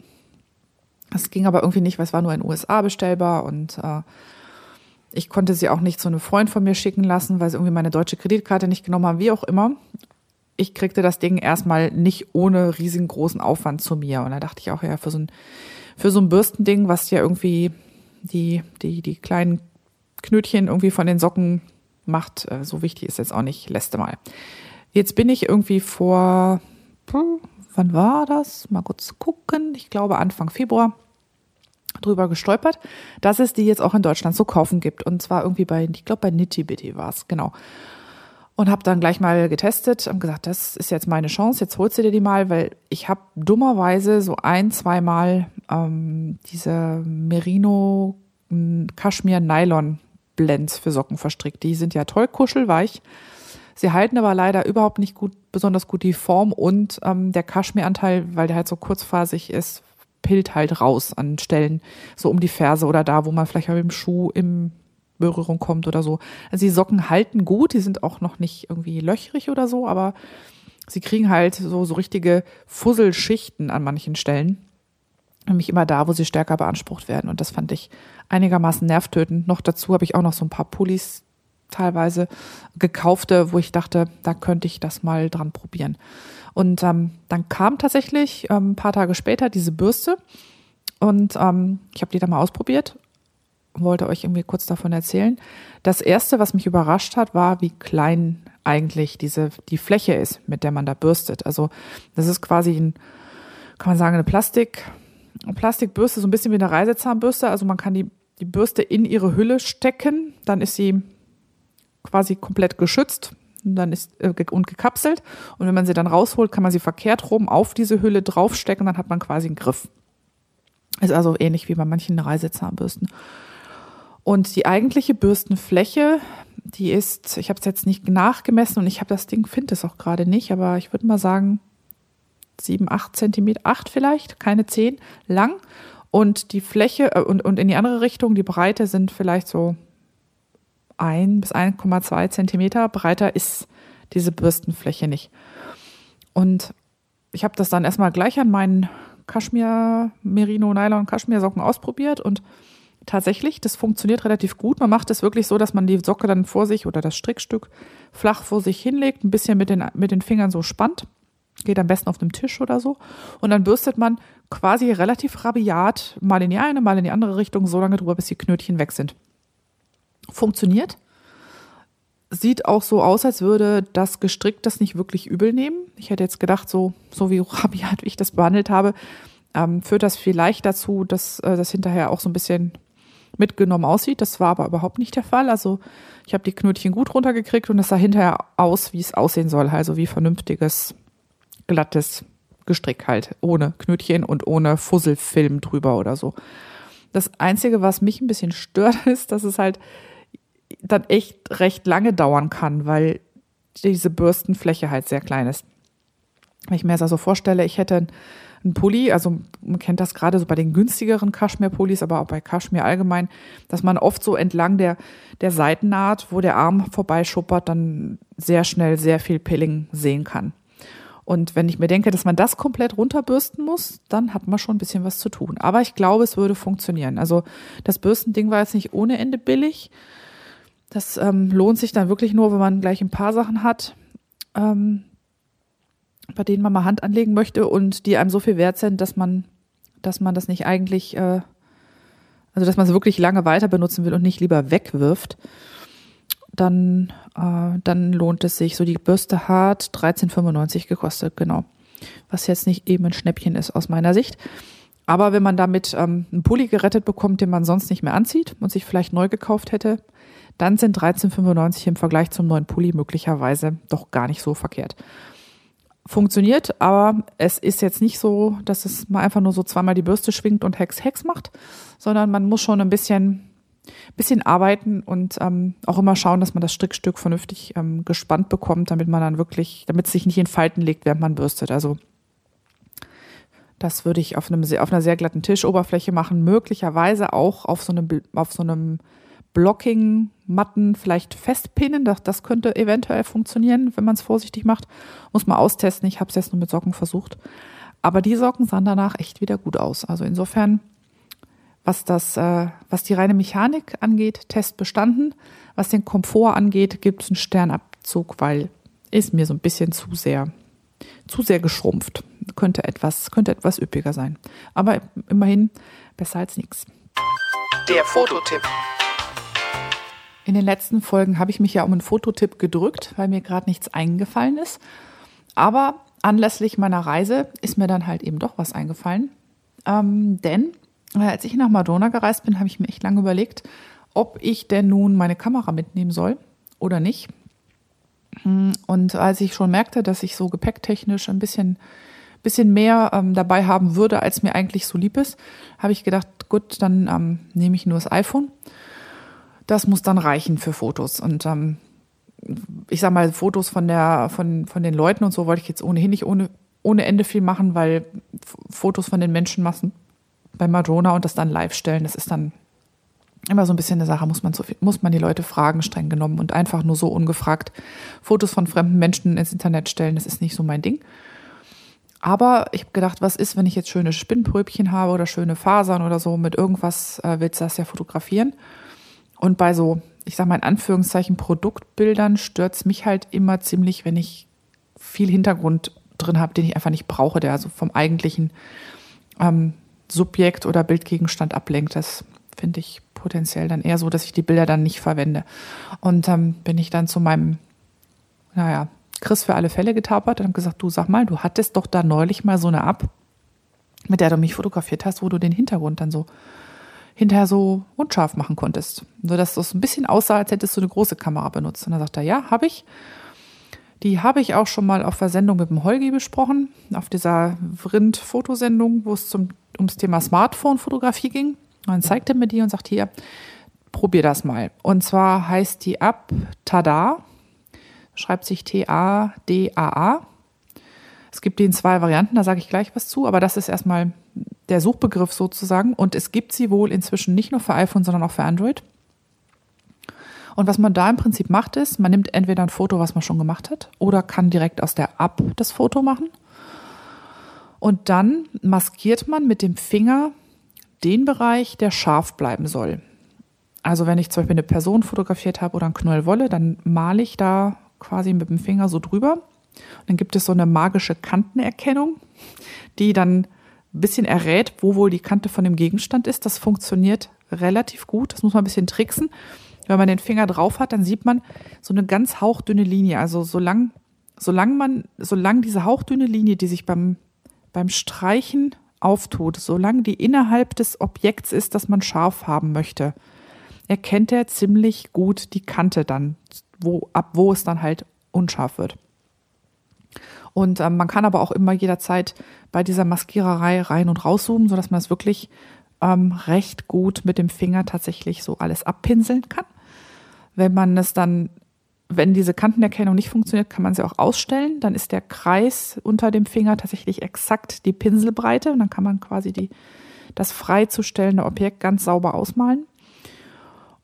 B: es ging aber irgendwie nicht, weil es war nur in den USA bestellbar und äh, ich konnte sie auch nicht zu einem Freund von mir schicken lassen, weil sie irgendwie meine deutsche Kreditkarte nicht genommen haben, wie auch immer. Ich kriegte das Ding erstmal nicht ohne riesengroßen Aufwand zu mir. Und da dachte ich auch, ja, für so ein, für so ein Bürstending, was ja irgendwie die, die, die kleinen Knötchen irgendwie von den Socken macht, äh, so wichtig ist jetzt auch nicht, lässt mal. Jetzt bin ich irgendwie vor, wann war das? Mal kurz gucken. Ich glaube Anfang Februar drüber gestolpert, dass es die jetzt auch in Deutschland zu kaufen gibt. Und zwar irgendwie bei, ich glaube bei Nitty Bitty war es, genau. Und habe dann gleich mal getestet und gesagt, das ist jetzt meine Chance, jetzt holst du dir die mal, weil ich habe dummerweise so ein, zweimal ähm, diese Merino Kaschmir Nylon Blends für Socken verstrickt. Die sind ja toll kuschelweich. Sie halten aber leider überhaupt nicht gut, besonders gut die Form und ähm, der Kaschmiranteil, weil der halt so kurzphasig ist, pillt halt raus an Stellen, so um die Ferse oder da, wo man vielleicht mit dem Schuh in Berührung kommt oder so. Also die Socken halten gut, die sind auch noch nicht irgendwie löchrig oder so, aber sie kriegen halt so, so richtige Fusselschichten an manchen Stellen. Nämlich immer da, wo sie stärker beansprucht werden. Und das fand ich einigermaßen nervtötend. Noch dazu habe ich auch noch so ein paar Pullis teilweise gekaufte, wo ich dachte, da könnte ich das mal dran probieren. Und ähm, dann kam tatsächlich ähm, ein paar Tage später diese Bürste und ähm, ich habe die dann mal ausprobiert, wollte euch irgendwie kurz davon erzählen. Das erste, was mich überrascht hat, war, wie klein eigentlich diese die Fläche ist, mit der man da bürstet. Also das ist quasi ein, kann man sagen, eine Plastik, Plastikbürste, so ein bisschen wie eine Reisezahnbürste. Also man kann die die Bürste in ihre Hülle stecken, dann ist sie quasi komplett geschützt und dann ist äh, und gekapselt. Und wenn man sie dann rausholt, kann man sie verkehrt rum auf diese Hülle draufstecken, dann hat man quasi einen Griff. Ist also ähnlich wie bei manchen Reisezahnbürsten. Und die eigentliche Bürstenfläche, die ist, ich habe es jetzt nicht nachgemessen und ich habe das Ding, finde es auch gerade nicht, aber ich würde mal sagen, sieben, acht Zentimeter, acht vielleicht, keine zehn, lang. Und die Fläche äh, und, und in die andere Richtung, die Breite sind vielleicht so ein bis 1,2 Zentimeter breiter ist diese Bürstenfläche nicht. Und ich habe das dann erstmal gleich an meinen Kaschmir, Merino, Nylon, Kaschmir-Socken ausprobiert und tatsächlich, das funktioniert relativ gut. Man macht es wirklich so, dass man die Socke dann vor sich oder das Strickstück flach vor sich hinlegt, ein bisschen mit den, mit den Fingern so spannt. Geht am besten auf dem Tisch oder so. Und dann bürstet man quasi relativ rabiat mal in die eine, mal in die andere Richtung, so lange drüber, bis die Knötchen weg sind. Funktioniert. Sieht auch so aus, als würde das Gestrick das nicht wirklich übel nehmen. Ich hätte jetzt gedacht, so, so wie rabiat wie ich das behandelt habe, ähm, führt das vielleicht dazu, dass äh, das hinterher auch so ein bisschen mitgenommen aussieht. Das war aber überhaupt nicht der Fall. Also ich habe die Knötchen gut runtergekriegt und es sah hinterher aus, wie es aussehen soll. Also wie vernünftiges, glattes Gestrick halt. Ohne Knötchen und ohne Fusselfilm drüber oder so. Das Einzige, was mich ein bisschen stört, ist, dass es halt dann echt recht lange dauern kann, weil diese Bürstenfläche halt sehr klein ist. Wenn ich mir das also vorstelle, ich hätte ein Pulli, also man kennt das gerade so bei den günstigeren Kaschmir-Pullis, aber auch bei Kaschmir allgemein, dass man oft so entlang der, der Seitennaht, wo der Arm vorbeischuppert, dann sehr schnell sehr viel Pilling sehen kann. Und wenn ich mir denke, dass man das komplett runterbürsten muss, dann hat man schon ein bisschen was zu tun. Aber ich glaube, es würde funktionieren. Also das Bürstending war jetzt nicht ohne Ende billig. Das ähm, lohnt sich dann wirklich nur, wenn man gleich ein paar Sachen hat. Ähm, bei denen man mal Hand anlegen möchte und die einem so viel wert sind, dass man, dass man das nicht eigentlich, äh, also dass man es wirklich lange weiter benutzen will und nicht lieber wegwirft, dann, äh, dann lohnt es sich. So die Bürste hat 13,95 gekostet, genau. Was jetzt nicht eben ein Schnäppchen ist aus meiner Sicht. Aber wenn man damit ähm, einen Pulli gerettet bekommt, den man sonst nicht mehr anzieht und sich vielleicht neu gekauft hätte, dann sind 13,95 im Vergleich zum neuen Pulli möglicherweise doch gar nicht so verkehrt funktioniert, aber es ist jetzt nicht so, dass es mal einfach nur so zweimal die Bürste schwingt und Hex Hex macht, sondern man muss schon ein bisschen bisschen arbeiten und ähm, auch immer schauen, dass man das Strickstück vernünftig ähm, gespannt bekommt, damit man dann wirklich, damit es sich nicht in Falten legt, während man bürstet. Also das würde ich auf einem auf einer sehr glatten Tischoberfläche machen, möglicherweise auch auf so einem auf so einem Blocking-Matten vielleicht festpinnen. Das, das könnte eventuell funktionieren, wenn man es vorsichtig macht. Muss man austesten. Ich habe es jetzt nur mit Socken versucht. Aber die Socken sahen danach echt wieder gut aus. Also insofern, was das, äh, was die reine Mechanik angeht, Test bestanden. Was den Komfort angeht, gibt es einen Sternabzug, weil ist mir so ein bisschen zu sehr, zu sehr geschrumpft. Könnte etwas, könnte etwas üppiger sein. Aber immerhin besser als nichts.
A: Der Fototipp.
B: In den letzten Folgen habe ich mich ja um einen Fototipp gedrückt, weil mir gerade nichts eingefallen ist. Aber anlässlich meiner Reise ist mir dann halt eben doch was eingefallen. Ähm, denn äh, als ich nach Madonna gereist bin, habe ich mir echt lange überlegt, ob ich denn nun meine Kamera mitnehmen soll oder nicht. Hm, und als ich schon merkte, dass ich so gepäcktechnisch ein bisschen, bisschen mehr ähm, dabei haben würde, als mir eigentlich so lieb ist, habe ich gedacht, gut, dann ähm, nehme ich nur das iPhone das muss dann reichen für Fotos. Und ähm, ich sag mal, Fotos von der, von, von den Leuten und so wollte ich jetzt ohnehin nicht ohne, ohne Ende viel machen, weil Fotos von den Menschenmassen bei Madonna und das dann live stellen, das ist dann immer so ein bisschen eine Sache, muss man, so viel, muss man die Leute fragen, streng genommen und einfach nur so ungefragt Fotos von fremden Menschen ins Internet stellen, das ist nicht so mein Ding. Aber ich habe gedacht, was ist, wenn ich jetzt schöne Spinnpröbchen habe oder schöne Fasern oder so, mit irgendwas äh, willst du das ja fotografieren. Und bei so, ich sag mal in Anführungszeichen, Produktbildern stört es mich halt immer ziemlich, wenn ich viel Hintergrund drin habe, den ich einfach nicht brauche, der also vom eigentlichen ähm, Subjekt oder Bildgegenstand ablenkt. Das finde ich potenziell dann eher so, dass ich die Bilder dann nicht verwende. Und ähm, bin ich dann zu meinem, naja, Chris für alle Fälle getapert und habe gesagt, du sag mal, du hattest doch da neulich mal so eine App, mit der du mich fotografiert hast, wo du den Hintergrund dann so hinterher so unscharf machen konntest. So dass es ein bisschen aussah, als hättest du eine große Kamera benutzt. Und dann sagt er, ja, habe ich. Die habe ich auch schon mal auf der Sendung mit dem Holgi besprochen, auf dieser Vrind-Fotosendung, wo es zum, ums Thema Smartphone-Fotografie ging. Und dann zeigte mir die und sagt, hier, probier das mal. Und zwar heißt die App Tada, schreibt sich T-A-D-A-A. Es gibt die in zwei Varianten, da sage ich gleich was zu, aber das ist erstmal der Suchbegriff sozusagen. Und es gibt sie wohl inzwischen nicht nur für iPhone, sondern auch für Android. Und was man da im Prinzip macht, ist, man nimmt entweder ein Foto, was man schon gemacht hat, oder kann direkt aus der App das Foto machen. Und dann maskiert man mit dem Finger den Bereich, der scharf bleiben soll. Also wenn ich zum Beispiel eine Person fotografiert habe oder ein Knäuel Wolle, dann male ich da quasi mit dem Finger so drüber. Und dann gibt es so eine magische Kantenerkennung, die dann ein bisschen errät, wo wohl die Kante von dem Gegenstand ist. Das funktioniert relativ gut. Das muss man ein bisschen tricksen. Wenn man den Finger drauf hat, dann sieht man so eine ganz hauchdünne Linie. Also solange, solange man, solange diese hauchdünne Linie, die sich beim, beim Streichen auftut, solange die innerhalb des Objekts ist, das man scharf haben möchte, erkennt er ziemlich gut die Kante dann, wo, ab wo es dann halt unscharf wird. Und ähm, man kann aber auch immer jederzeit bei dieser Maskiererei rein und rauszoomen, sodass man es wirklich ähm, recht gut mit dem Finger tatsächlich so alles abpinseln kann. Wenn man es dann, wenn diese Kantenerkennung nicht funktioniert, kann man sie auch ausstellen. Dann ist der Kreis unter dem Finger tatsächlich exakt die Pinselbreite und dann kann man quasi die, das freizustellende Objekt ganz sauber ausmalen.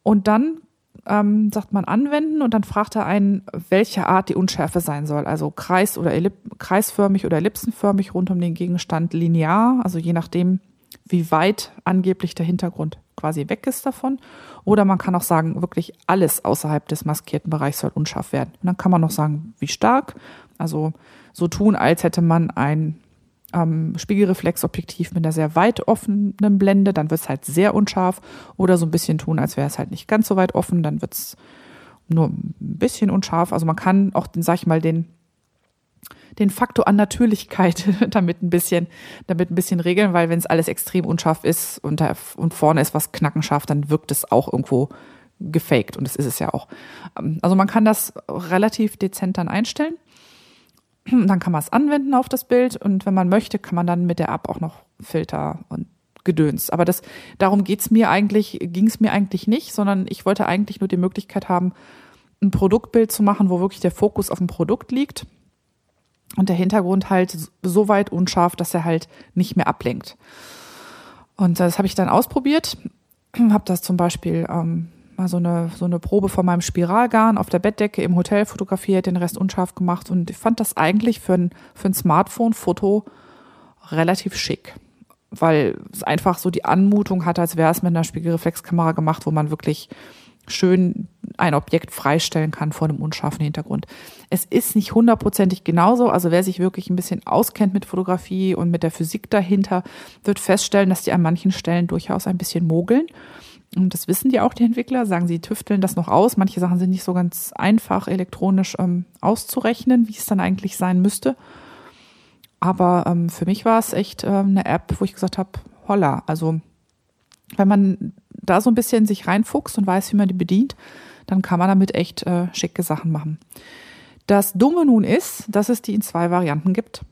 B: Und dann ähm, sagt man anwenden und dann fragt er einen, welche Art die Unschärfe sein soll. Also Kreis oder Ellip kreisförmig oder ellipsenförmig rund um den Gegenstand linear, also je nachdem, wie weit angeblich der Hintergrund quasi weg ist davon. Oder man kann auch sagen, wirklich alles außerhalb des maskierten Bereichs soll unscharf werden. Und dann kann man noch sagen, wie stark. Also so tun, als hätte man ein ähm, Spiegelreflexobjektiv mit einer sehr weit offenen Blende, dann wird es halt sehr unscharf. Oder so ein bisschen tun, als wäre es halt nicht ganz so weit offen, dann wird es nur ein bisschen unscharf. Also man kann auch, den, sag ich mal, den, den Faktor an Natürlichkeit damit ein bisschen, damit ein bisschen regeln, weil wenn es alles extrem unscharf ist und, da, und vorne ist was knackenscharf, dann wirkt es auch irgendwo gefaked und das ist es ja auch. Ähm, also man kann das relativ dezent dann einstellen. Dann kann man es anwenden auf das Bild und wenn man möchte, kann man dann mit der App auch noch Filter und Gedöns. Aber das, darum geht's mir eigentlich, ging es mir eigentlich nicht, sondern ich wollte eigentlich nur die Möglichkeit haben, ein Produktbild zu machen, wo wirklich der Fokus auf dem Produkt liegt und der Hintergrund halt so weit unscharf, dass er halt nicht mehr ablenkt. Und das habe ich dann ausprobiert, habe das zum Beispiel ähm, mal so eine, so eine Probe von meinem Spiralgarn auf der Bettdecke im Hotel fotografiert, den Rest unscharf gemacht und ich fand das eigentlich für ein, für ein Smartphone-Foto relativ schick, weil es einfach so die Anmutung hatte, als wäre es mit einer Spiegelreflexkamera gemacht, wo man wirklich schön ein Objekt freistellen kann vor einem unscharfen Hintergrund. Es ist nicht hundertprozentig genauso. Also wer sich wirklich ein bisschen auskennt mit Fotografie und mit der Physik dahinter, wird feststellen, dass die an manchen Stellen durchaus ein bisschen mogeln. Und das wissen die auch, die Entwickler, sagen sie tüfteln das noch aus. Manche Sachen sind nicht so ganz einfach elektronisch ähm, auszurechnen, wie es dann eigentlich sein müsste. Aber ähm, für mich war es echt ähm, eine App, wo ich gesagt habe, holla, also wenn man da so ein bisschen sich reinfuchst und weiß, wie man die bedient, dann kann man damit echt äh, schicke Sachen machen. Das Dumme nun ist, dass es die in zwei Varianten gibt.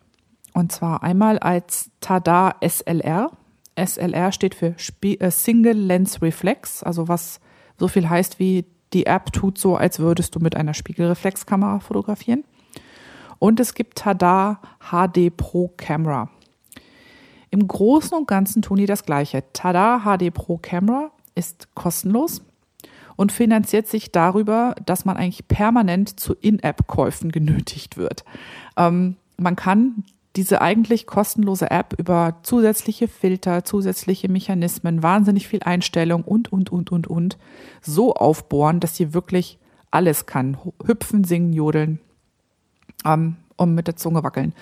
B: Und zwar einmal als Tada SLR. SLR steht für äh, Single Lens Reflex, also was so viel heißt wie die App tut so, als würdest du mit einer Spiegelreflexkamera fotografieren. Und es gibt Tada HD Pro Camera. Im Großen und Ganzen tun die das Gleiche. Tada HD Pro Camera ist kostenlos und finanziert sich darüber, dass man eigentlich permanent zu In-App-Käufen genötigt wird. Ähm, man kann diese eigentlich kostenlose App über zusätzliche Filter, zusätzliche Mechanismen, wahnsinnig viel Einstellung und, und, und, und, und so aufbohren, dass sie wirklich alles kann. Hüpfen, singen, jodeln ähm, und mit der Zunge wackeln.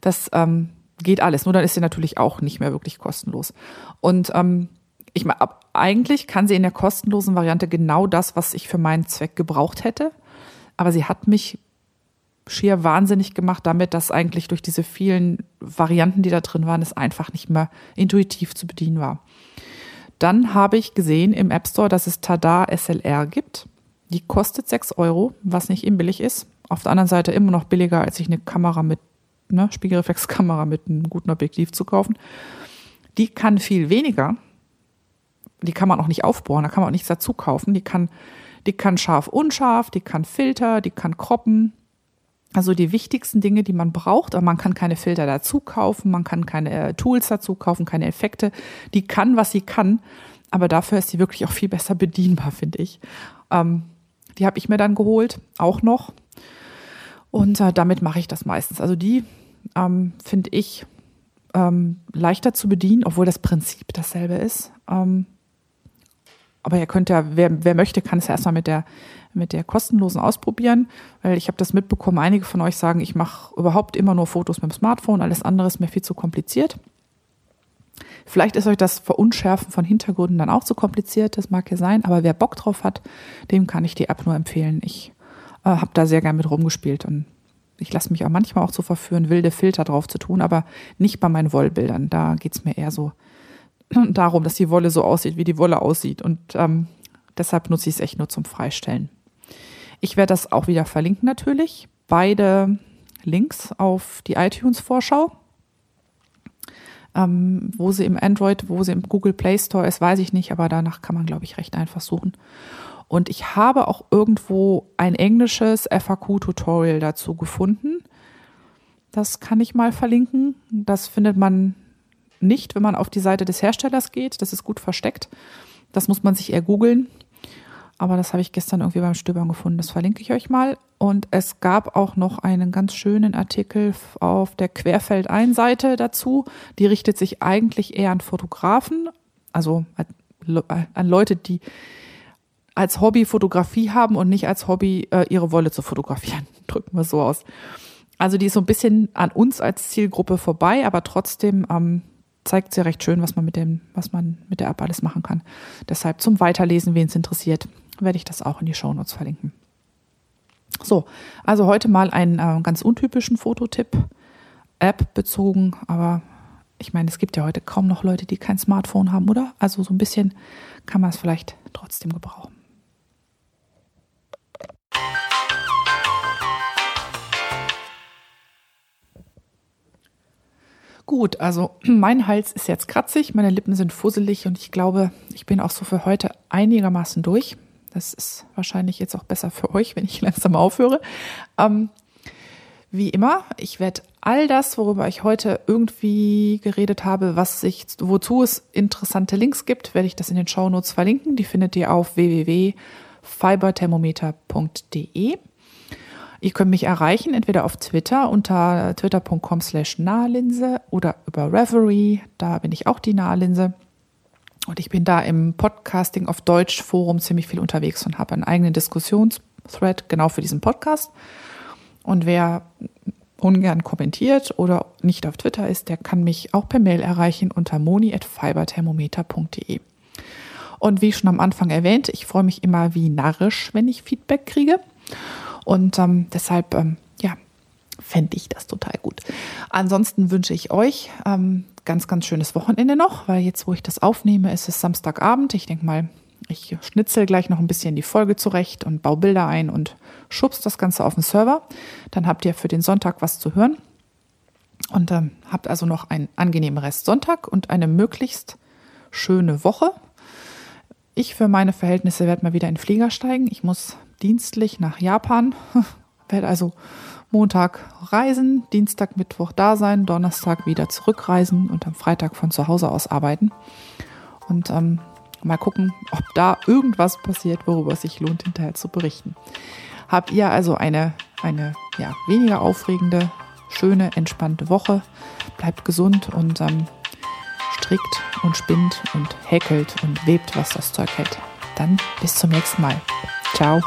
B: Das ähm, geht alles. Nur dann ist sie natürlich auch nicht mehr wirklich kostenlos. Und ähm, ich meine, eigentlich kann sie in der kostenlosen Variante genau das, was ich für meinen Zweck gebraucht hätte. Aber sie hat mich schier wahnsinnig gemacht damit, dass eigentlich durch diese vielen Varianten, die da drin waren, es einfach nicht mehr intuitiv zu bedienen war. Dann habe ich gesehen im App Store, dass es Tada SLR gibt. Die kostet 6 Euro, was nicht eben billig ist. Auf der anderen Seite immer noch billiger, als sich eine Kamera mit, ne, Spiegelreflexkamera mit einem guten Objektiv zu kaufen. Die kann viel weniger, die kann man auch nicht aufbohren, da kann man auch nichts dazu kaufen. Die kann, die kann scharf, unscharf, die kann Filter, die kann kroppen. Also die wichtigsten Dinge, die man braucht, aber man kann keine Filter dazu kaufen, man kann keine äh, Tools dazu kaufen, keine Effekte. Die kann, was sie kann, aber dafür ist sie wirklich auch viel besser bedienbar, finde ich. Ähm, Die habe ich mir dann geholt, auch noch. Und äh, damit mache ich das meistens. Also die ähm, finde ich ähm, leichter zu bedienen, obwohl das Prinzip dasselbe ist. Ähm, aber ihr könnt ja, wer, wer möchte, kann es ja erstmal mit der, mit der kostenlosen ausprobieren, weil ich habe das mitbekommen, einige von euch sagen, ich mache überhaupt immer nur Fotos mit dem Smartphone, alles andere ist mir viel zu kompliziert. Vielleicht ist euch das Verunschärfen von Hintergründen dann auch zu kompliziert, das mag ja sein, aber wer Bock drauf hat, dem kann ich die App nur empfehlen. Ich äh, habe da sehr gern mit rumgespielt und ich lasse mich auch manchmal auch so verführen, wilde Filter drauf zu tun, aber nicht bei meinen Wollbildern. Da geht's mir eher so darum, dass die Wolle so aussieht, wie die Wolle aussieht. Und ähm, deshalb nutze ich es echt nur zum Freistellen. Ich werde das auch wieder verlinken natürlich. Beide Links auf die iTunes-Vorschau. Ähm, wo sie im Android, wo sie im Google Play Store ist, weiß ich nicht, aber danach kann man, glaube ich, recht einfach suchen. Und ich habe auch irgendwo ein englisches FAQ-Tutorial dazu gefunden. Das kann ich mal verlinken. Das findet man nicht, wenn man auf die Seite des Herstellers geht. Das ist gut versteckt. Das muss man sich eher googeln. Aber das habe ich gestern irgendwie beim Stöbern gefunden. Das verlinke ich euch mal. Und es gab auch noch einen ganz schönen Artikel auf der Querfeld-Ein-Seite dazu. Die richtet sich eigentlich eher an Fotografen, also an Leute, die als Hobby Fotografie haben und nicht als Hobby äh, ihre Wolle zu fotografieren. Drücken wir so aus. Also die ist so ein bisschen an uns als Zielgruppe vorbei, aber trotzdem ähm, zeigt sie recht schön, was man mit dem, was man mit der App alles machen kann. Deshalb zum Weiterlesen, wen es interessiert, werde ich das auch in die Shownotes verlinken. So, also heute mal einen äh, ganz untypischen Fototipp, App bezogen, aber ich meine, es gibt ja heute kaum noch Leute, die kein Smartphone haben, oder? Also so ein bisschen kann man es vielleicht trotzdem gebrauchen. Gut, also mein Hals ist jetzt kratzig, meine Lippen sind fusselig und ich glaube, ich bin auch so für heute einigermaßen durch. Das ist wahrscheinlich jetzt auch besser für euch, wenn ich langsam aufhöre. Ähm, wie immer, ich werde all das, worüber ich heute irgendwie geredet habe, was sich, wozu es interessante Links gibt, werde ich das in den Shownotes verlinken. Die findet ihr auf www.fiberthermometer.de. Ihr könnt mich erreichen, entweder auf Twitter unter twitter.com slash Nahlinse oder über Reverie, da bin ich auch die Nahlinse. Und ich bin da im Podcasting auf Deutsch Forum ziemlich viel unterwegs und habe einen eigenen Diskussionsthread genau für diesen Podcast. Und wer ungern kommentiert oder nicht auf Twitter ist, der kann mich auch per Mail erreichen unter moni.fiberthermometer.de. Und wie schon am Anfang erwähnt, ich freue mich immer wie narrisch, wenn ich Feedback kriege. Und ähm, deshalb, ähm, ja, fände ich das total gut. Ansonsten wünsche ich euch ähm, ganz, ganz schönes Wochenende noch, weil jetzt, wo ich das aufnehme, ist es Samstagabend. Ich denke mal, ich schnitzel gleich noch ein bisschen die Folge zurecht und baue Bilder ein und schubst das Ganze auf den Server. Dann habt ihr für den Sonntag was zu hören. Und ähm, habt also noch einen angenehmen Rest Sonntag und eine möglichst schöne Woche. Ich für meine Verhältnisse werde mal wieder in den Flieger steigen. Ich muss dienstlich nach Japan. Werde also Montag reisen, Dienstag, Mittwoch da sein, Donnerstag wieder zurückreisen und am Freitag von zu Hause aus arbeiten. Und ähm, mal gucken, ob da irgendwas passiert, worüber es sich lohnt, hinterher zu berichten. Habt ihr also eine, eine ja, weniger aufregende, schöne, entspannte Woche. Bleibt gesund und ähm, strickt und spinnt und häkelt und webt, was das Zeug hält. Dann bis zum nächsten Mal. Ciao.